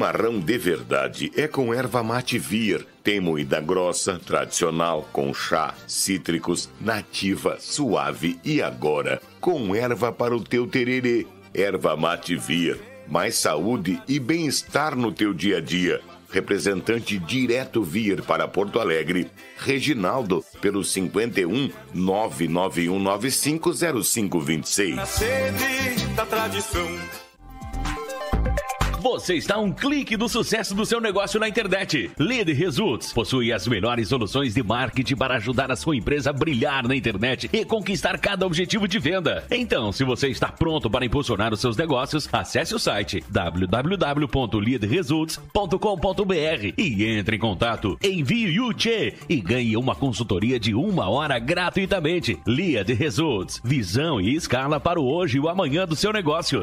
Chimarrão de verdade é com erva mate vir. Tem moída grossa, tradicional, com chá, cítricos, nativa, suave e agora com erva para o teu tererê. Erva mate vir. Mais saúde e bem-estar no teu dia a dia. Representante direto vir para Porto Alegre. Reginaldo, pelo 51 991950526. Na sede da tradição. Você está um clique do sucesso do seu negócio na internet. Lead Results possui as melhores soluções de marketing para ajudar a sua empresa a brilhar na internet e conquistar cada objetivo de venda. Então, se você está pronto para impulsionar os seus negócios, acesse o site www.leadresults.com.br e entre em contato. Envie o Tchê e ganhe uma consultoria de uma hora gratuitamente. Lead Results, visão e escala para o hoje e o amanhã do seu negócio.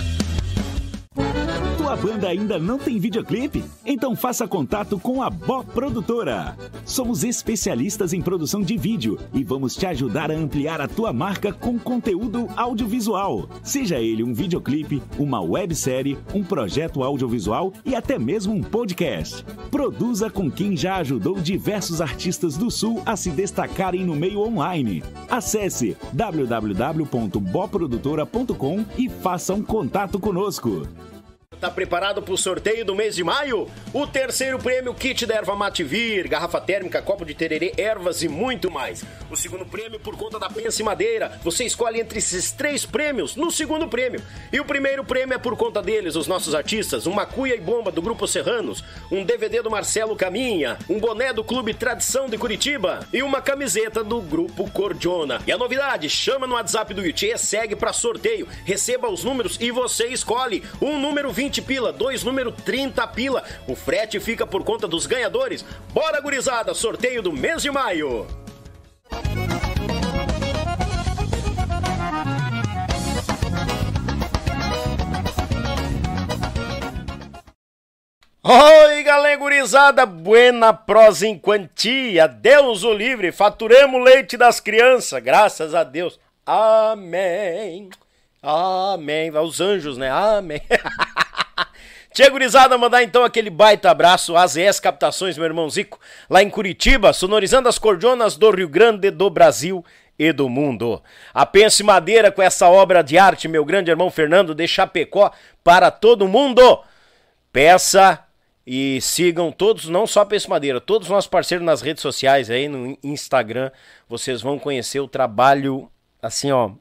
Tua banda ainda não tem videoclipe? Então faça contato com a Bó Produtora. Somos especialistas em produção de vídeo e vamos te ajudar a ampliar a tua marca com conteúdo audiovisual. Seja ele um videoclipe, uma websérie, um projeto audiovisual e até mesmo um podcast. Produza com quem já ajudou diversos artistas do Sul a se destacarem no meio online. Acesse www.boprodutora.com e faça um contato conosco. Tá preparado para o sorteio do mês de maio? O terceiro prêmio kit da erva Mativir, garrafa térmica, copo de tererê, ervas e muito mais. O segundo prêmio por conta da Pense Madeira. Você escolhe entre esses três prêmios no segundo prêmio. E o primeiro prêmio é por conta deles, os nossos artistas, uma cuia e bomba do Grupo Serranos, um DVD do Marcelo Caminha, um boné do Clube Tradição de Curitiba e uma camiseta do Grupo Cordiona. E a novidade, chama no WhatsApp do Yuchê, segue para sorteio, receba os números e você escolhe um número 20 20 pila, dois número 30 pila. O frete fica por conta dos ganhadores. Bora, gurizada, sorteio do mês de maio. Oi, galera gurizada, buena prosa em quantia, Deus o livre, faturemos leite das crianças, graças a Deus, amém, amém, os anjos, né, amém. Tia gurizada, mandar então aquele baita abraço às AZS Captações, meu irmão Zico, lá em Curitiba, sonorizando as cordionas do Rio Grande do Brasil e do mundo. A Pense Madeira com essa obra de arte, meu grande irmão Fernando de Chapecó, para todo mundo. Peça e sigam todos, não só a Pense Madeira, todos os nossos parceiros nas redes sociais aí, no Instagram, vocês vão conhecer o trabalho, assim, ó,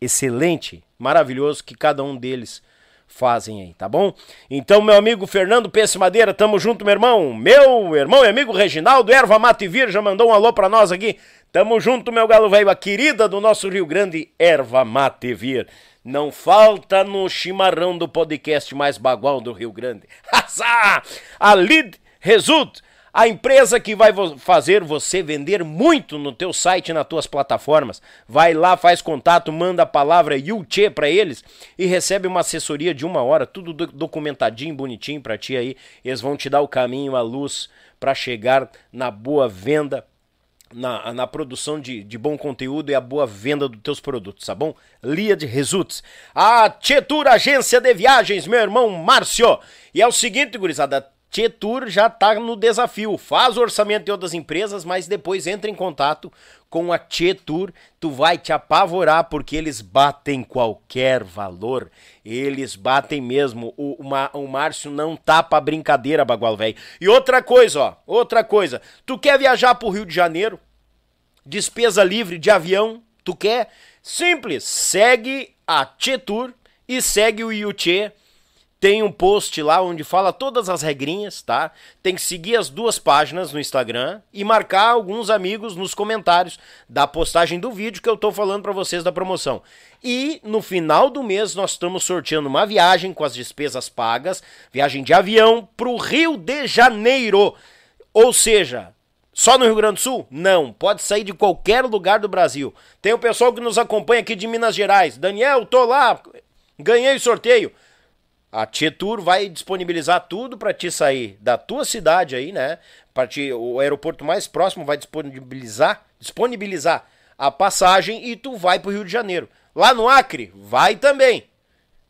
excelente, maravilhoso que cada um deles fazem aí, tá bom? Então, meu amigo Fernando Pense Madeira, tamo junto, meu irmão. Meu irmão e amigo Reginaldo Erva Vir já mandou um alô pra nós aqui. Tamo junto, meu galo velho, a querida do nosso Rio Grande, Erva Mate Vir. Não falta no chimarrão do podcast mais bagual do Rio Grande. a Lead Result a empresa que vai fazer você vender muito no teu site, nas tuas plataformas, vai lá, faz contato, manda a palavra Yuche para eles e recebe uma assessoria de uma hora, tudo documentadinho, bonitinho para ti aí. Eles vão te dar o caminho, a luz para chegar na boa venda na, na produção de, de bom conteúdo e a boa venda dos teus produtos, tá bom? Lia de Results. A Tietur Agência de Viagens, meu irmão Márcio. E é o seguinte, gurizada, Tietur já está no desafio. Faz o orçamento de outras empresas, mas depois entra em contato com a Tietur. Tu vai te apavorar porque eles batem qualquer valor. Eles batem mesmo. O, uma, o Márcio não tá pra brincadeira, bagual velho. E outra coisa, ó. Outra coisa. Tu quer viajar pro Rio de Janeiro? Despesa livre de avião? Tu quer? Simples. Segue a Tietur e segue o Yuchê tem um post lá onde fala todas as regrinhas, tá? Tem que seguir as duas páginas no Instagram e marcar alguns amigos nos comentários da postagem do vídeo que eu tô falando para vocês da promoção. E no final do mês nós estamos sorteando uma viagem com as despesas pagas, viagem de avião pro Rio de Janeiro. Ou seja, só no Rio Grande do Sul? Não, pode sair de qualquer lugar do Brasil. Tem o pessoal que nos acompanha aqui de Minas Gerais. Daniel, tô lá, ganhei o sorteio. A Tietur vai disponibilizar tudo para te sair da tua cidade aí, né? Para o aeroporto mais próximo vai disponibilizar, disponibilizar a passagem e tu vai pro Rio de Janeiro. Lá no Acre, vai também.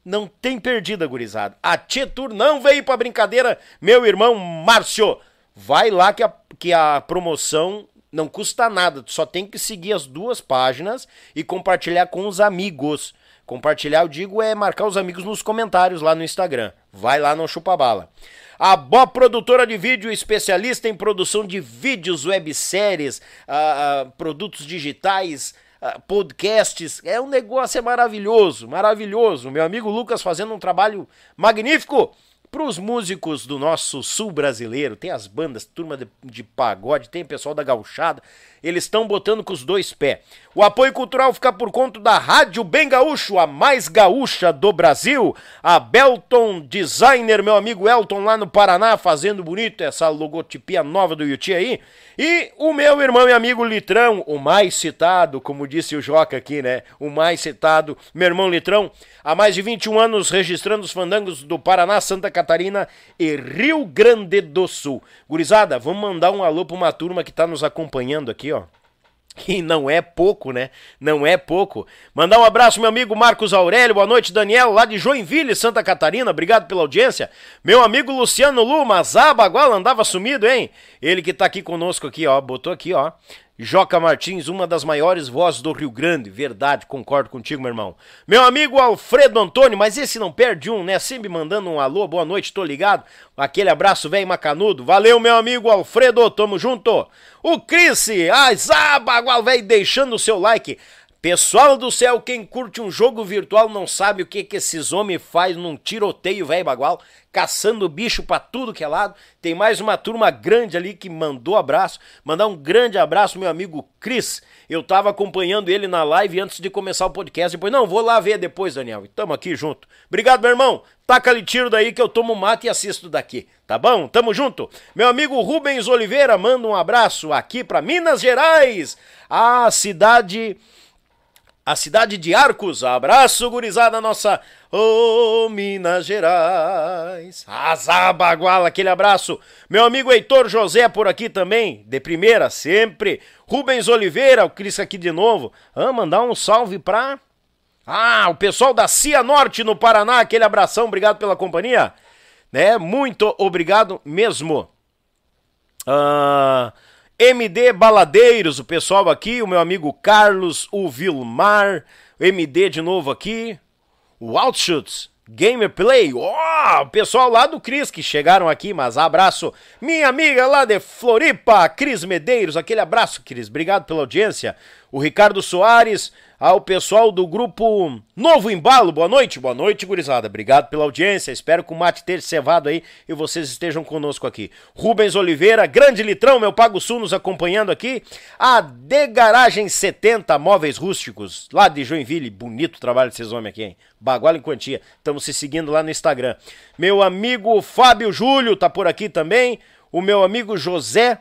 Não tem perdida, gurizada. A Tietur não veio para brincadeira, meu irmão Márcio. Vai lá que a, que a promoção não custa nada. Tu só tem que seguir as duas páginas e compartilhar com os amigos. Compartilhar, eu digo, é marcar os amigos nos comentários lá no Instagram. Vai lá no Chupa Bala. A Bó Produtora de Vídeo, especialista em produção de vídeos, webséries, uh, uh, produtos digitais, uh, podcasts. É um negócio é maravilhoso, maravilhoso. Meu amigo Lucas fazendo um trabalho magnífico para os músicos do nosso sul brasileiro, tem as bandas, turma de, de pagode, tem pessoal da gauchada, eles estão botando com os dois pés. O apoio cultural fica por conta da Rádio Bem Gaúcho, a mais gaúcha do Brasil. A Belton Designer, meu amigo Elton lá no Paraná, fazendo bonito essa logotipia nova do Yuti aí. E o meu irmão e amigo Litrão, o mais citado, como disse o Joca aqui, né? O mais citado, meu irmão Litrão, há mais de 21 anos registrando os fandangos do Paraná, Santa Catarina e Rio Grande do Sul. Gurizada, vamos mandar um alô para uma turma que está nos acompanhando aqui, ó. E não é pouco, né? Não é pouco. Mandar um abraço, meu amigo Marcos Aurélio. Boa noite, Daniel, lá de Joinville, Santa Catarina. Obrigado pela audiência. Meu amigo Luciano Luma, Zabaguala, andava sumido, hein? Ele que tá aqui conosco aqui, ó. Botou aqui, ó. Joca Martins, uma das maiores vozes do Rio Grande. Verdade, concordo contigo, meu irmão. Meu amigo Alfredo Antônio, mas esse não perde um, né? Sempre mandando um alô, boa noite, tô ligado. Aquele abraço, velho macanudo. Valeu, meu amigo Alfredo, tamo junto. O Cris, ai, Zabagual, velho, deixando o seu like. Pessoal do céu, quem curte um jogo virtual não sabe o que que esses homens faz num tiroteio, velho bagual, caçando bicho para tudo que é lado. Tem mais uma turma grande ali que mandou abraço. Mandar um grande abraço meu amigo Cris. Eu tava acompanhando ele na live antes de começar o podcast. Depois, não, vou lá ver depois, Daniel. E tamo aqui junto. Obrigado, meu irmão. Taca ali tiro daí que eu tomo mate e assisto daqui. Tá bom? Tamo junto. Meu amigo Rubens Oliveira manda um abraço aqui para Minas Gerais, a cidade a cidade de Arcos. Abraço, gurizada nossa. Ô, oh, Minas Gerais. Azabaguala, aquele abraço. Meu amigo Heitor José por aqui também, de primeira, sempre. Rubens Oliveira, o Cris aqui de novo. Ah, mandar um salve pra... Ah, o pessoal da Cia Norte no Paraná, aquele abração, obrigado pela companhia. Né, muito obrigado mesmo. Ah... MD Baladeiros, o pessoal aqui, o meu amigo Carlos, o Vilmar, MD de novo aqui, o Outshoots, Gameplay, ó, oh, o pessoal lá do Cris que chegaram aqui, mas abraço, minha amiga lá de Floripa, Cris Medeiros, aquele abraço, Cris, obrigado pela audiência, o Ricardo Soares, ao pessoal do grupo Novo Embalo. Boa noite, boa noite, gurizada. Obrigado pela audiência. Espero que o mate esteja cevado aí e vocês estejam conosco aqui. Rubens Oliveira, Grande Litrão, meu Pago Sul nos acompanhando aqui. A De Garagem 70 Móveis Rústicos, lá de Joinville. Bonito trabalho desses homens aqui, hein? Baguala em quantia. Estamos se seguindo lá no Instagram. Meu amigo Fábio Júlio tá por aqui também. O meu amigo José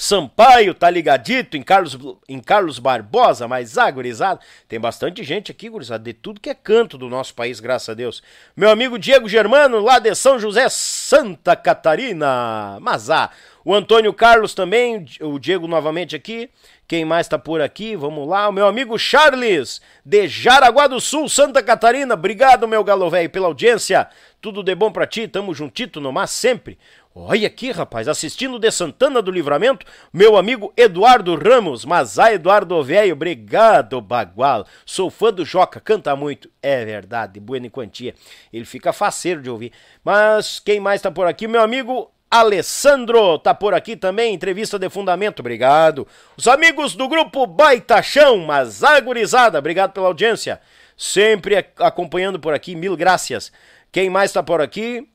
Sampaio tá ligadito em Carlos, em Carlos Barbosa, mas agorizado. Tem bastante gente aqui, gurizada, de tudo que é canto do nosso país, graças a Deus. Meu amigo Diego Germano, lá de São José, Santa Catarina. Mazá. O Antônio Carlos também, o Diego novamente aqui. Quem mais tá por aqui? Vamos lá. O meu amigo Charles, de Jaraguá do Sul, Santa Catarina. Obrigado, meu galo velho, pela audiência. Tudo de bom pra ti, tamo juntito no mar sempre. Olha aqui, rapaz, assistindo de Santana do Livramento, meu amigo Eduardo Ramos. Mas a Eduardo Velho, obrigado, Bagual. Sou fã do Joca, canta muito. É verdade, buena em quantia. Ele fica faceiro de ouvir. Mas quem mais tá por aqui? Meu amigo Alessandro tá por aqui também, entrevista de fundamento, obrigado. Os amigos do grupo Baitachão, mas agorizada, obrigado pela audiência. Sempre acompanhando por aqui, mil graças. Quem mais tá por aqui?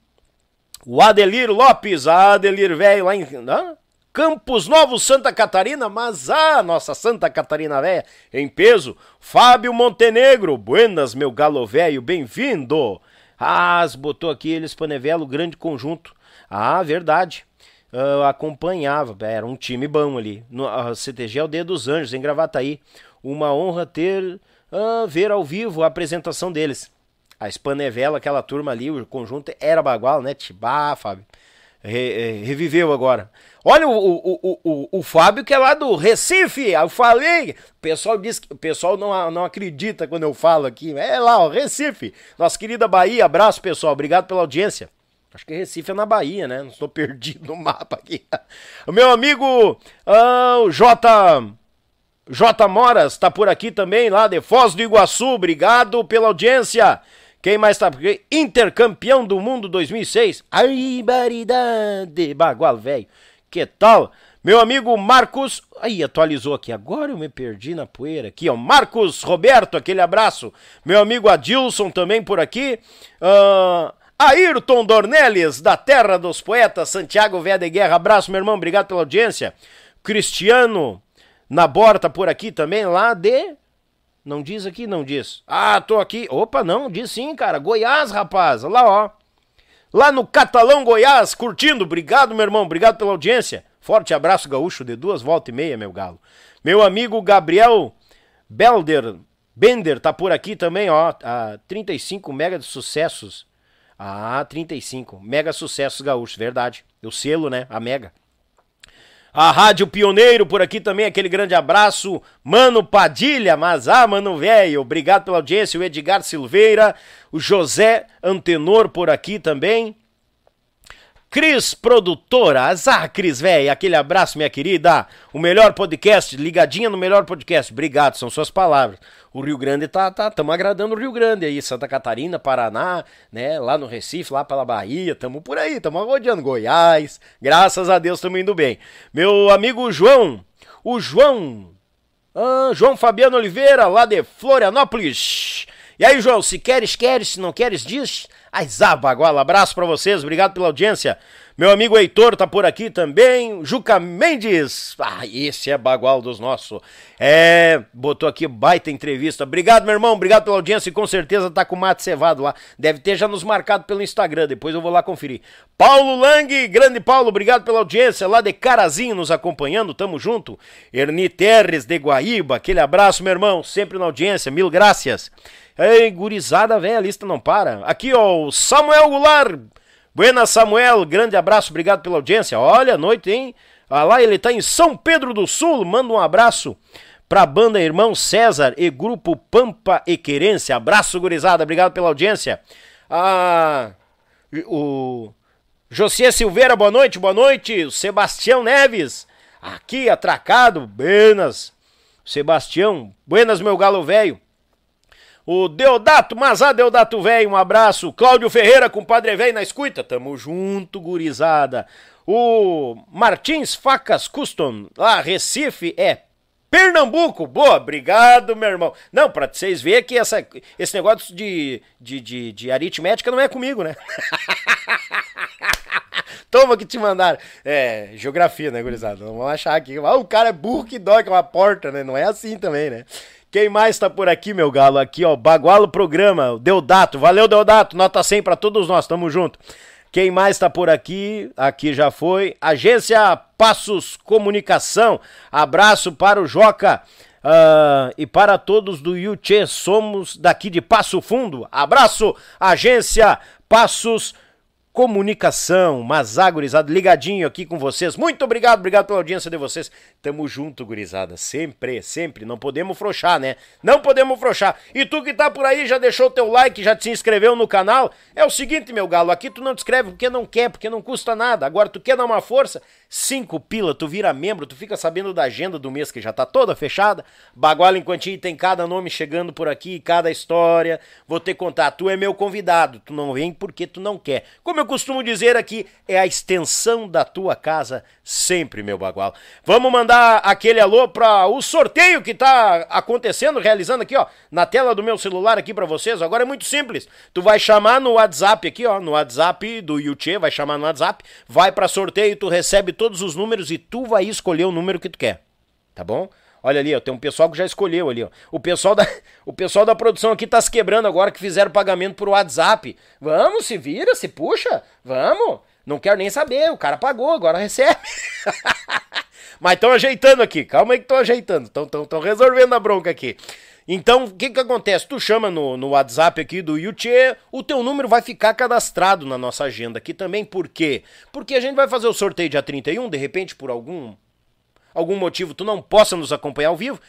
O Adelir Lopes, a Adelir velho lá em ah, Campos Novos, Santa Catarina, mas a ah, nossa Santa Catarina velha em peso. Fábio Montenegro, buenas meu galo velho, bem-vindo. Ah, botou aqui eles Panevelo, grande conjunto. Ah, verdade. Uh, acompanhava, era um time bom ali. No, CTG é o Dedo dos Anjos, em Gravataí. Uma honra ter uh, ver ao vivo a apresentação deles a Spanevela, aquela turma ali, o conjunto era bagual, né? Tibá, Fábio. Re, reviveu agora. Olha o, o, o, o, o Fábio que é lá do Recife, eu falei. O pessoal diz que o pessoal não, não acredita quando eu falo aqui. É lá, o Recife. Nossa querida Bahia, abraço pessoal, obrigado pela audiência. Acho que Recife é na Bahia, né? Não estou perdido no mapa aqui. O meu amigo, ah, o J. J. Moras está por aqui também, lá de Foz do Iguaçu. Obrigado pela audiência. Quem mais tá? Intercampeão do mundo 2006. Ai, baridade, bagual velho. Que tal? Meu amigo Marcos. Aí, atualizou aqui. Agora eu me perdi na poeira. Aqui, ó. Marcos Roberto, aquele abraço. Meu amigo Adilson também por aqui. Uh, Ayrton Dornelles, da Terra dos Poetas, Santiago Véia de Guerra. Abraço, meu irmão, obrigado pela audiência. Cristiano na Borta por aqui também, lá de. Não diz aqui, não diz. Ah, tô aqui. Opa, não, diz sim, cara. Goiás, rapaz. Lá, ó. Lá no Catalão, Goiás, curtindo. Obrigado, meu irmão. Obrigado pela audiência. Forte abraço, gaúcho, de duas volta e meia, meu galo. Meu amigo Gabriel Belder, Bender, tá por aqui também, ó. A 35 mega de sucessos. Ah, 35. Mega sucessos gaúchos, verdade. O selo, né? A mega. A Rádio Pioneiro por aqui também, aquele grande abraço. Mano Padilha, mas ah, mano velho, obrigado pela audiência. O Edgar Silveira, o José Antenor por aqui também. Cris Produtora, azar Cris, velho, aquele abraço, minha querida. O melhor podcast, ligadinha no melhor podcast. Obrigado, são suas palavras. O Rio Grande tá, tá, tamo agradando o Rio Grande aí, Santa Catarina, Paraná, né, lá no Recife, lá pela Bahia, tamo por aí, tamo rodeando Goiás. Graças a Deus tamo indo bem. Meu amigo João, o João, ah, João Fabiano Oliveira, lá de Florianópolis. E aí, João, se queres, queres, se não queres, diz. Aizá, Baguala, abraço para vocês, obrigado pela audiência. Meu amigo Heitor tá por aqui também. Juca Mendes. Ah, esse é bagual dos nossos. É, botou aqui baita entrevista. Obrigado, meu irmão. Obrigado pela audiência e com certeza tá com o mate cevado lá. Deve ter já nos marcado pelo Instagram. Depois eu vou lá conferir. Paulo Lang, grande Paulo, obrigado pela audiência. Lá de Carazinho nos acompanhando. Tamo junto. Erni Terres de Guaíba. Aquele abraço, meu irmão. Sempre na audiência. Mil graças. Ei, gurizada, velho, a lista não para. Aqui, ó, o Samuel Goulart. Buena Samuel, grande abraço, obrigado pela audiência. Olha, noite, hein? Ah lá, ele tá em São Pedro do Sul. Manda um abraço pra banda Irmão César e grupo Pampa e Querência. Abraço, gurizada, obrigado pela audiência. Ah, o José Silveira, boa noite, boa noite. O Sebastião Neves, aqui atracado, buenas. Sebastião, buenas, meu galo velho. O Deodato Mazá, Deodato Velho, um abraço. Cláudio Ferreira, com Padre Velho na escuta. Tamo junto, gurizada. O Martins Facas Custom, lá, Recife, é Pernambuco. Boa, obrigado, meu irmão. Não, pra vocês verem que essa, esse negócio de, de, de, de aritmética não é comigo, né? Toma que te mandaram. É, geografia, né, gurizada? Vamos achar aqui. Ah, o cara é burro que dói com uma porta, né? Não é assim também, né? Quem mais tá por aqui, meu galo? Aqui, ó, Bagualo Programa, Deodato. Valeu, Deodato. Nota 100 para todos nós, tamo junto. Quem mais tá por aqui? Aqui já foi. Agência Passos Comunicação. Abraço para o Joca. Uh, e para todos do Yuchê, somos daqui de Passo Fundo. Abraço, Agência Passos Comunicação, Mazá, gurizada, ligadinho aqui com vocês. Muito obrigado, obrigado pela audiência de vocês. Tamo junto, gurizada, sempre, sempre. Não podemos frouxar, né? Não podemos frouxar. E tu que tá por aí, já deixou teu like, já te inscreveu no canal? É o seguinte, meu galo, aqui tu não te inscreve porque não quer, porque não custa nada. Agora tu quer dar uma força, cinco pila, tu vira membro, tu fica sabendo da agenda do mês que já tá toda fechada. Baguala Enquantinho tem cada nome chegando por aqui, cada história. Vou te contar, tu é meu convidado, tu não vem porque tu não quer. Como eu costumo dizer aqui, é a extensão da tua casa sempre, meu bagual. Vamos mandar aquele alô para o sorteio que tá acontecendo, realizando aqui, ó, na tela do meu celular aqui para vocês. Agora é muito simples. Tu vai chamar no WhatsApp aqui, ó, no WhatsApp do YouTube, vai chamar no WhatsApp, vai para sorteio, tu recebe todos os números e tu vai escolher o número que tu quer. Tá bom? Olha ali, ó, tem um pessoal que já escolheu ali, ó. O pessoal da, o pessoal da produção aqui tá se quebrando agora que fizeram pagamento por WhatsApp. Vamos, se vira, se puxa, vamos. Não quero nem saber, o cara pagou, agora recebe. Mas estão ajeitando aqui, calma aí que estão ajeitando, estão resolvendo a bronca aqui. Então, o que que acontece? Tu chama no, no WhatsApp aqui do Yuchê, o teu número vai ficar cadastrado na nossa agenda aqui também. Por quê? Porque a gente vai fazer o sorteio dia 31, de repente, por algum algum motivo tu não possa nos acompanhar ao vivo,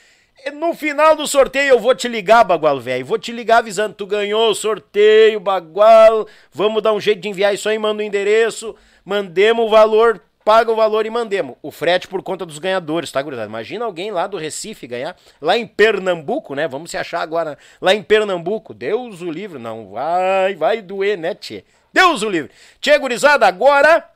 no final do sorteio eu vou te ligar, Bagual, velho. Vou te ligar avisando, tu ganhou o sorteio, Bagual. Vamos dar um jeito de enviar isso aí, manda o endereço, mandemos o valor, paga o valor e mandemos. O frete por conta dos ganhadores, tá, gurizada? Imagina alguém lá do Recife ganhar, lá em Pernambuco, né? Vamos se achar agora, lá em Pernambuco. Deus o livre, não vai, vai doer, né, tchê? Deus o livre. Tchê, gurizada, agora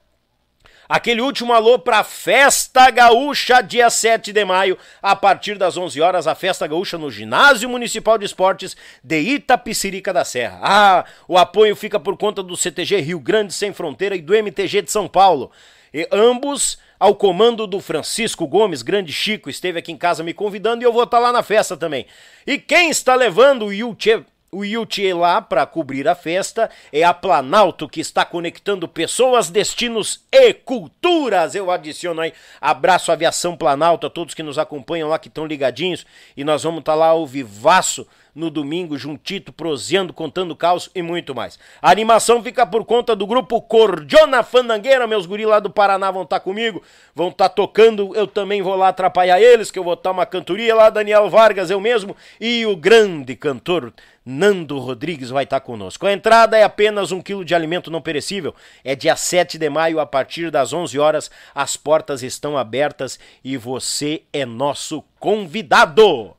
Aquele último alô para Festa Gaúcha, dia 7 de maio, a partir das 11 horas, a Festa Gaúcha no Ginásio Municipal de Esportes de Itapicirica da Serra. Ah, o apoio fica por conta do CTG Rio Grande Sem Fronteira e do MTG de São Paulo. E ambos ao comando do Francisco Gomes, grande Chico, esteve aqui em casa me convidando e eu vou estar lá na festa também. E quem está levando o Yuchê o Yuti lá para cobrir a festa é a Planalto que está conectando pessoas, destinos e culturas. Eu adiciono aí abraço aviação Planalto a todos que nos acompanham lá que estão ligadinhos e nós vamos estar lá ao vivaço no domingo, juntito, proseando, contando caos e muito mais. A animação fica por conta do grupo Cordiona Fandangueira, meus guri lá do Paraná vão estar tá comigo, vão estar tá tocando, eu também vou lá atrapalhar eles, que eu vou estar tá uma cantoria lá, Daniel Vargas, eu mesmo, e o grande cantor Nando Rodrigues vai estar conosco. A entrada é apenas um quilo de alimento não perecível. É dia 7 de maio, a partir das 11 horas. As portas estão abertas e você é nosso convidado.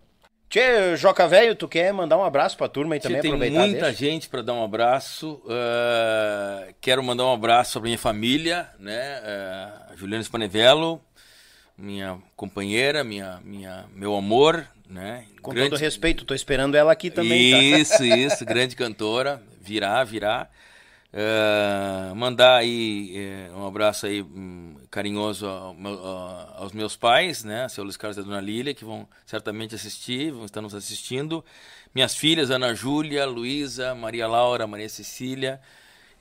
Tchê, Joca Velho, tu quer mandar um abraço pra turma aí também? Tem muita deixa? gente para dar um abraço. Uh, quero mandar um abraço pra minha família, né? Uh, Juliana Spanevello, minha companheira, minha, minha, meu amor, né? Com grande... todo respeito, tô esperando ela aqui também. Tá? Isso, tá? isso, grande cantora, virá, virá. Uh, mandar aí uh, um abraço aí um, carinhoso ao, uh, aos meus pais, né, seu Luiz Carlos e a Dona Lília, que vão certamente assistir, vão estar nos assistindo. Minhas filhas, Ana Júlia, Luísa, Maria Laura, Maria Cecília,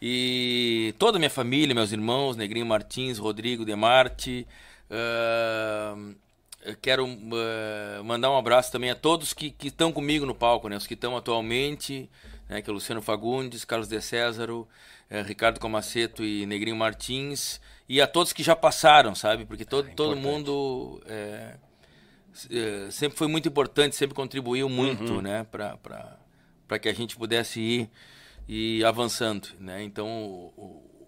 e toda a minha família, meus irmãos, Negrinho Martins, Rodrigo Demarte. Uh, quero mandar um abraço também a todos que estão comigo no palco, né, os que estão atualmente né, que é Luciano Fagundes, Carlos de Césaro, é, Ricardo Comaceto e Negrinho Martins, e a todos que já passaram, sabe? Porque todo, é todo mundo é, é, sempre foi muito importante, sempre contribuiu muito, uhum. né, para que a gente pudesse ir, ir avançando, né? Então, o,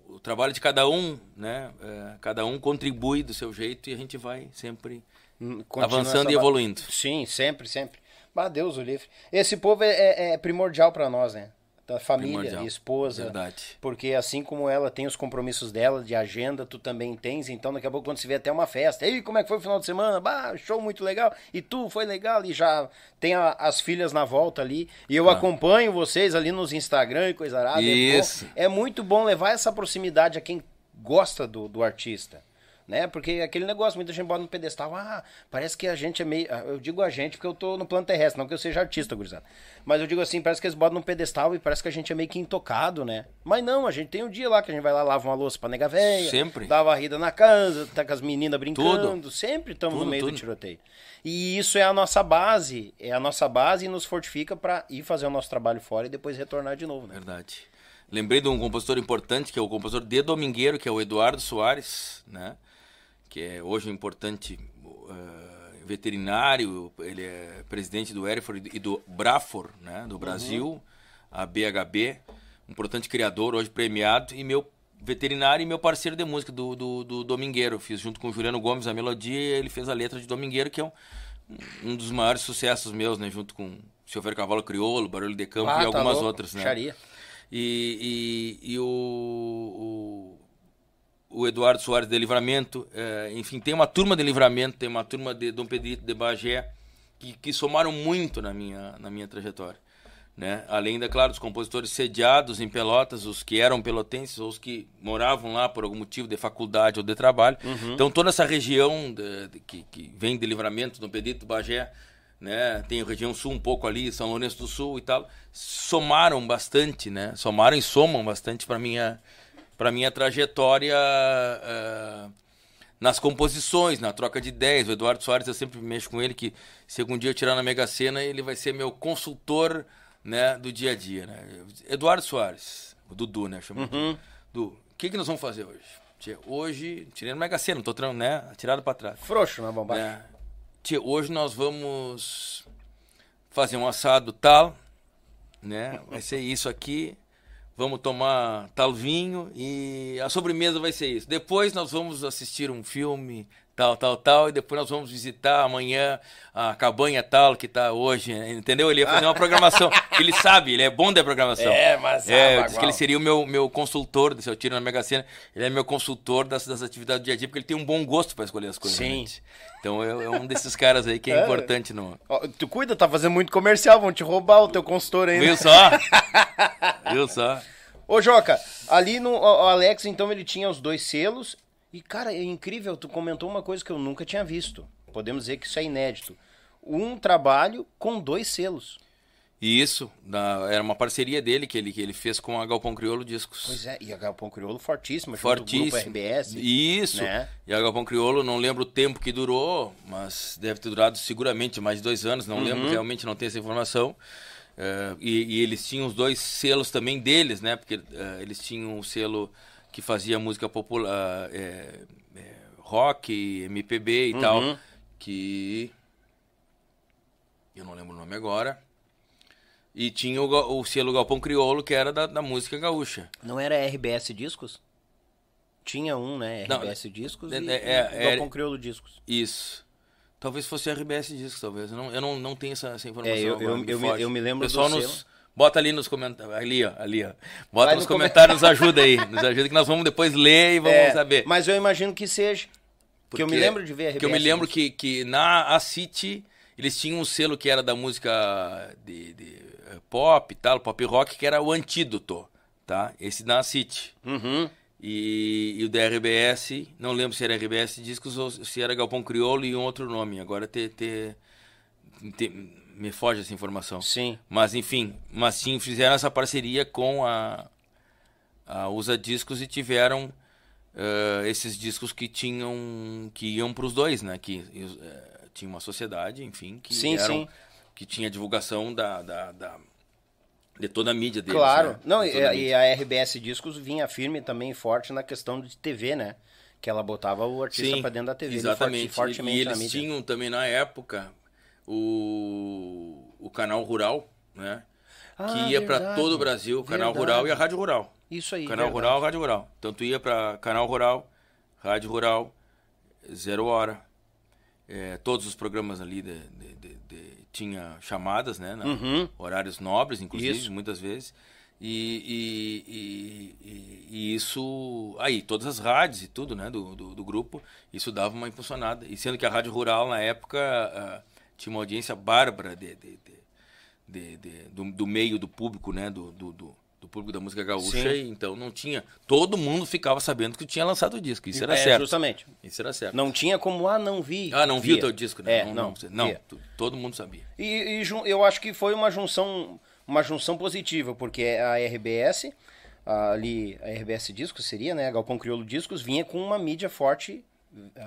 o, o trabalho de cada um, né, é, cada um contribui do seu jeito e a gente vai sempre hum, Continua avançando e evoluindo. Sim, sempre, sempre. Ah, Deus o livre. Esse povo é, é, é primordial para nós, né? Da família, primordial. esposa. Verdade. Porque assim como ela tem os compromissos dela de agenda, tu também tens. Então daqui a pouco quando se vê até uma festa. Ei, como é que foi o final de semana? Bah, show muito legal. E tu, foi legal. E já tem a, as filhas na volta ali. E eu ah. acompanho vocês ali nos Instagram e coisa arada. Isso. É, é muito bom levar essa proximidade a quem gosta do, do artista né? Porque aquele negócio, muita gente bota no pedestal, ah, parece que a gente é meio. Ah, eu digo a gente porque eu tô no plano terrestre, não que eu seja artista, gurizada. Mas eu digo assim, parece que eles botam no pedestal e parece que a gente é meio que intocado, né? Mas não, a gente tem um dia lá que a gente vai lá, lava uma louça pra nega velha, sempre. dá uma varrida na casa, tá com as meninas brincando, tudo. sempre estamos no meio tudo. do tiroteio. E isso é a nossa base, é a nossa base e nos fortifica para ir fazer o nosso trabalho fora e depois retornar de novo, né? Verdade. Lembrei de um compositor importante, que é o compositor de Domingueiro, que é o Eduardo Soares, né? Que é hoje um importante uh, veterinário, ele é presidente do Erifor e do Brafor, né, do Brasil, uhum. a BHB, um importante criador, hoje premiado, e meu veterinário e meu parceiro de música do, do, do Domingueiro. Fiz junto com o Juliano Gomes a melodia e ele fez a letra de Domingueiro, que é um, um dos maiores sucessos meus, né, junto com Chofer Cavalo Crioulo, Barulho de Campo ah, e tá algumas outras. Né? E, e, e o, o o Eduardo Soares de Livramento, é, enfim, tem uma turma de Livramento, tem uma turma de Dom Pedrito de Bagé, que, que somaram muito na minha, na minha trajetória. Né? Além, da claro, dos compositores sediados em Pelotas, os que eram pelotenses ou os que moravam lá por algum motivo de faculdade ou de trabalho. Uhum. Então, toda essa região de, de, que, que vem de Livramento, Dom Pedrito, Bagé, né? Tem a região sul um pouco ali, São Lourenço do Sul e tal, somaram bastante, né? Somaram e somam bastante para minha para minha trajetória uh, nas composições, na troca de ideias. O Eduardo Soares, eu sempre mexo com ele, que se algum dia eu tirar na Mega Sena, ele vai ser meu consultor né, do dia a dia. Né? Eduardo Soares, o Dudu, né? Chama uhum. O que, que nós vamos fazer hoje? Tia, hoje, tirei na Mega Sena, tô tirando, né? Tirado para trás. Frouxo na bombagem. É. Tia, hoje nós vamos fazer um assado tal, né? Vai ser isso aqui vamos tomar tal vinho e a sobremesa vai ser isso. Depois nós vamos assistir um filme tal, tal, tal, e depois nós vamos visitar amanhã a cabanha tal que tá hoje, entendeu? Ele ia fazer uma programação. ele sabe, ele é bom da programação. É, mas é, ah, diz que ele seria o meu, meu consultor, se eu tiro na Mega Sena, ele é meu consultor das, das atividades do dia a dia, porque ele tem um bom gosto para escolher as coisas. Sim. realmente. Então é, é um desses caras aí que é, É. importante no. Ó, tu cuida, tá fazendo muito comercial, vão te roubar o teu consultor ainda. Viu só? Viu só? Ô, Joca, ali no o Alex, então, ele tinha os dois selos. E, cara, é incrível, tu comentou uma coisa que eu nunca tinha visto. Podemos dizer que isso é inédito. Um trabalho com dois selos. E isso, da- era uma parceria dele que ele, que ele fez com a Galpão Crioulo Discos. Pois é, e a Galpão Crioulo fortíssima, junto Fortíssimo. com o grupo RBS. Isso. né? E a Galpão Crioulo, não lembro o tempo que durou, mas deve ter durado seguramente mais de dois anos, não Uhum. lembro, realmente não tenho essa informação. Eh, e, e eles tinham os dois selos também deles, né? Porque eh, eles tinham o selo que fazia música popular, eh, eh, rock, MPB e Uhum. tal, que eu não lembro o nome agora. E tinha o, o selo Galpão Crioulo, que era da, da música gaúcha. Não era RBS Discos? Tinha um, né? Não, RBS Discos é- e, é- e é- Galpão Crioulo Discos. Isso. Talvez fosse RBS Discos, talvez. Eu não, eu não, não tenho essa, essa informação. É, eu- eu- eu me- eu me lembro do Pessoal nos selo. Bota ali nos comentários, ali ó, ali ó. Bota Vai nos no come- comentários, nos ajuda aí, nos ajuda que nós vamos depois ler e vamos É, saber. Mas eu imagino que seja. Porque eu me lembro de ver RBS Porque eu me lembro que, que na A City eles tinham um selo que era da música de, de, eh, pop e tal, pop rock, que era o Antídoto, tá? Esse da A City. Uhum. E, e o da RBS, não lembro se era RBS Discos ou se era Galpão Crioulo e um outro nome. Agora te, te- te- me foge essa informação. Sim. Mas enfim, mas sim, fizeram essa parceria com a, a Usa Discos e tiveram eh, esses discos que tinham que iam para os dois, né? Que eh, tinha uma sociedade, enfim, que Sim, eram, sim. que tinha divulgação da, da, da- de toda a mídia deles. Claro. né? Não, De e, e a RBS Discos vinha firme também forte na questão de TV, né? Que ela botava o artista pra dentro da TV. Exatamente. forte- fortemente e eles tinham também na época o, o canal rural, né? Ah, que ia para todo o Brasil, o canal Verdade. rural e a rádio rural. Isso aí. canal verdade. rural, rádio rural. Então tu ia para canal rural, rádio rural, zero hora. É, todos os programas ali de, de- de- de- tinha chamadas, né? na- Uhum. Horários nobres, inclusive, Isso. muitas vezes. E, e- e- e- e isso. Aí, todas as rádios e tudo, né? Do, do, do grupo, isso dava uma impulsionada. E sendo que a Rádio Rural, na época, ah, tinha uma audiência bárbara de, de- de- de- do, do meio do público, né? Do, do, do- público da música gaúcha. E Então não tinha. Todo mundo ficava sabendo que tinha lançado o disco. Isso era É, certo. Justamente. Isso era certo. Não tinha como, ah, não vi. Ah, não viu o teu disco, né? É, não, não. não, tu- todo mundo sabia. E, e eu acho que foi uma junção, uma junção positiva, porque a RBS, ali, a RBS Discos seria, né? A Galpão Crioulo Discos vinha com uma mídia forte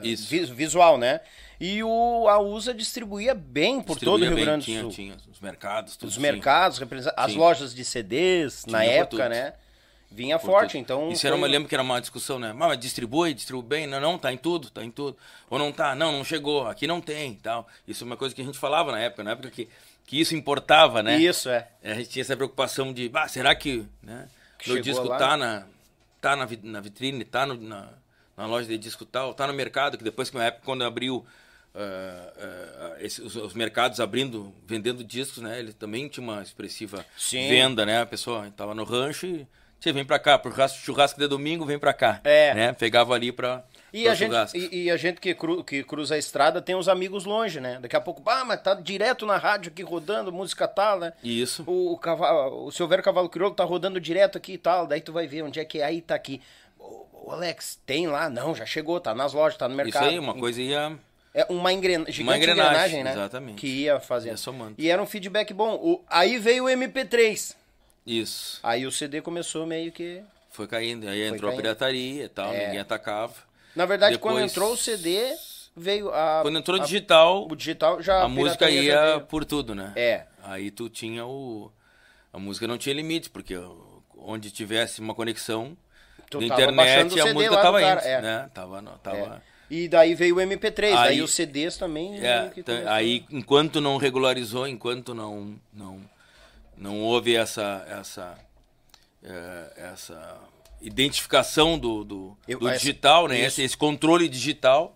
Isso. vi- visual, né? E o, a USA distribuía bem por todo o Distribuía Rio Grande do tinha, Sul. Tinha os mercados, tudo Os tinha. mercados, as lojas de CDs, na Tinha por época, tudo. né? Vinha Por forte, tudo. então... Isso era foi- uma, lembro que era uma discussão, né? Mas distribui, distribui bem. Não, não, tá em tudo, tá em tudo. Ou não tá, não, não chegou, aqui não tem tal. Isso é uma coisa que a gente falava na época, na época que, que isso importava, né? Isso, é. A gente tinha essa preocupação de, ah, será que, né? Que Meu disco lá? tá na, tá na, na vitrine, tá no- na, na loja de disco tal, tá no mercado, que depois que na época quando abriu ah, ah, esses- os, os mercados abrindo, vendendo discos, né? Ele também tinha uma expressiva Sim. venda, né? A pessoa tava no rancho e Tchê, vem pra cá, pro churrasco, churrasco de domingo, vem pra cá. É. Né? Pegava ali pra, E a, gente, e, e a gente que, cru- que cruza a estrada tem os amigos longe, né? Daqui a pouco, ah, mas tá direto na rádio aqui rodando, música tal, né? Isso. O, o, cavalo, o Silvério Cavalo Crioulo tá rodando direto aqui e tal, daí tu vai ver onde é que é, aí tá aqui. Ô, Alex, tem lá? Não, já chegou, tá nas lojas, tá no Isso mercado. aí, uma coisa ia... É uma engren... gigante Uma engrenagem, engrenagem, né? exatamente. Que ia fazendo. Ia somando. E era um feedback bom. O- Aí veio o MP3. Isso. Aí o CD começou meio que... Foi caindo. Aí entrou caindo. a pirataria e tal, É. ninguém atacava. Na verdade, Depois- quando entrou o CD, veio a... Quando entrou o a- digital, o digital já... a música ia por tudo, né? É. Aí tu tinha o... A música não tinha limite, porque onde tivesse uma conexão Tu da internet, a música tava indo, é. né? Tava, não, tava... É. E daí veio o MP3, Aí- daí os CDs também. É, meio que tá- aí enquanto não regularizou, enquanto não não não houve essa essa é, essa identificação do, do, Eu- do essa- digital, né? isso. Esse, esse controle digital,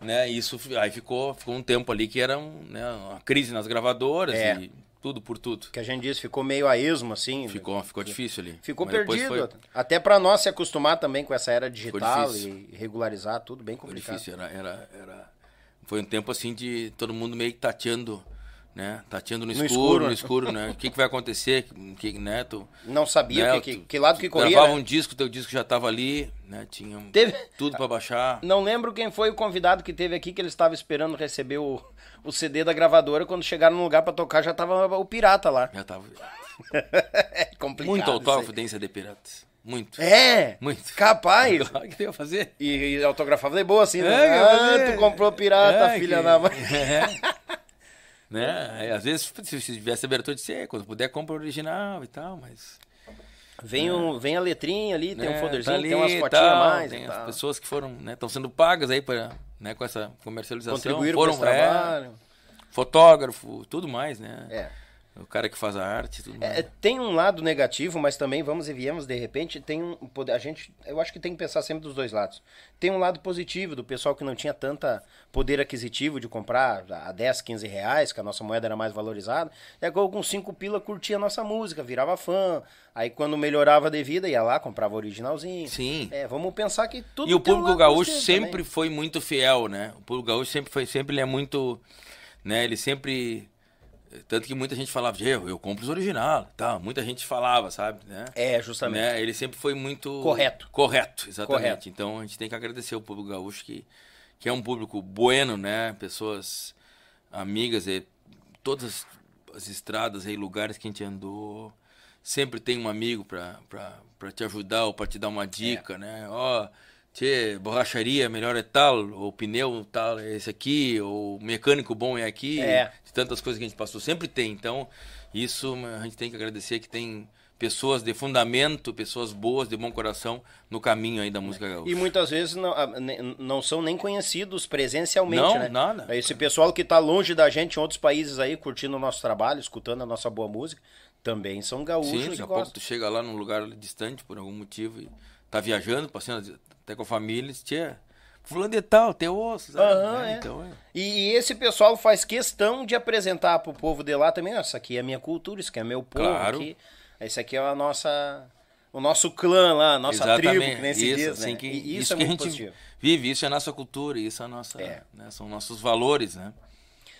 né? Isso aí ficou, ficou um tempo ali que era um, né, uma crise nas gravadoras É. e tudo por tudo. Que a gente disse, ficou meio a esmo, assim. Ficou, ficou difícil ali. Ficou Mas perdido. Foi, Até pra nós se acostumar também com essa era digital e regularizar tudo, bem foi complicado. difícil, era, era, era... Foi um tempo assim de todo mundo meio que tateando, né? Tateando no, No escuro, escuro. no escuro, né? O que, que vai acontecer, que, né? Tu, Não sabia né, que, que, que lado que corria. Gravava né? um disco, teu disco já tava ali, né? Tinha um- Teve- tudo pra baixar. Não lembro quem foi o convidado que teve aqui que ele estava esperando receber o, o CD da gravadora. Quando chegaram no lugar pra tocar, já tava o pirata lá. Já tava. é complicado. Muito autógrafo tem CD Piratas. Muito. É! Muito. Capaz! O que tem a fazer? E, e autografava de boa assim, né? É, eu ah, tu comprou pirata, É, filha que- da mãe. É. né? Às vezes, se se tivesse abertura de ser, quando puder, compra o original e tal, mas. Vem, um, vem a letrinha ali, tem um né, folderzinho, tá tem umas ali fotinhas a mais. Tem as pessoas que foram, né, estão sendo pagas aí para, né, com essa comercialização. Contribuíram foram, com esse é, trabalho. fotógrafo, tudo mais, né? É. O cara que faz a arte, tudo. É, tem um lado negativo, mas também vamos e viemos de repente. Tem um a gente, eu acho que tem que pensar sempre dos dois lados. Tem um lado positivo do pessoal que não tinha tanta poder aquisitivo de comprar a 10, 15 reais, que a nossa moeda era mais valorizada. E agora com 5 pila curtia a nossa música, virava fã. Aí quando melhorava de vida, ia lá, comprava o originalzinho. Sim. É, vamos pensar que tudo E o um público lado gaúcho sempre também. foi muito fiel, né? O público gaúcho sempre foi, sempre ele é muito, né? Ele sempre tanto que muita gente falava, eu, eu compro os original, tá? Muita gente falava, sabe, né? É, justamente. Né? Ele sempre foi muito Correto. Correto, exatamente. Correto. Então a gente tem que agradecer o público gaúcho que que é um público bueno, né? Pessoas amigas e todas as, as estradas e lugares que a gente andou, sempre tem um amigo pra te ajudar ou pra te dar uma dica, né? Ó, tchê, borracharia melhor é tal, ou pneu tal é esse aqui, ou mecânico bom é aqui. É. Tantas coisas que a gente passou, sempre tem. Então, isso a gente tem que agradecer que tem pessoas de fundamento, pessoas boas, de bom coração no caminho aí da música gaúcha. E muitas vezes não, ah, não são nem conhecidos presencialmente, Não, né? nada. Esse pessoal que tá longe da gente em outros países aí, curtindo o nosso trabalho, escutando a nossa boa música, também são gaúchos Sim, daqui a pouco tu chega lá num lugar distante por algum motivo e tá viajando, passando até com a família, tia, fulano de tal, teu osso, sabe? Aham, Né? é. Então, é. E, esse pessoal faz questão de apresentar pro povo de lá também, ó, isso aqui é minha cultura, isso aqui é meu povo Claro. aqui. Esse aqui é a nossa o nosso clã lá, a nossa tribo, que nem se isso, diz, assim, né? que, E isso, isso, é que a gente positivo. vive, isso é a nossa cultura, isso é a nossa, É. né, são nossos valores, né?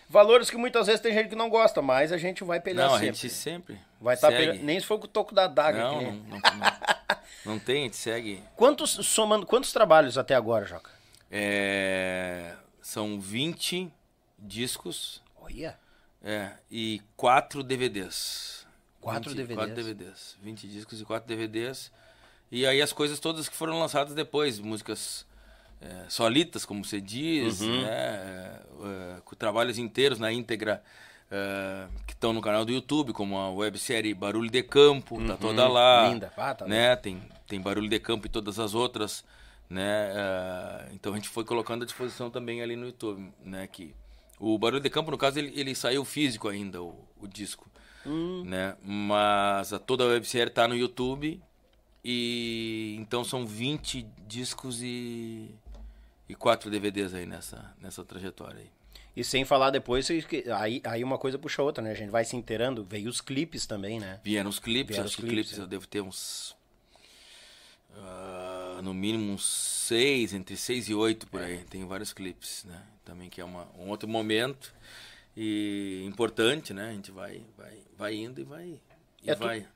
Valores que muitas vezes tem gente que não gosta, mas a gente vai pelear Não, a sempre. gente sempre Vai estar segue. nem se for com o toco da daga. Não, que não, não, não, não tem, a gente segue. Quantos, somando, quantos trabalhos até agora, Joca? É, são 20 discos Olha. é, e 4 DVDs. Quatro 20, DVDs. 4 DVDs. 20 discos e 4 DVDs. E aí as coisas todas que foram lançadas depois, músicas é, solitas, como você diz, Uhum. né? é, é, com trabalhos inteiros na íntegra é, que estão no canal do YouTube, como a websérie Barulho de Campo, tá toda lá. Uhum. Linda. Ah, tá né? Tem, tem Barulho de Campo e todas as outras, né? Então a gente foi colocando à disposição também ali no YouTube, né? Que o Barulho de Campo, no caso, ele, ele saiu físico ainda, o, o disco, né? Mas a, toda a websérie tá no YouTube e então são 20 discos e e quatro DVDs aí nessa nessa trajetória aí. E sem falar depois, aí, aí uma coisa puxa a outra, né? A gente vai se inteirando. Veio os clipes também, né? Vieram os clipes, Vieram acho os que clipes, clipes é. eu devo ter uns. ah, no mínimo uns seis, entre seis e oito por aí. Tem vários clipes, né? Também que é uma, um outro momento e importante, né? A gente vai, vai, vai indo e vai. E É vai.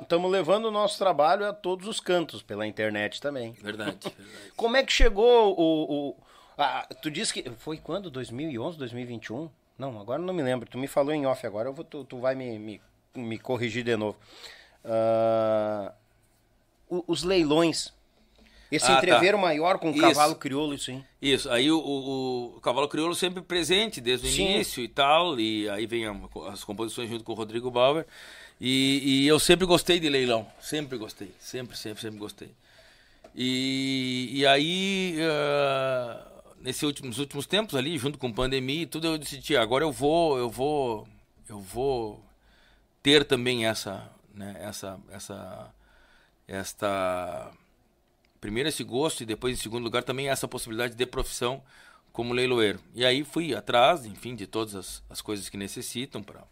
Estamos levando o nosso trabalho a todos os cantos, pela internet também. Verdade, verdade. Como é que chegou o. o a- tu disse que. Foi quando? 2011, 2021? Não, agora não me lembro. Tu me falou em off agora, eu vou, tu, tu vai me, me, me corrigir de novo. O- os leilões. Esse Ah, tá. entreveiro maior com o Isso. cavalo crioulo, isso aí. Isso, aí o, o, o Cavalo Crioulo sempre presente desde o Sim. início e tal, e aí vem a- as composições junto com o Rodrigo Bauer, e, e eu sempre gostei de leilão, sempre gostei, sempre, sempre, sempre gostei. E, e aí, ah, nesse nos últimos tempos ali, junto com pandemia e tudo, eu decidi, agora eu vou, eu vou, eu vou ter também essa, né, essa, essa, esta primeiro esse gosto e depois em segundo lugar também essa possibilidade de profissão como leiloeiro. E aí fui atrás, enfim, de todas as, as coisas que necessitam para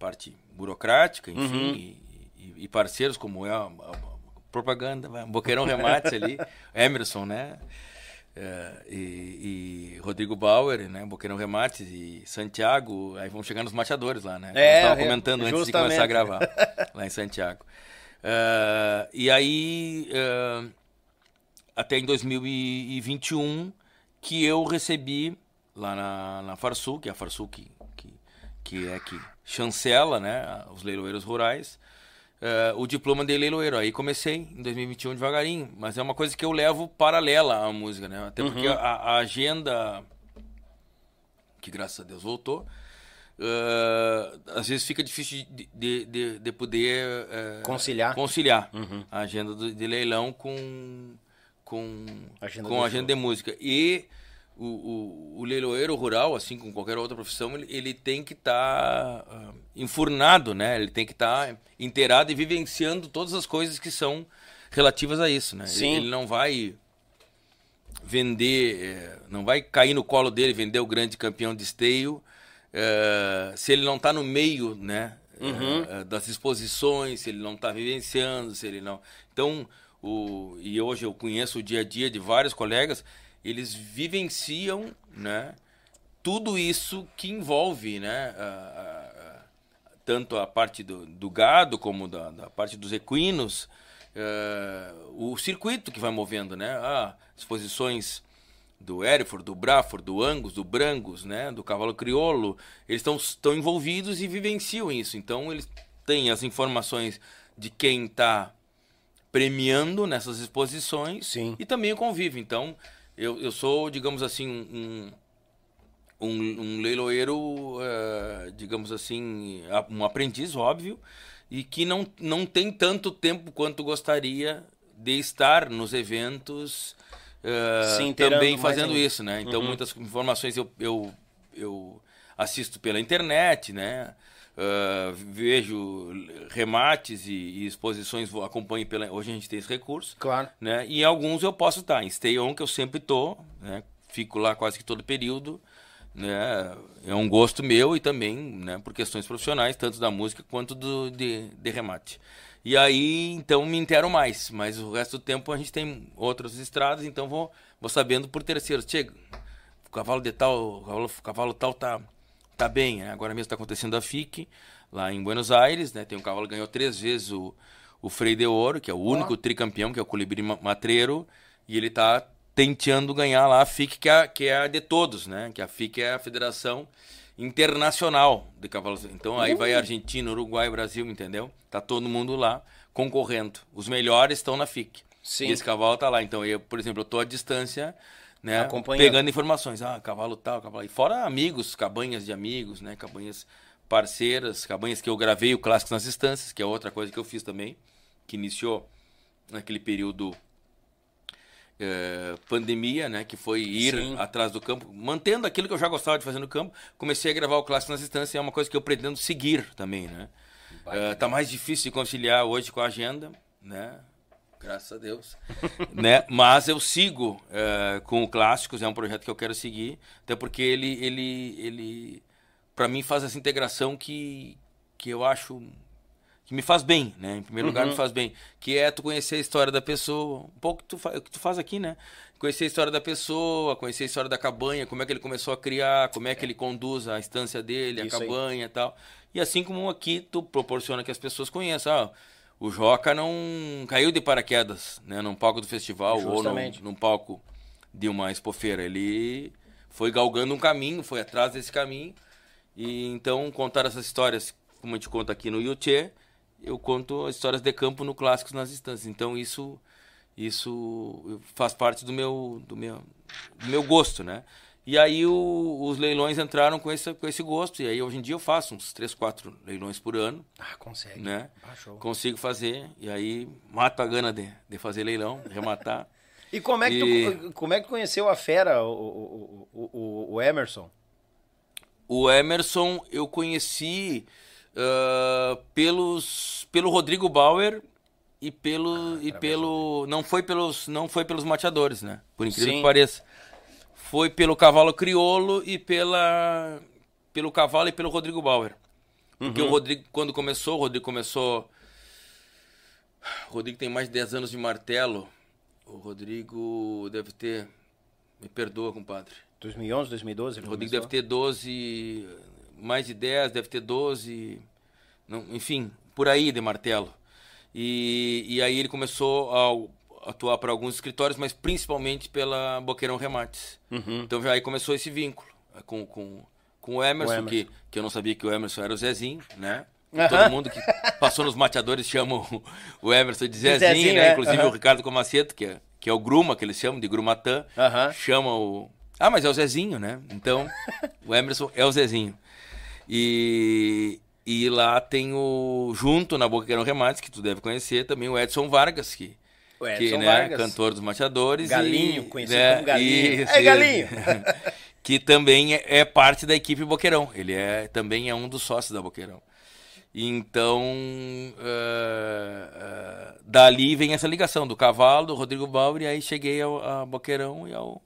parte burocrática, enfim, Uhum. e, e- e parceiros como é a, a- a propaganda, Boqueirão Remates ali, Emerson, né? É, e, e Rodrigo Bauer, né? Boqueirão Remates e Santiago, aí vão chegando os mateadores lá, né? É, Eu estava é, comentando antes de começar a gravar, lá em Santiago. É, e aí, é, até em 2021, que eu recebi lá na, na Farsul, que é a Farsul que, que, que é que chancela né, os leiloeiros rurais, eh, o diploma de leiloeiro. Aí comecei em 2021 devagarinho, mas é uma coisa que eu levo paralela à música, né? Até porque Uhum. a, a agenda, que graças a Deus voltou, eh, às vezes fica difícil de, de, de, de poder eh, Conciliar. conciliar a agenda do- de leilão com com Agenda com a agenda de música e o, o, o leiloeiro rural assim como qualquer outra profissão ele, ele tem que estar enfurnado né ele tem que estar inteirado e vivenciando todas as coisas que são relativas a isso né Ele- Sim. ele, não vai vender eh, não vai cair no colo dele vender o grande campeão de esteio eh, se ele não está no meio né Uhum. eh, das exposições, se ele não está vivenciando, se ele não. Então, o, e hoje eu conheço o dia a dia de vários colegas, eles vivenciam, né, tudo isso que envolve, né, a- a- tanto a parte do, do gado como da, da parte dos equinos, eh, o circuito que vai movendo, né, ah, exposições do Hereford, do Braford, do Angus, do Brangus, né, do cavalo crioulo, eles estão estão envolvidos e vivenciam isso. Então eles têm as informações de quem está premiando nessas exposições Sim. e também o convívio. Então eu, eu sou, digamos assim, um, um, um leiloeiro, eh, digamos assim, um aprendiz, óbvio, e que não, não tem tanto tempo quanto gostaria de estar nos eventos inteirando também fazendo ainda. isso, né? Então muitas informações eu, eu, eu assisto pela internet, né? Ah, vejo remates e, e exposições, acompanho pela. Hoje a gente tem esse recurso Claro. né? E alguns eu posso estar em stay on, que eu sempre tô, né? Fico lá quase que todo período, né? É um gosto meu e também, né, por questões profissionais, tanto da música quanto do de, de remate. E aí, então, me intero mais, mas o resto do tempo a gente tem outras estradas, então vou, vou sabendo por terceiros. Chega, o cavalo de tal, o cavalo, o cavalo tal tá, tá bem, né? Agora mesmo está acontecendo a FIC, lá em Buenos Aires, né? Tem um cavalo que ganhou três vezes o, o Frei de Ouro, que é o único tricampeão, que é o Colibri Ma- Matreiro, e ele tá tentando ganhar lá a FIC, que é, a- que é a de todos, né? Que a FIC é a Federação Internacional de Cavalos. Então aí vai Argentina, Uruguai, Brasil, entendeu? Tá todo mundo lá concorrendo. Os melhores estão na FIC. Sim. E esse cavalo tá lá. Então, eu, por exemplo, eu tô à distância, né? Pegando informações. Ah, cavalo tal, cavalo. E fora amigos, cabanhas de amigos, né? Cabanhas parceiras, cabanhas que eu gravei o Clássicos nas Instâncias, que é outra coisa que eu fiz também, que iniciou naquele período eh, pandemia, né? Que foi ir Sim. atrás do campo, mantendo aquilo que eu já gostava de fazer no campo. Comecei a gravar o Clássico nas Instâncias, é uma coisa que eu pretendo seguir também, né? Eh, tá mais difícil de conciliar hoje com a agenda, né? Graças a Deus. né? Mas eu sigo eh, com o Clássicos, é um projeto que eu quero seguir, até porque ele, ele, ele para mim, faz essa integração que, que eu acho que me faz bem, né? Em primeiro lugar, me faz bem. Que é tu conhecer a história da pessoa, um pouco tu o que tu faz aqui, né? Conhecer a história da pessoa, conhecer a história da cabanha, como é que ele começou a criar, como é que ele conduz a instância dele, Isso a aí. cabanha e tal. E assim como aqui tu proporciona que as pessoas conheçam. Ah, o Joca não caiu de paraquedas, né? Num palco do festival ou num, Justamente. num palco de uma expofeira. Ele foi galgando um caminho, foi atrás desse caminho. E então contar essas histórias, como a gente conta aqui no Yuchê, eu conto histórias de campo no Clássicos nas Instâncias. Então isso isso faz parte do meu do meu do meu gosto, né? E aí o- os leilões entraram com esse com esse gosto e aí hoje em dia eu faço uns três, quatro leilões por ano, Ah, consegue. né? Ah, show. Consigo fazer e aí mato a gana de, de fazer leilão, rematar. E como é que, E- tu, como é que conheceu a fera, o, o, o, o, Emerson? O Emerson eu conheci ah, pelos pelo Rodrigo Bauer e pelo e pelo não foi pelos não foi pelos mateadores, né? Por incrível Sim. que pareça. Foi pelo cavalo criolo e pela pelo cavalo e pelo Rodrigo Bauer. Porque Uhum. o Rodrigo, quando começou, o Rodrigo começou. O Rodrigo tem mais de 10 anos de martelo. O Rodrigo deve ter. Me perdoa, compadre. 2011, 2012? O Rodrigo deve ter 12. Mais de 10, deve ter 12. Não, enfim, por aí de martelo. E, e aí ele começou a atuar para alguns escritórios, mas principalmente pela Boqueirão Remates. Uhum. Então aí começou esse vínculo eh, com, com, com o Emerson, O Emerson. Que, que eu não sabia que o Emerson era o Zezinho, né? Aham. Todo mundo que passou nos mateadores chama o, Emerson de Zezinho, Zezinho, né? é, Inclusive aham. o Ricardo Comaceto, que é, que é o Gruma, que eles chamam de Grumatã, chama o. Ah, mas é o Zezinho, né? Então, o Emerson é o Zezinho. E, e lá tem o. Junto na Boqueirão Remates, que tu deve conhecer, também o Edson Vargas, que. O que, né, Vargas. cantor dos mateadores. Galinho, e, conhecido né, como Galinho. isso, Ei, Galinho! que também é, é parte da equipe Boqueirão. Ele é, também é um dos sócios da Boqueirão. Então, eh, eh, dali vem essa ligação do cavalo, do Rodrigo Bauer, e aí cheguei ao a Boqueirão e ao,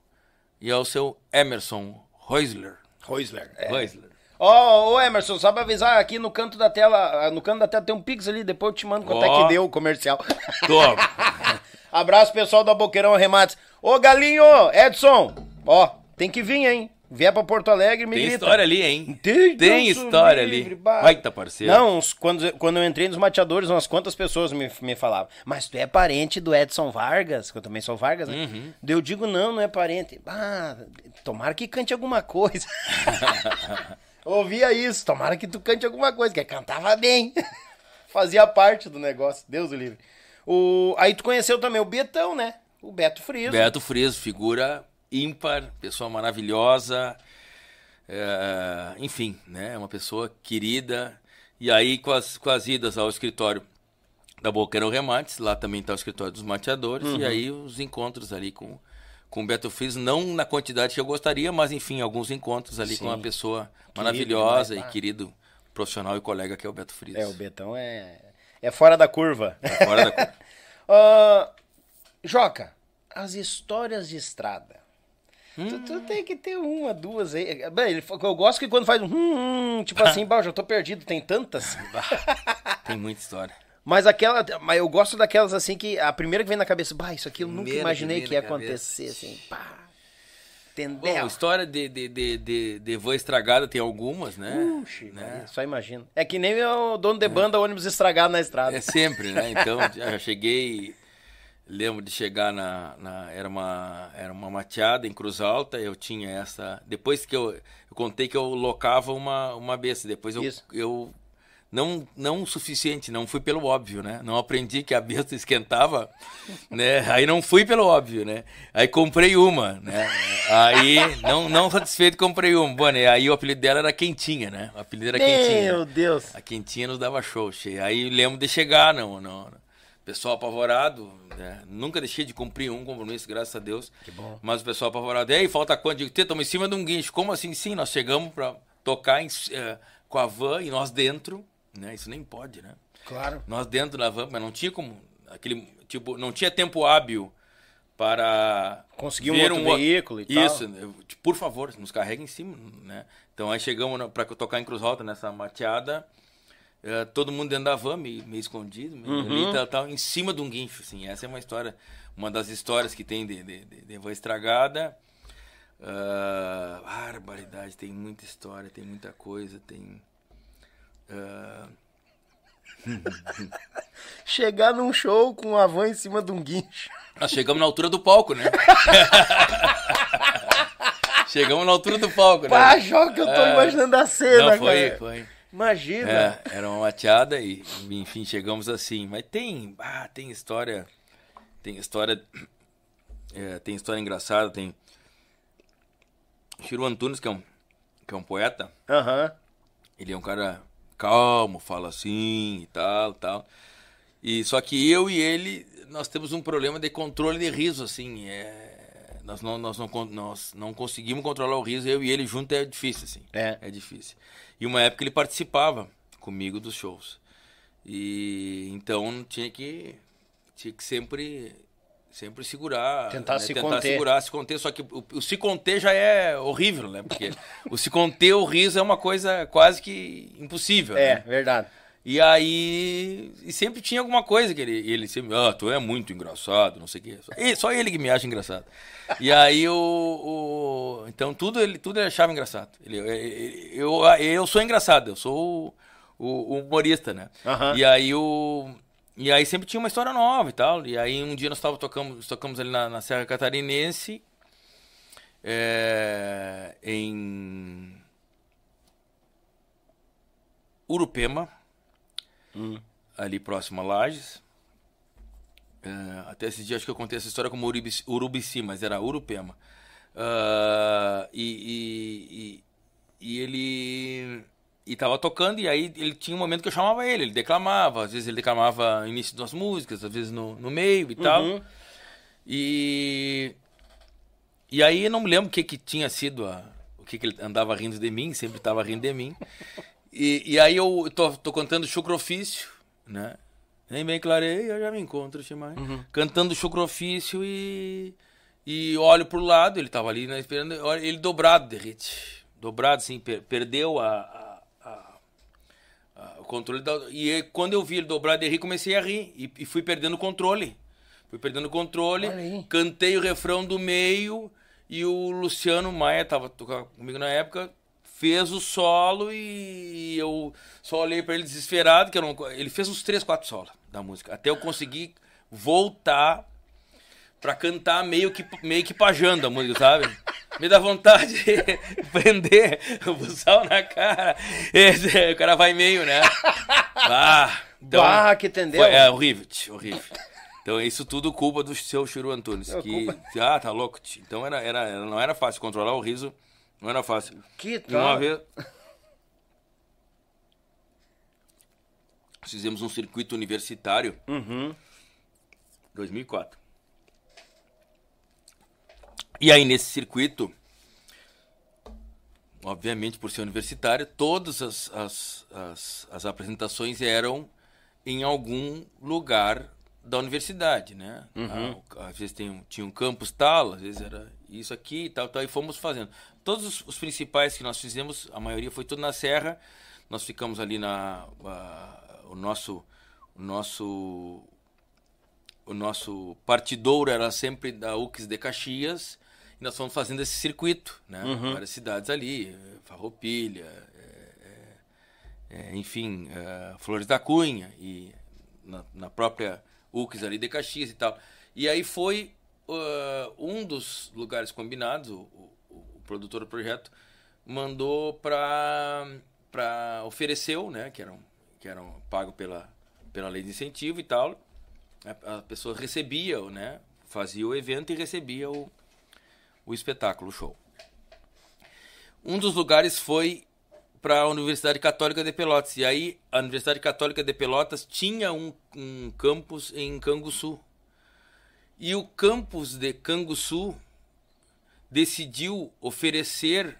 e ao seu Emerson Reusler. Reusler. É. Reusler. Ó, ô Emerson, só pra avisar, aqui no canto da tela, no canto da tela tem um Pix ali, depois eu te mando quanto é Ó. que deu o comercial. Toma. Abraço pessoal da Boqueirão Remates. Ô Galinho, Edson, ó, tem que vir, hein? Vier pra Porto Alegre, me Tem grita. história ali, hein? Tem, Tem história livre, ali. bah. Baita parceiro. Não, uns- quando, quando eu entrei nos mateadores, umas quantas pessoas me, me falavam, mas tu é parente do Edson Vargas, que eu também sou Vargas, né? Uhum. Eu digo, não, não é parente. Ah, tomara que cante alguma coisa. Ouvia isso, tomara que tu cante alguma coisa, que cantava bem. Fazia parte do negócio, Deus o livre. O... Aí tu conheceu também o Betão, né? O Beto Friso. Beto Friso, figura ímpar, pessoa maravilhosa, é, enfim, né? Uma pessoa querida. E aí, com as, com as idas ao escritório da Boqueirão Remates, lá também está o escritório dos mateadores, Uhum. e aí os encontros ali com, com o Beto Friso, não na quantidade que eu gostaria, mas enfim, alguns encontros ali com Sim. uma pessoa Querido maravilhosa e pá. querido profissional e colega que é o Beto Friso. É, o Betão é, é fora da curva. É fora da curva. Ah, Joca, as histórias de estrada. Tu, Hum. tu tem que ter uma, duas aí. Bem, eu gosto que quando faz um hum, hum, tipo assim, bah, eu já tô perdido, tem tantas. Tem muita história. Mas aquela, mas eu gosto daquelas assim que a primeira que vem na cabeça, bah, isso aqui eu nunca imaginei que ia cabeça. acontecer, assim, pá. Bom, Entendeu? história de, de, de, de, de van estragada tem algumas, né? Puxa, né? Só imagino. É que nem o dono de banda ônibus estragado na estrada. É sempre, né? Então, já cheguei. Lembro de chegar na. na- era, uma, era uma mateada em Cruz Alta. Eu tinha essa. Depois que eu. Eu contei que eu locava uma, uma besta. Depois eu. Isso. eu não, não o suficiente, não fui pelo óbvio, né? Não aprendi que a besta esquentava, né? Aí não fui pelo óbvio, né? Aí comprei uma, né? Aí, não, não satisfeito, comprei uma. Bom, né? Aí o apelido dela era Quentinha, né? O apelido era Quentinha. Meu Deus. A quentinha nos dava show, cheio. Aí lembro de chegar, não, não. Pessoal apavorado, né? nunca deixei de cumprir um compromisso, graças a Deus. Que bom. Mas o pessoal apavorado, e aí, falta quanto? Digo, estamos em cima de um guincho. Como assim? Sim, nós chegamos para tocar em- eh, com a van e nós dentro, né? Isso nem pode, né? Claro. Nós dentro da van, mas não tinha como, aquele, tipo, não tinha tempo hábil para Conseguir um outro o- veículo e tal. Isso, tipo, por favor, nos carrega em cima, né? Então aí chegamos para tocar em Cruz Alta nessa mateada, eh, todo mundo dentro da van, meio, meio escondido, meio Uhum. ali, tal, tal, em cima de um guincho, assim. Essa é uma história, uma das histórias que tem de, de, de, de van estragada. Ah, barbaridade, tem muita história, tem muita coisa, tem... ah, Chegar num show com a van em cima de um guincho. Nós chegamos na altura do palco, né? chegamos na altura do palco, né? Pá, Joca, eu tô É. imaginando a cena, Não, foi, cara. foi. Imagina. É, era uma mateada e, enfim, chegamos assim. Mas tem, ah, tem história, tem história, é, tem história engraçada, tem... Chiro Antunes, que é um, que é um poeta, Aham. ele é um cara calmo, fala assim e tal, tal. E só que eu e ele, nós temos um problema de controle de riso, assim. É, nós, não, nós, não, nós não conseguimos controlar o riso, eu e ele junto é difícil, assim. É. É difícil. E uma época ele participava comigo dos shows. E então tinha que tinha que sempre Sempre segurar. Tentar né? se Tentar conter. segurar, se conter. Só que o, o se conter já é horrível, né? Porque o se conter o riso é uma coisa quase que impossível. É, né? verdade. E aí. E sempre tinha alguma coisa que ele, ele sempre. Ah, tu é muito engraçado, não sei o quê. Só, e- só ele que me acha engraçado. E aí o. o- então tudo ele, tudo ele achava engraçado. Ele, eu, eu, eu sou engraçado, eu sou o, o humorista, né? Aham. E aí o. E aí sempre tinha uma história nova e tal. E aí um dia nós tava tocamos, tocamos ali na, na Serra Catarinense. é, em Urupema, ali próximo a Lages. É, até esse dia acho que eu contei essa história como Urubici, Urubici mas era Urupema. Ah, e, e, e, e ele e tava tocando e aí ele tinha um momento que eu chamava ele, ele declamava, às vezes ele declamava no início das músicas, às vezes no, no meio e tal. E e aí eu não me lembro o que que tinha sido a, o que que ele andava rindo de mim, sempre estava rindo de mim. E, e aí eu tô, tô cantando chucrofício, né? Nem bem clareia, já me encontro, Chimai. Cantando chucrofício e e olho pro lado, ele tava ali né, esperando, ele dobrado de hit. Dobrado, assim, per- perdeu a- a- a- o controle. Da, e quando eu vi ele dobrado de rir, comecei a rir. E, e fui perdendo o controle. Fui perdendo o controle, cantei o refrão do meio e o Luciano Maia tava tocando comigo na época, fez o solo e eu só olhei pra ele desesperado, que não, ele fez uns três, quatro solos da música, até eu conseguir voltar pra cantar meio que meio que pajando a música, sabe? Me dá vontade de prender o busal na cara. Esse, o cara vai meio, né? Ah, então, Bah, que entendeu? foi- é horrível, tch, horrível. Então isso tudo culpa do seu Chiru Antunes. É, Que, culpa- ah, tá louco. tch. Então era, era, não era fácil controlar o riso. Não era fácil. Que E uma tal? vez. Fizemos um circuito universitário. Uhum. 2004. E aí, nesse circuito, obviamente, por ser universitário, todas as, as, as, as apresentações eram em algum lugar da universidade, né? Ah, o- às vezes tem, tinha um campus tal, às vezes era isso aqui e tal, tal, e fomos fazendo. Todos os, os principais que nós fizemos, a maioria foi tudo na Serra. Nós ficamos ali na... a- o nosso... O nosso o nosso partidouro era sempre da UX de Caxias e nós fomos fazendo esse circuito, né? Várias cidades ali, Farroupilha, eh, eh, enfim, eh, Flores da Cunha e na, na própria UX ali de Caxias e tal. E aí foi ah, um dos lugares combinados, o, o- o produtor do projeto mandou para para ofereceu, né, que eram que eram pago pela pela lei de incentivo e tal, a, a pessoa recebia, né? Fazia o evento e recebia o, o espetáculo, o show. Um dos lugares foi para a Universidade Católica de Pelotas. E aí, a Universidade Católica de Pelotas tinha um, um campus em Canguçu. E o campus de Canguçu decidiu oferecer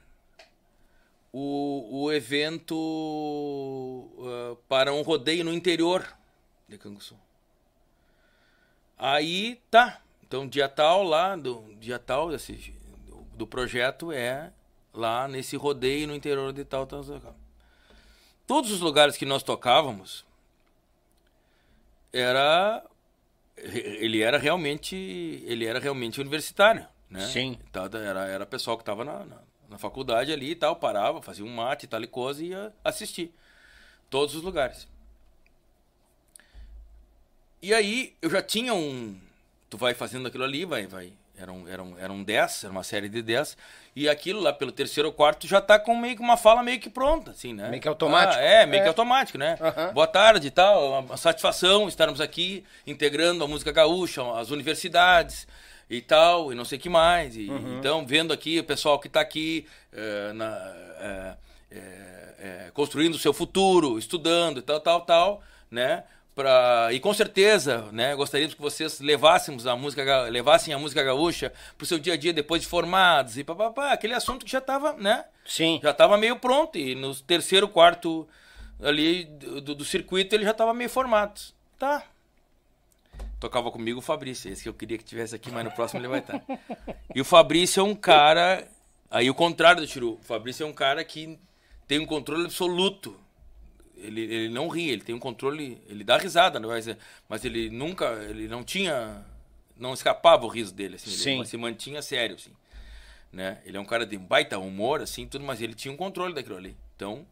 o, o evento ah, para um rodeio no interior de Canguçu. Aí tá. Então dia tal lá, do dia tal desse, do, do projeto é lá nesse rodeio no interior de tal, tal, tal, tal. Todos os lugares que nós tocávamos era ele era realmente ele era realmente universitário, né? Sim. Então, era era pessoal que estava na, na, na faculdade ali e tal, parava, fazia um mate, tal e coisa e ia assistir. Todos os lugares. E aí eu já tinha um. Tu vai fazendo aquilo ali, vai, vai. Eram, eram, eram 10, era uma série de 10. E aquilo lá pelo terceiro ou quarto já tá com meio que uma fala meio que pronta, assim, né? Meio que automático. Ah, é, meio É. que automático, né? Aham. Boa tarde e tal, uma- satisfação estarmos aqui integrando a música gaúcha, as universidades e tal, e não sei o que mais. E, Uhum. Então, vendo aqui o pessoal que está aqui eh, na, eh, eh, construindo o seu futuro, estudando e tal, tal, tal, né? Pra, e com certeza, né, gostaríamos que vocês levássemos a música, levassem a música gaúcha pro seu dia a dia depois de formados e papapá, aquele assunto que já estava, né? Sim. Já estava meio pronto e no terceiro, quarto ali do, do circuito ele já estava meio formado. Tá. tocava comigo o Fabrício, esse que eu queria que tivesse aqui, mas no próximo ele vai estar. E o Fabrício é um cara, aí o contrário do Chiru, o Fabrício é um cara que tem um controle absoluto. Ele, ele não ri, ele tem um controle, ele dá risada, vai dizer, mas ele nunca, ele não tinha, não escapava o riso dele, assim, Sim. ele se mantinha sério, assim, né? Ele é um cara de baita humor, assim, tudo, mas ele tinha um controle daquilo ali. Então,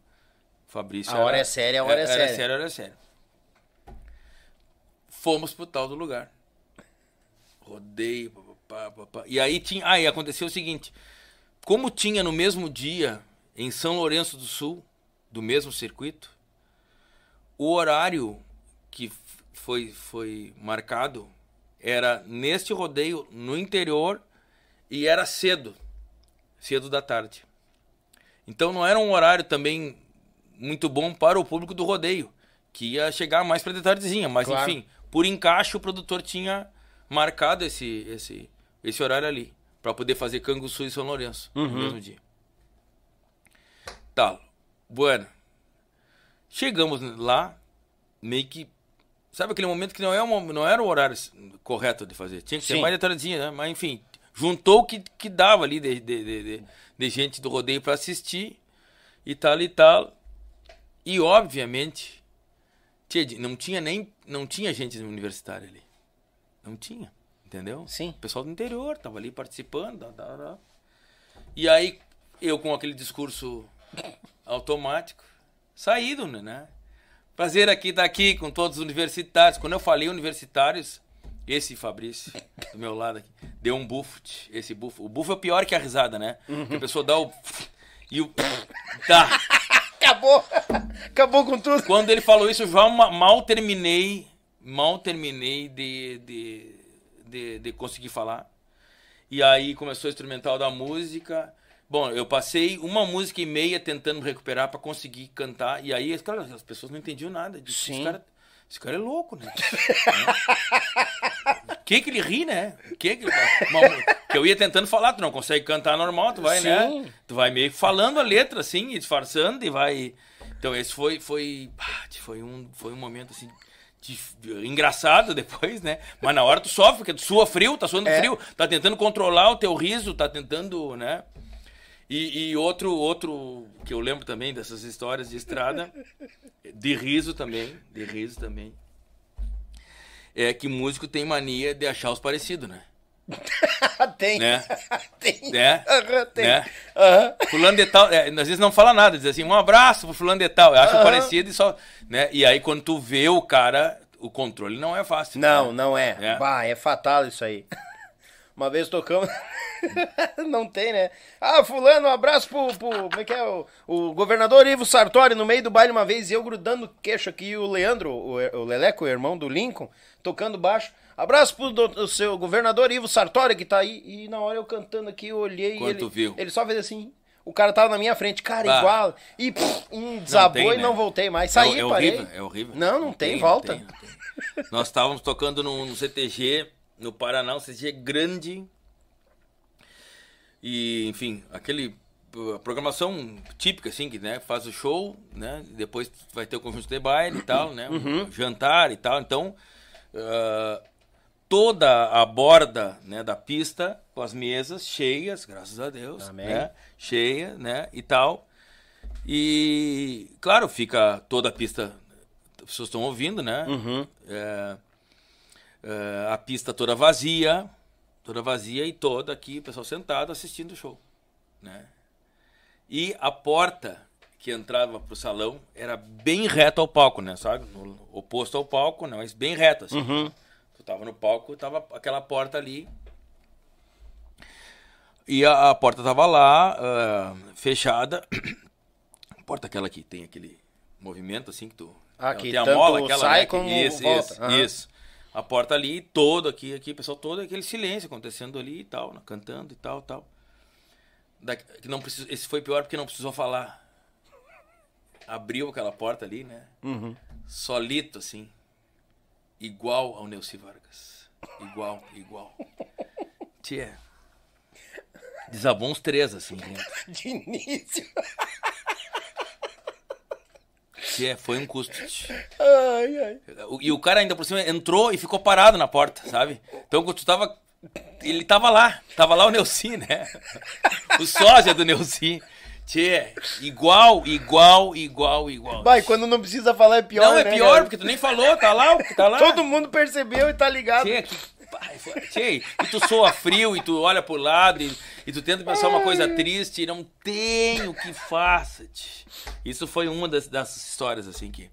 Fabrício A hora era- é séria, a hora é era séria. sério, era sério. Fomos pro tal do lugar. Rodeio, papapá, papapá. E aí tinha. E aconteceu o seguinte: como tinha no mesmo dia, em São Lourenço do Sul, do mesmo circuito, o horário que foi, foi marcado era neste rodeio no interior e era cedo cedo da tarde. Então não era um horário também muito bom para o público do rodeio, que ia chegar mais para de tardezinha, mas Claro. enfim, por encaixe o produtor tinha marcado esse esse esse horário ali para poder fazer Canguçu e São Lourenço no mesmo dia. Tá, bueno. Chegamos lá, meio que sabe aquele momento que não é uma, não era o horário correto de fazer, tinha que ser Sim. mais de tardezinha, né? Mas enfim, juntou o que, que dava ali de, de, de, de- gente do rodeio para assistir e tal e tal. E obviamente não tinha nem não tinha gente universitária ali. Não tinha, entendeu? Sim. O pessoal do interior tava ali participando. tá, tá, tá. E aí eu com aquele discurso automático, saído, né? Prazer aqui estar aqui com todos os universitários. Quando eu falei universitários, esse Fabrício, do meu lado aqui, deu um bufo. Esse bufo. O bufo é pior que a risada, né? Que a pessoa dá o. E o. Tá. Acabou! Acabou com tudo. Quando ele falou isso, eu já ma- mal terminei. Mal terminei de, de, de, de conseguir falar. E aí começou o instrumental da música. Bom, eu passei uma música e meia tentando me recuperar para conseguir cantar. E aí, cara, as pessoas não entendiam nada. Disso. Sim. Esse, cara, esse cara é louco, né? O que que ele ri, né? Que que, uma- que eu ia tentando falar, tu não consegue cantar normal, tu vai, Sim. né? Tu vai meio falando a letra, assim, e disfarçando, e vai... Então, esse foi, foi, foi, um, foi um momento, assim, de- engraçado depois, né? Mas na hora tu sofre, porque tu sua frio, tá suando É. frio, tá tentando controlar o teu riso, tá tentando, né? E, e outro, outro que eu lembro também dessas histórias de estrada, de riso também, de riso também, é que músico tem mania de achar os parecidos, né? tem. Né? tem. Né? Tem. Né? Aham. Fulano de tal, é, às vezes não fala nada, diz assim, um abraço pro fulano de tal, eu acho Aham. parecido e só, né? E aí quando tu vê o cara, o controle não é fácil. Não, né? não é. É. Bah, é fatal isso aí. Uma vez tocamos. não tem, né? Ah, fulano, um abraço pro. pro como é que é? O, o governador Ivo Sartori no meio do baile uma vez e eu grudando queixo aqui e o Leandro, o, o Leleco, o irmão do Lincoln, tocando baixo. Abraço pro do- o seu governador Ivo Sartori que tá aí. E na hora eu cantando aqui, eu olhei Quando e ele, viu? ele só fez assim. O cara tava na minha frente, cara, igual. E pff, um desabou tem, e né? não voltei mais. Saí, é, é parei. horrível, é horrível. Não, não, tem, não volta. tem, não tem. Nós estávamos tocando no, no CTG, no Paraná, um CTG grande. E, enfim, aquele a programação típica, assim, que né, faz o show, né? Depois vai ter o conjunto de baile e tal, né? Uhum. um jantar e tal. Então, ah, toda a borda né, da pista com as mesas cheias, graças a Deus, Amém. né? Cheia, né? E tal. E, claro, fica toda a pista, as pessoas estão ouvindo, né? Uhum. É, a pista toda vazia, toda vazia e toda aqui, o pessoal sentado assistindo o show, né? E a porta que entrava pro salão era bem reto ao palco, né? Sabe? No- oposto ao palco, né? Mas bem reto, assim. Tu tava no palco, tava aquela porta ali. E a, a porta tava lá, ah, fechada. porta aquela que tem aquele movimento, assim, que tu... Ah, que tem a mola, aquela, sai né, como isso, volta. Isso, Aham. isso. A porta ali, todo aqui, aqui, pessoal, todo aquele silêncio acontecendo ali e tal, né, cantando e tal, tal. Da, que não precisou, esse foi pior porque não precisou falar. Abriu aquela porta ali, né? Uhum. Solito, assim. Igual ao Neuci Vargas. Igual, igual. Tia. Desabou uns três, assim, dentro. De início. Tchê, foi um custo. Ai, ai. E o cara ainda por cima entrou e ficou parado na porta, sabe? Então quando tu tava. Ele tava lá. Tava lá o Neuci, né? O sósia do Neuci. Tchê, igual, igual, igual, igual. Vai, quando não precisa falar é pior, Não, é né, pior, cara? porque tu nem falou, tá lá, tá lá. Todo mundo percebeu e tá ligado. Tchê, que... pai, foi- Tchê, e tu soa frio, e tu olha pro lado, e, e tu tenta pensar uma coisa triste, e não tem o que faça, tchê. Isso foi uma das, das histórias, assim, que...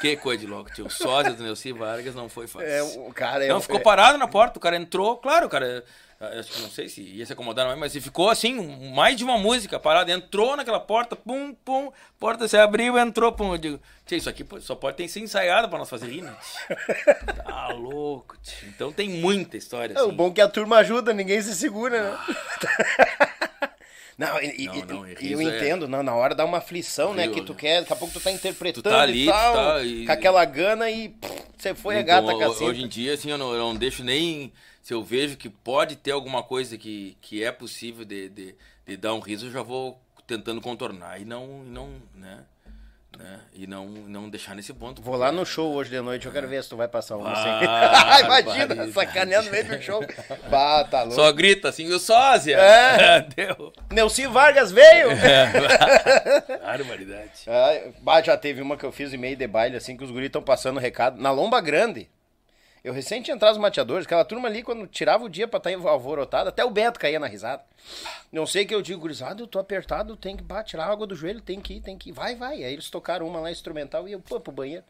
Que coisa de louco, tio. Sósia do Neuci Vargas não foi fácil. É, o cara é... Não, ficou parado na porta, o cara entrou, claro, o cara. Eh, Acho que não sei se ia se acomodar, não, mas ele ficou assim, mais de uma música parada. Entrou naquela porta, pum, pum, porta se abriu, entrou, pum. Eu digo, tia, isso aqui só pode ter sido ensaiado pra nós fazer né? tia?" Tá louco, tia. Então tem muita história É, o assim. bom é que a turma ajuda, ninguém se segura, né? Não, e, Não, não, e- eu é- entendo, não, na hora dá uma aflição, né? Horrível, Que tu né? quer, daqui a pouco tu tá interpretando Tu tá ali, e tal, tá e- com aquela gana e pff, você foi a Então, gata ho- caceta. Hoje em dia, assim, eu não, eu não deixo nem. Se eu vejo que pode ter alguma coisa que, que é possível de, de, de dar um riso, eu já vou tentando contornar e não, e não né? né? E não, não deixar nesse ponto. Vou lá no show hoje de noite, eu quero ver se tu vai passar uma assim. Ah, Imagina, sacaneando no meio do show. Bah, tá louco. Só grita assim, o sósia! É. Deu. Neuci Vargas veio! Barbaridade. Ah, bah, já teve uma que eu fiz em meio de baile, assim, que os guris estão passando recado. Na Lomba Grande. Eu recente tinha entrado os mateadores, aquela turma ali, quando tirava o dia pra estar alvorotado, até o Beto caía na risada. Não sei o que eu digo, gurizada, eu tô apertado, tem que bah, tirar a água do joelho, tem que ir, tem que ir. Vai, vai. Aí eles tocaram uma lá instrumental e eu, pô, pro banheiro.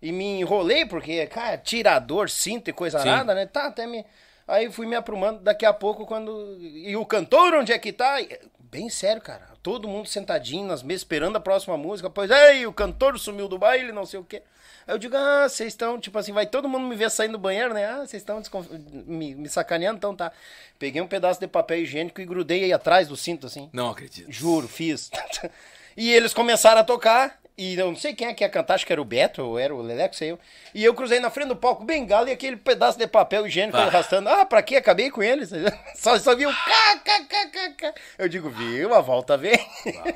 E me enrolei, porque, cara, tirador, cinto e coisa Sim. nada, né? Tá, até me. Aí fui me aprumando, daqui a pouco, quando. E o cantor, onde é que tá? Bem sério, cara. Todo mundo sentadinho nas mesas, esperando a próxima música. Pois, ei, o cantor sumiu do baile, não sei o quê. Aí eu digo, ah, vocês estão, tipo assim, vai todo mundo me ver saindo do banheiro, né? Ah, vocês estão desconf... me, me sacaneando, então tá. Peguei um pedaço de papel higiênico e grudei aí atrás do cinto, assim. Não acredito. Juro, fiz. e eles começaram a tocar. E eu não sei quem é que ia cantar, acho que era o Beto, ou era o Leleco, sei eu. E eu cruzei na frente do palco, bengala e aquele pedaço de papel higiênico Ah. arrastando. Ah, pra quê? Acabei com eles. Só, só cá, cá. Eu digo, viu, a volta vem.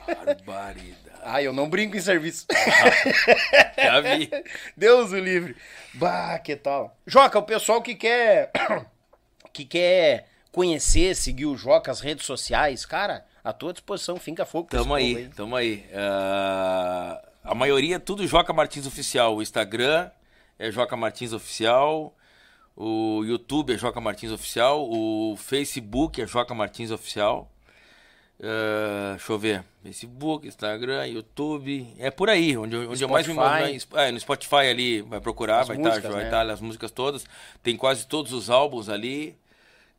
Barbaridade. ah, eu não brinco em serviço. Já vi. Deus o livre. Bah, que tal. Joca, o pessoal que quer que quer conhecer, seguir o Joca, as redes sociais, cara, à tua disposição, finca fogo. Tamo aí, povo tamo aí. Ah, a maioria é tudo Joca Martins Oficial. O Instagram é Joca Martins Oficial. O YouTube é Joca Martins Oficial. O Facebook é Joca Martins Oficial. Ah, deixa eu ver. Facebook, Instagram, YouTube. É por aí, onde, eu- onde eu mais me Spotify. movimento. É, no Spotify ali, vai procurar, As vai estar vai né? tá as músicas todas. Tem quase todos os álbuns ali.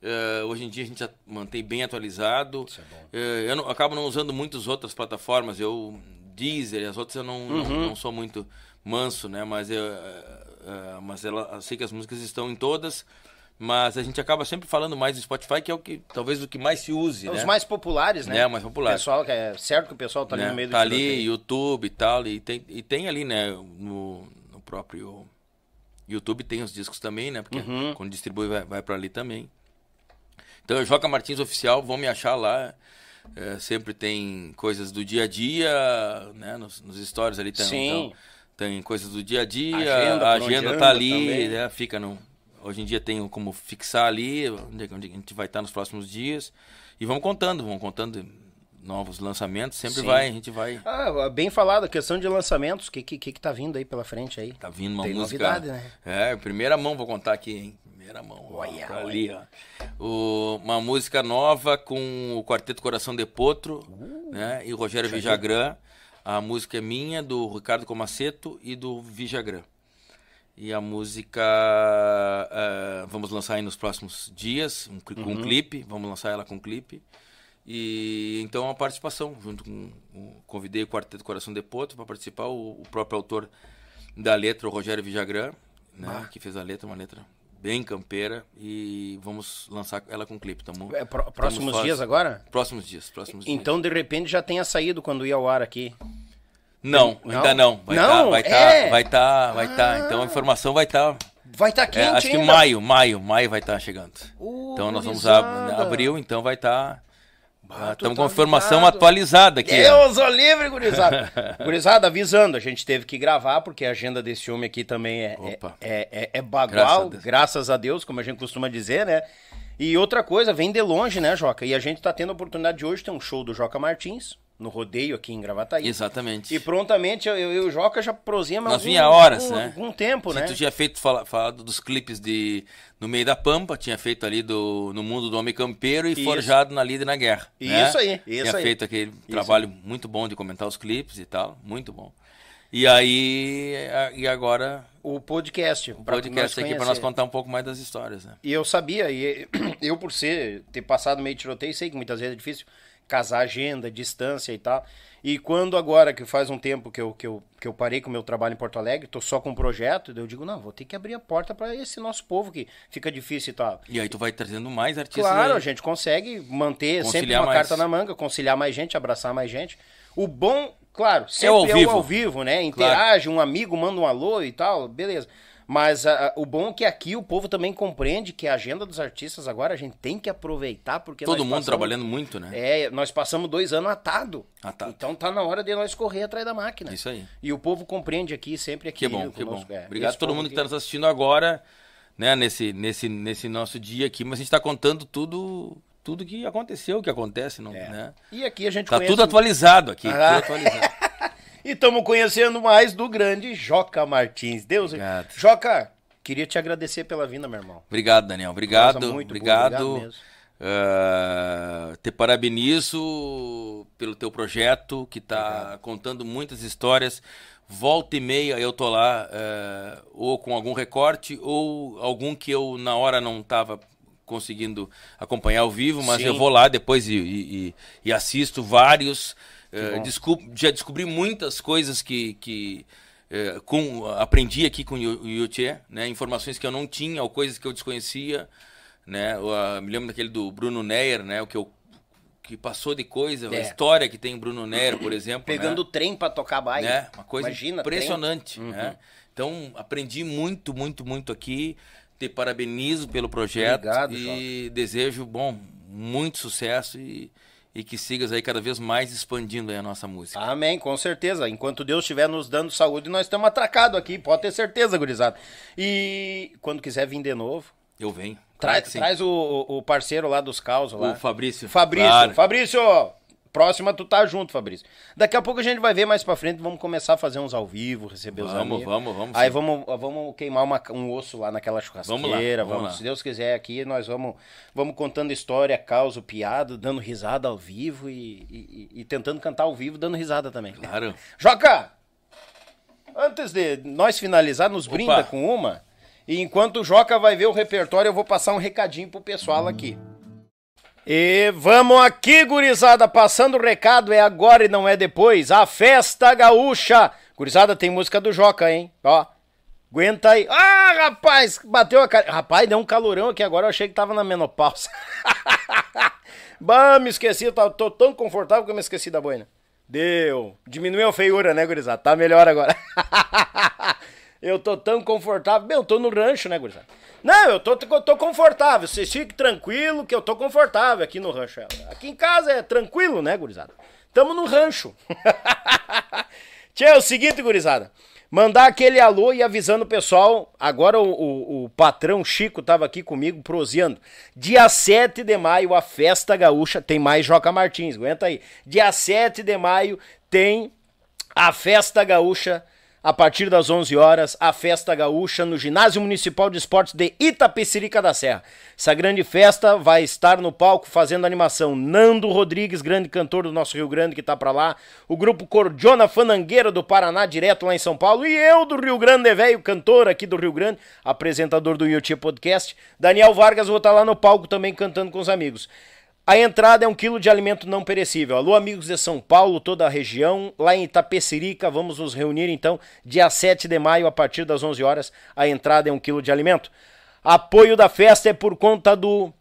Eh, hoje em dia a gente já mantém bem atualizado. Eh, eu não- acabo não usando muitas outras plataformas. Eu Deezer, as outras eu não, não, Uhum. não sou muito manso, né? Mas eu, eh, mas ela, eu sei que as músicas estão em todas. Mas a gente acaba sempre falando mais do Spotify, que é o que talvez o que mais se use, Os né? mais populares, né? É, mais popular. Pessoal, que é certo que o pessoal tá ali né? no meio do Tá ali, tiroteio. YouTube e tal, e tem, e tem ali, né, no, no próprio YouTube tem os discos também, né, porque Uhum. quando distribui vai, vai para ali também. Então, Joca Martins Oficial, vão me achar lá, É, sempre tem coisas do dia a dia, né, nos, nos stories ali tem, então, tem coisas do dia a dia, Agenda, a agenda tá ali, né, fica no... Hoje em dia tem como fixar ali, onde, é onde a gente vai estar nos próximos dias, e vamos contando, vamos contando novos lançamentos, sempre Sim. vai, a gente vai... Ah, bem falado, a questão de lançamentos, o que, que, que que tá vindo aí pela frente aí? Tá vindo uma Tem música. novidade, né? É, primeira mão vou contar aqui, hein? Primeira mão. Olha, tá ali, ó. O- uma música nova com o Quarteto Coração de Potro, Uh, né? E Rogério Vijagrã. A música é minha, do Ricardo Comaceto e do Vijagrã. E a música eh, vamos lançar aí nos próximos dias, um, com Uhum. um clipe, vamos lançar ela com um clipe. E então a participação, junto com o convidei o Quarteto Coração de Potro para participar, o, o próprio autor da letra, o Rogério Vijagrã, né, que fez a letra, uma letra bem campeira e vamos lançar ela com clipe, tamo, É, pró- próximos dias faz- agora? Próximos dias, próximos dias. Então, de repente, já tenha saído quando ia ao ar aqui. Não, Não? ainda não. Vai Não, tá, vai tá, é? vai tá, vai tá. Então a informação vai estar Vai estar tá quente É, acho que ainda. maio, maio, maio vai estar chegando. Ô, então nós vamos ab abril, então vai estar Ah, Estamos com a informação atualizada aqui. Deus o livre, gurizada. gurizada, avisando, a gente teve que gravar, porque a agenda desse homem aqui também é, é, é, é, é bagual, graças a, graças a, Deus, como a gente costuma dizer, né? E outra coisa, vem de longe, né, Joca? E a gente tá tendo a oportunidade de hoje ter um show do Joca Martins, no rodeio aqui em Gravataí. Exatamente. E prontamente eu, eu e o Joca já prosíamos Nós vinha horas, algum, né? Algum tempo, Sim, né? Tu tinha feito fala, falado dos clipes de No Meio da Pampa, tinha feito ali do No Mundo do Homem Campeiro e isso. Forjado na Lida e na Guerra. Né? Isso aí, isso tinha aí. feito aquele isso trabalho muito bom de comentar os clipes e tal, muito bom. E aí, e agora o podcast. O podcast aqui para nós contar um pouco mais das histórias, né? E eu sabia, e eu por ser, ter passado meio tiroteio, sei que muitas vezes é difícil casar agenda, distância e tal. E quando agora, que faz um tempo que eu, que eu, que eu parei com o meu trabalho em Porto Alegre, tô só com um projeto, eu digo, não, vou ter que abrir a porta para esse nosso povo que fica difícil e tal. E aí tu vai trazendo mais artistas Claro, aí. a gente consegue manter conciliar sempre uma mais. carta na manga, conciliar mais gente, abraçar mais gente. O bom, claro, sempre é, ao, é vivo. ao vivo, né? Interage, claro. um amigo manda um alô e tal, beleza. Mas a, o bom é que aqui o povo também compreende que a agenda dos artistas agora a gente tem que aproveitar porque todo mundo passamos, trabalhando muito, né? É, nós passamos dois anos atado. atado. Então tá na hora de nós correr atrás da máquina. Isso aí. E o povo compreende aqui sempre aqui. Que bom, que bom. É, Obrigado a todo mundo que está nos assistindo agora, né? Nesse, nesse, nesse nosso dia aqui, mas a gente está contando tudo tudo que aconteceu, que acontece, não, é. né? E aqui a gente tá conhece... tudo atualizado aqui, ah. tudo atualizado. e estamos conhecendo mais do grande Joca Martins. Deus, Obrigado. Joca, Queria te agradecer pela vinda, meu irmão. Obrigado, Daniel. Obrigado. obrigado. Boa, obrigado uh, te parabenizo pelo teu projeto, que está contando muitas histórias. Volta e meia eu tô lá, uh, ou com algum recorte, ou algum que eu na hora não estava conseguindo acompanhar ao vivo, mas Sim. eu vou lá depois e, e, e assisto vários. Uh, já descobri muitas coisas que, que é, com, aprendi aqui com o Yuchê, né, informações que eu não tinha ou coisas que eu desconhecia. Né, eu, uh, me lembro daquele do Bruno Neyer, né, o que eu que passou de coisa, é. a história que tem Bruno Neyer, por exemplo. Pegando né? trem para tocar baile. Né? Uma coisa Imagina, impressionante. Uhum. Né? Então, aprendi muito, muito, muito aqui. Te parabenizo pelo projeto Obrigado, e desejo, bom, muito sucesso e e que sigas aí cada vez mais expandindo a nossa música. Amém, com certeza. Enquanto Deus estiver nos dando saúde, nós estamos atracados aqui, pode ter certeza, gurizada. E quando quiser vir de novo... Eu venho. Traz, claro traz o, o parceiro lá dos causos lá. O Fabrício. Fabrício, claro. Fabrício, Próxima tu tá junto, Fabrício. Daqui a pouco a gente vai ver mais pra frente, vamos começar a fazer uns ao vivo, receber vamos, os amigos. Vamos, vamos, Aí vamos, vamos queimar uma, um osso lá naquela churrasqueira. Vamos lá, vamos, vamos se Deus quiser aqui, nós vamos, vamos contando história, causa, piada, dando risada ao vivo e, e, e, tentando cantar ao vivo, dando risada também. Claro. Joca! Antes de nós finalizar, nos Opa. brinda com uma. E enquanto o Joca vai ver o repertório, eu vou passar um recadinho pro pessoal aqui. E vamos aqui, gurizada, passando o recado, é agora e não é depois. A festa gaúcha. Gurizada, tem música do Joca, hein? Ó. Aguenta aí. Ah, rapaz, bateu a cara. Rapaz, deu um calorão aqui agora, eu achei que tava na menopausa. bah, me esqueci, eu tô, tão confortável que eu me esqueci da boina. Deu. Diminuiu a feiura, né, gurizada? Tá melhor agora. eu tô tão confortável. Bem, eu tô no rancho, né, gurizada? Não, eu tô, eu tô confortável. Vocês fiquem tranquilo que eu tô confortável aqui no rancho. Aqui em casa é tranquilo, né, gurizada? Tamo no rancho. Tchê, é o seguinte, gurizada. Mandar aquele alô e avisando o pessoal. Agora o, o, o, patrão Chico tava aqui comigo proseando. Dia 7 de maio, a festa gaúcha. Tem mais Joca Martins, aguenta aí. Dia 7 de maio tem a festa gaúcha a partir das 11 horas, a festa gaúcha no Ginásio Municipal de Esportes de Itapecerica da Serra. Essa grande festa vai estar no palco fazendo animação Nando Rodrigues, grande cantor do nosso Rio Grande que tá para lá, o grupo Cordiona Fanangueira do Paraná, direto lá em São Paulo, e eu do Rio Grande, velho, cantor aqui do Rio Grande, apresentador do YouTube Podcast. Daniel Vargas vou estar tá lá no palco também cantando com os amigos. A entrada é um quilo de alimento não perecível. Alô, amigos de São Paulo, toda a região, lá em Itapecerica, vamos nos reunir então, dia 7 de maio, a partir das 11 horas. A entrada é um quilo de alimento. Apoio da festa é por conta do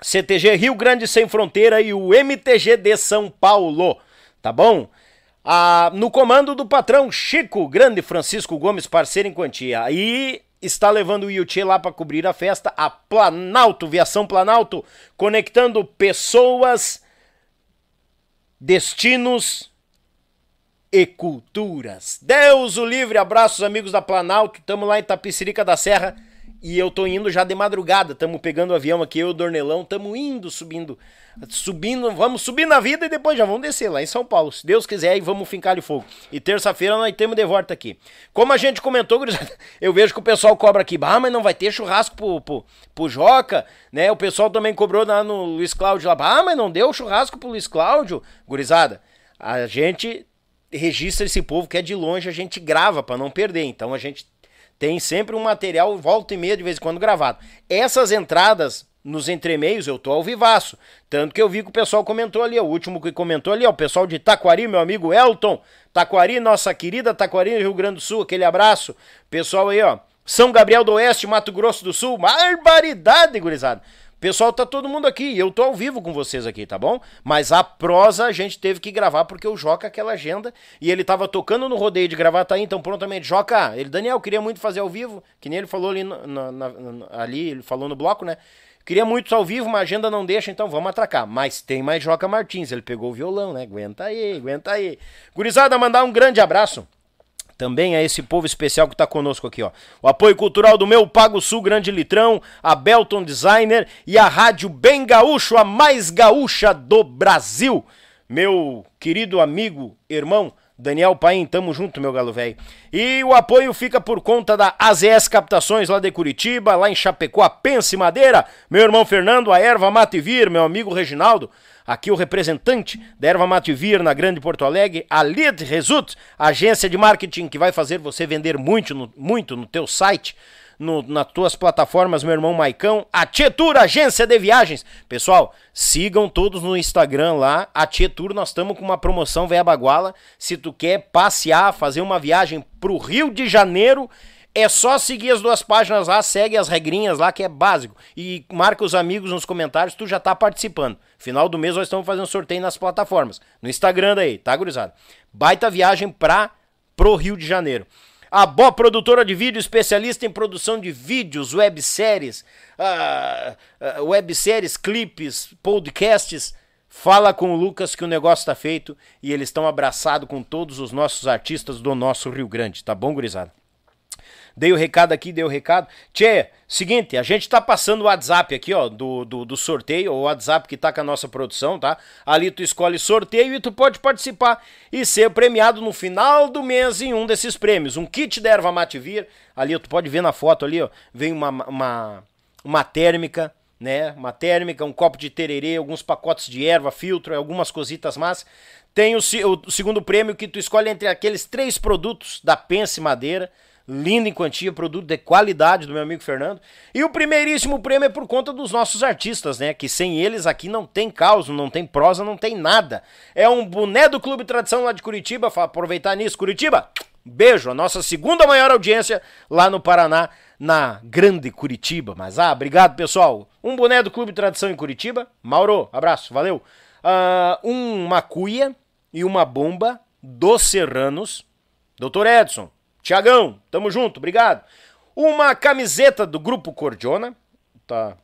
CTG Rio Grande Sem Fronteira e o MTG de São Paulo, tá bom? Ah, no comando do patrão Chico, grande Francisco Gomes, parceiro em quantia. E está levando o Yuchê lá para cobrir a festa, a Planalto, Viação Planalto, conectando pessoas destinos e culturas. Deus o livre, abraços amigos da Planalto, tamo lá em Tapicirica da Serra e eu tô indo já de madrugada, tamo pegando o avião aqui, eu e o Dornelão, tamo indo, subindo, subindo, vamos subir na vida e depois já vamos descer lá em São Paulo, se Deus quiser, e vamos fincar de fogo. E terça-feira nós temos de volta aqui. Como a gente comentou, eu vejo que o pessoal cobra aqui, ah, mas não vai ter churrasco pro, pro, pro Joca, né? O pessoal também cobrou lá no Luiz Cláudio lá, ah, mas não deu churrasco pro Luiz Cláudio, gurizada. A gente registra esse povo que é de longe, a gente grava para não perder. Então a gente tem sempre um material volta e meia de vez em quando gravado. Essas entradas nos entremeios eu tô ao vivaço. Tanto que eu vi que o pessoal comentou ali, o último que comentou ali, ó, o pessoal de Taquari, meu amigo Elton. Taquari, nossa querida Taquari, Rio Grande do Sul, aquele abraço. Pessoal aí, ó. São Gabriel do Oeste, Mato Grosso do Sul. Barbaridade, gurizada. Pessoal, tá todo mundo aqui. Eu tô ao vivo com vocês aqui, tá bom? Mas a prosa a gente teve que gravar porque o Joca aquela agenda e ele tava tocando no rodeio de Gravataí, então prontamente, Joca, ele, Daniel, queria muito fazer ao vivo, que nem ele falou ali, no, na, na, ali ele falou no bloco, né? Queria muito ao vivo, mas a agenda não deixa, então vamos atracar. Mas tem mais Joca Martins, ele pegou o violão, né? Aguenta aí, aguenta aí. Gurizada, mandar um grande abraço também a esse povo especial que está conosco aqui, ó. O apoio cultural do meu Pago Sul Grande Litrão, a Belton Designer e a Rádio Bem Gaúcho, a mais gaúcha do Brasil. Meu querido amigo, irmão, Daniel Paim, tamo junto, meu galo velho. E o apoio fica por conta da AZS Captações lá de Curitiba, lá em Chapecó, a Pense Madeira, meu irmão Fernando, a Erva Mativir, meu amigo Reginaldo, Aqui o representante da Erva Mate Vir na Grande Porto Alegre, a Lead Result, agência de marketing que vai fazer você vender muito no, muito no teu site, no, nas tuas plataformas, meu irmão Maicão, a Tietur, agência de viagens. Pessoal, sigam todos no Instagram lá, a Tietur, nós estamos com uma promoção Véia Baguala. Se tu quer passear, fazer uma viagem pro Rio de Janeiro é só seguir as duas páginas lá, segue as regrinhas lá, que é básico. E marca os amigos nos comentários, tu já tá participando. Final do mês nós estamos fazendo sorteio nas plataformas. No Instagram daí, tá, gurizada? Baita viagem pra, pro Rio de Janeiro. A Bó Produtora de Vídeo, especialista em produção de vídeos, webséries, uh, uh, webséries, clipes, podcasts. Fala com o Lucas que o negócio tá feito e eles estão abraçados com todos os nossos artistas do nosso Rio Grande, tá bom, gurizada? Dei o recado aqui, dei o recado. Tchê, seguinte, a gente tá passando o WhatsApp aqui, ó, do, do, do, sorteio, o WhatsApp que tá com a nossa produção, tá? Ali tu escolhe sorteio e tu pode participar e ser premiado no final do mês em um desses prêmios. Um kit da erva mate vir, ali tu pode ver na foto ali, ó, vem uma, uma, uma térmica, né? Uma térmica, um copo de tererê, alguns pacotes de erva, filtro, algumas cositas más. Tem o, o, segundo prêmio que tu escolhe entre aqueles três produtos da Pense Madeira lindo em quantia, produto de qualidade do meu amigo Fernando. E o primeiríssimo prêmio é por conta dos nossos artistas, né? Que sem eles aqui não tem caos, não tem prosa, não tem nada. É um boné do Clube Tradição lá de Curitiba, aproveitar nisso, Curitiba. Beijo, a nossa segunda maior audiência lá no Paraná, na Grande Curitiba. Mas ah, obrigado pessoal. Um boné do Clube Tradição em Curitiba. Mauro, abraço, valeu. Uh, uma cuia e uma bomba dos Serranos. Doutor Edson, Tiagão, tamo junto, obrigado. Uma camiseta do Grupo Cordiona, tá?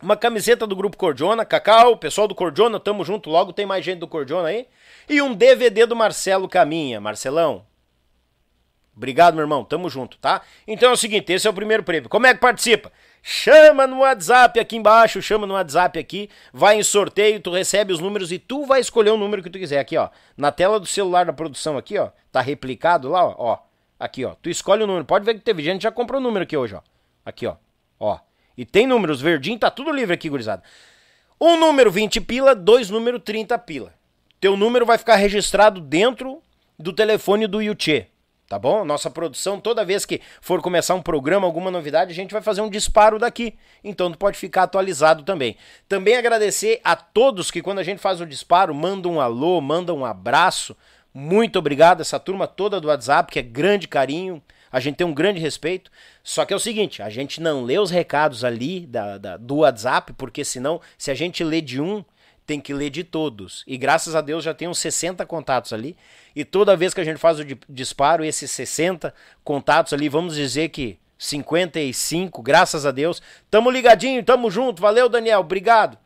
Uma camiseta do Grupo Cordiona, Cacau, pessoal do Cordiona, tamo junto, logo tem mais gente do Cordiona aí. E um DVD do Marcelo Caminha, Marcelão. Obrigado, meu irmão, tamo junto, tá? Então é o seguinte, esse é o primeiro prêmio. Como é que participa? Chama no WhatsApp aqui embaixo, chama no WhatsApp aqui, vai em sorteio, tu recebe os números e tu vai escolher o número que tu quiser aqui, ó. Na tela do celular da produção aqui, ó, tá replicado lá, ó. Aqui, ó. Tu escolhe o número. Pode ver que teve gente que já comprou o número aqui hoje, ó. Aqui, ó. Ó. E tem números verdinho, tá tudo livre aqui, gurizada. Um número 20 pila, dois número 30 pila. Teu número vai ficar registrado dentro do telefone do Yuchê. Tá bom? Nossa produção, toda vez que for começar um programa, alguma novidade, a gente vai fazer um disparo daqui. Então tu pode ficar atualizado também. Também agradecer a todos que quando a gente faz o disparo, manda um alô, manda um abraço muito obrigado, essa turma toda do WhatsApp, que é grande carinho, a gente tem um grande respeito. Só que é o seguinte, a gente não lê os recados ali da, da, do WhatsApp, porque senão, se a gente lê de um, tem que ler de todos. E graças a Deus já tem uns 60 contatos ali. E toda vez que a gente faz o disparo, esses 60 contatos ali, vamos dizer que 55, graças a Deus. Tamo ligadinho, tamo junto. Valeu, Daniel, obrigado.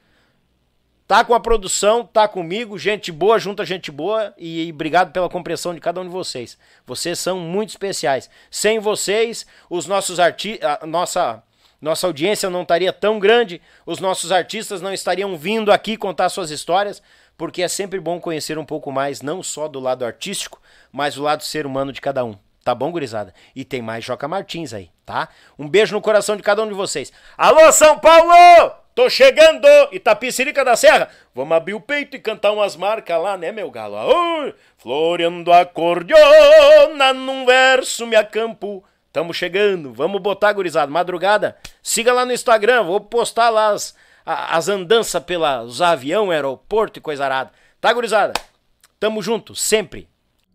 Tá com a produção, tá comigo, gente boa, junta gente boa e, obrigado pela compreensão de cada um de vocês. Vocês são muito especiais. Sem vocês, os nossos artistas, nossa nossa audiência não estaria tão grande, os nossos artistas não estariam vindo aqui contar suas histórias, porque é sempre bom conhecer um pouco mais, não só do lado artístico, mas do lado ser humano de cada um. Tá bom, gurizada? E tem mais Joca Martins aí, tá? Um beijo no coração de cada um de vocês. Alô, São Paulo! Tô chegando! Itapicirica da Serra! Vamos abrir o peito e cantar umas marcas lá, né, meu galo? Aô, floreando a cordiona num verso me acampo. Tamo chegando, vamos botar, gurizada. Madrugada, siga lá no Instagram, vou postar lá as, as andanças pelos avião, aeroporto e coisa arada. Tá, gurizada? Tamo junto, sempre.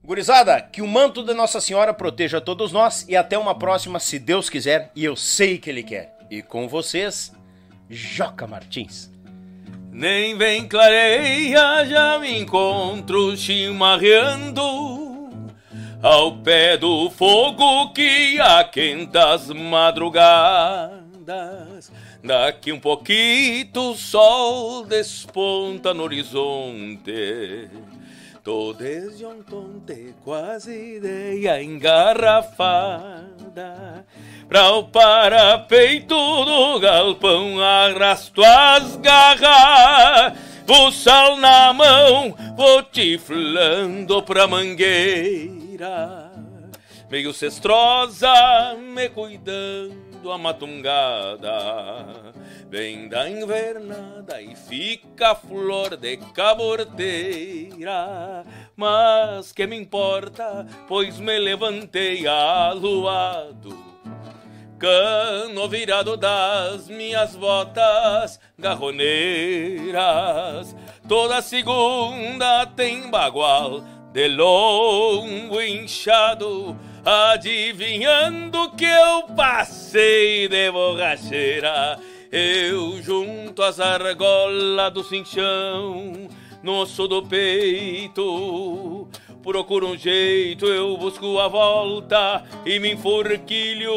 Gurizada, que o manto da Nossa Senhora proteja todos nós e até uma próxima, se Deus quiser, e eu sei que Ele quer. E com vocês, Joca Martins. Nem vem clareia, já me encontro chimarreando ao pé do fogo que aquenta as madrugadas. Daqui um pouquinho o sol desponta no horizonte. Tô desde ontem quase ideia engarrafada Pra o parapeito do galpão arrasto as garras O sal na mão, vou tiflando pra mangueira Meio cestrosa, me cuidando a matungada Vem da invernada e fica flor de caborteira. Mas que me importa, pois me levantei aluado. Cano virado das minhas botas garroneiras. Toda segunda tem bagual de longo inchado adivinhando que eu passei de borracheira eu junto as argolas do cinchão, no osso do peito. Procuro um jeito, eu busco a volta e me enforquilho.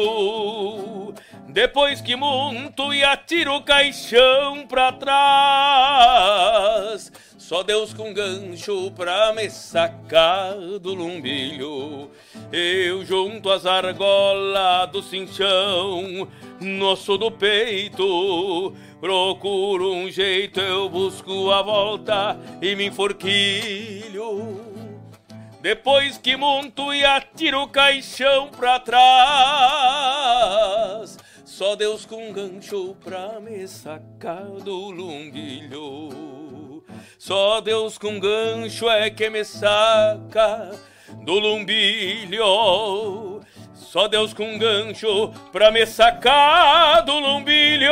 Depois que monto e atiro o caixão pra trás. Só Deus com gancho pra me sacar do lumbilho. Eu junto as argolas do cinchão, nosso do peito. Procuro um jeito, eu busco a volta e me enforquilho. Depois que monto e atiro o caixão pra trás. Só Deus com gancho pra me sacar do lumbilho. Só Deus com gancho é que me saca do lumbilho. Só Deus com gancho pra me sacar do lumbilho.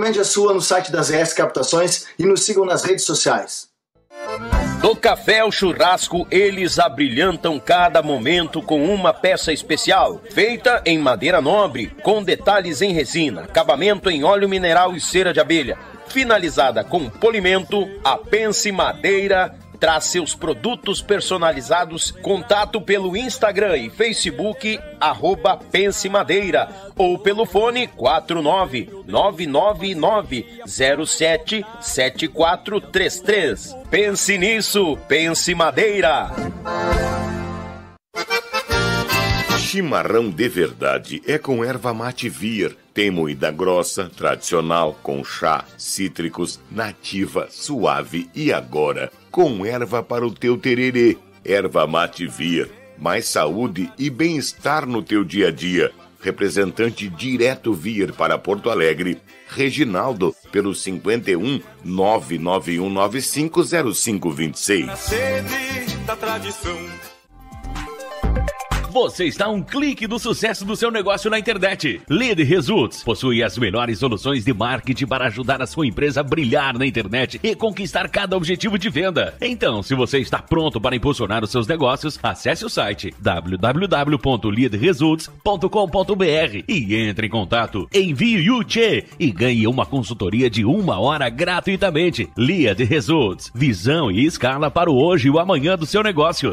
Encomende a sua no site das ES Captações e nos sigam nas redes sociais. Do café ao churrasco, eles abrilhantam cada momento com uma peça especial, feita em madeira nobre, com detalhes em resina, acabamento em óleo mineral e cera de abelha, finalizada com polimento, a Pense Madeira traz seus produtos personalizados. Contato pelo Instagram e Facebook, arroba Pense Madeira, ou pelo fone 49999077433. Pense nisso, Pense Madeira. Chimarrão de verdade é com erva mate vir. Tem moída grossa, tradicional, com chá, cítricos, nativa, suave e agora com erva para o teu tererê. Erva mate vir. Mais saúde e bem-estar no teu dia a dia. Representante direto vir para Porto Alegre. Reginaldo, pelo 51 991950526. Na sede da tradição. Você está um clique do sucesso do seu negócio na internet. Lead Results possui as melhores soluções de marketing para ajudar a sua empresa a brilhar na internet e conquistar cada objetivo de venda. Então, se você está pronto para impulsionar os seus negócios, acesse o site www.leadresults.com.br e entre em contato. Envie o Tchê e ganhe uma consultoria de uma hora gratuitamente. Lead Results, visão e escala para o hoje e o amanhã do seu negócio.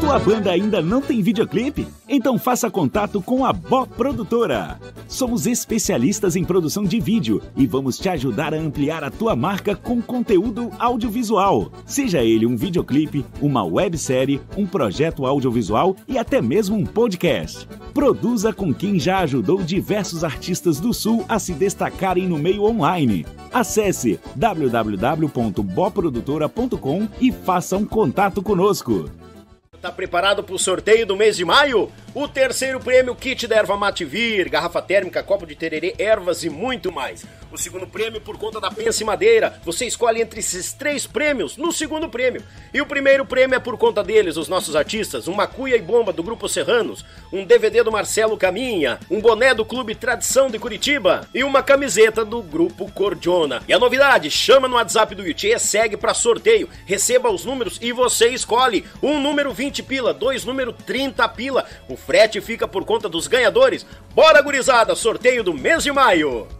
Tua banda ainda não tem videoclipe? Então faça contato com a Bó Produtora. Somos especialistas em produção de vídeo e vamos te ajudar a ampliar a tua marca com conteúdo audiovisual. Seja ele um videoclipe, uma websérie, um projeto audiovisual e até mesmo um podcast. Produza com quem já ajudou diversos artistas do Sul a se destacarem no meio online. Acesse www.boprodutora.com e faça um contato conosco. Tá preparado para o sorteio do mês de maio? O terceiro prêmio kit da erva Mativir, garrafa térmica, copo de tererê, ervas e muito mais. O segundo prêmio por conta da Pense Madeira. Você escolhe entre esses três prêmios no segundo prêmio. E o primeiro prêmio é por conta deles, os nossos artistas, uma cuia e bomba do Grupo Serranos, um DVD do Marcelo Caminha, um boné do Clube Tradição de Curitiba e uma camiseta do Grupo Cordiona. E a novidade, chama no WhatsApp do Yuchê, segue para sorteio, receba os números e você escolhe um número 20 pila, dois número 30 pila. O frete fica por conta dos ganhadores. Bora, gurizada, sorteio do mês de maio!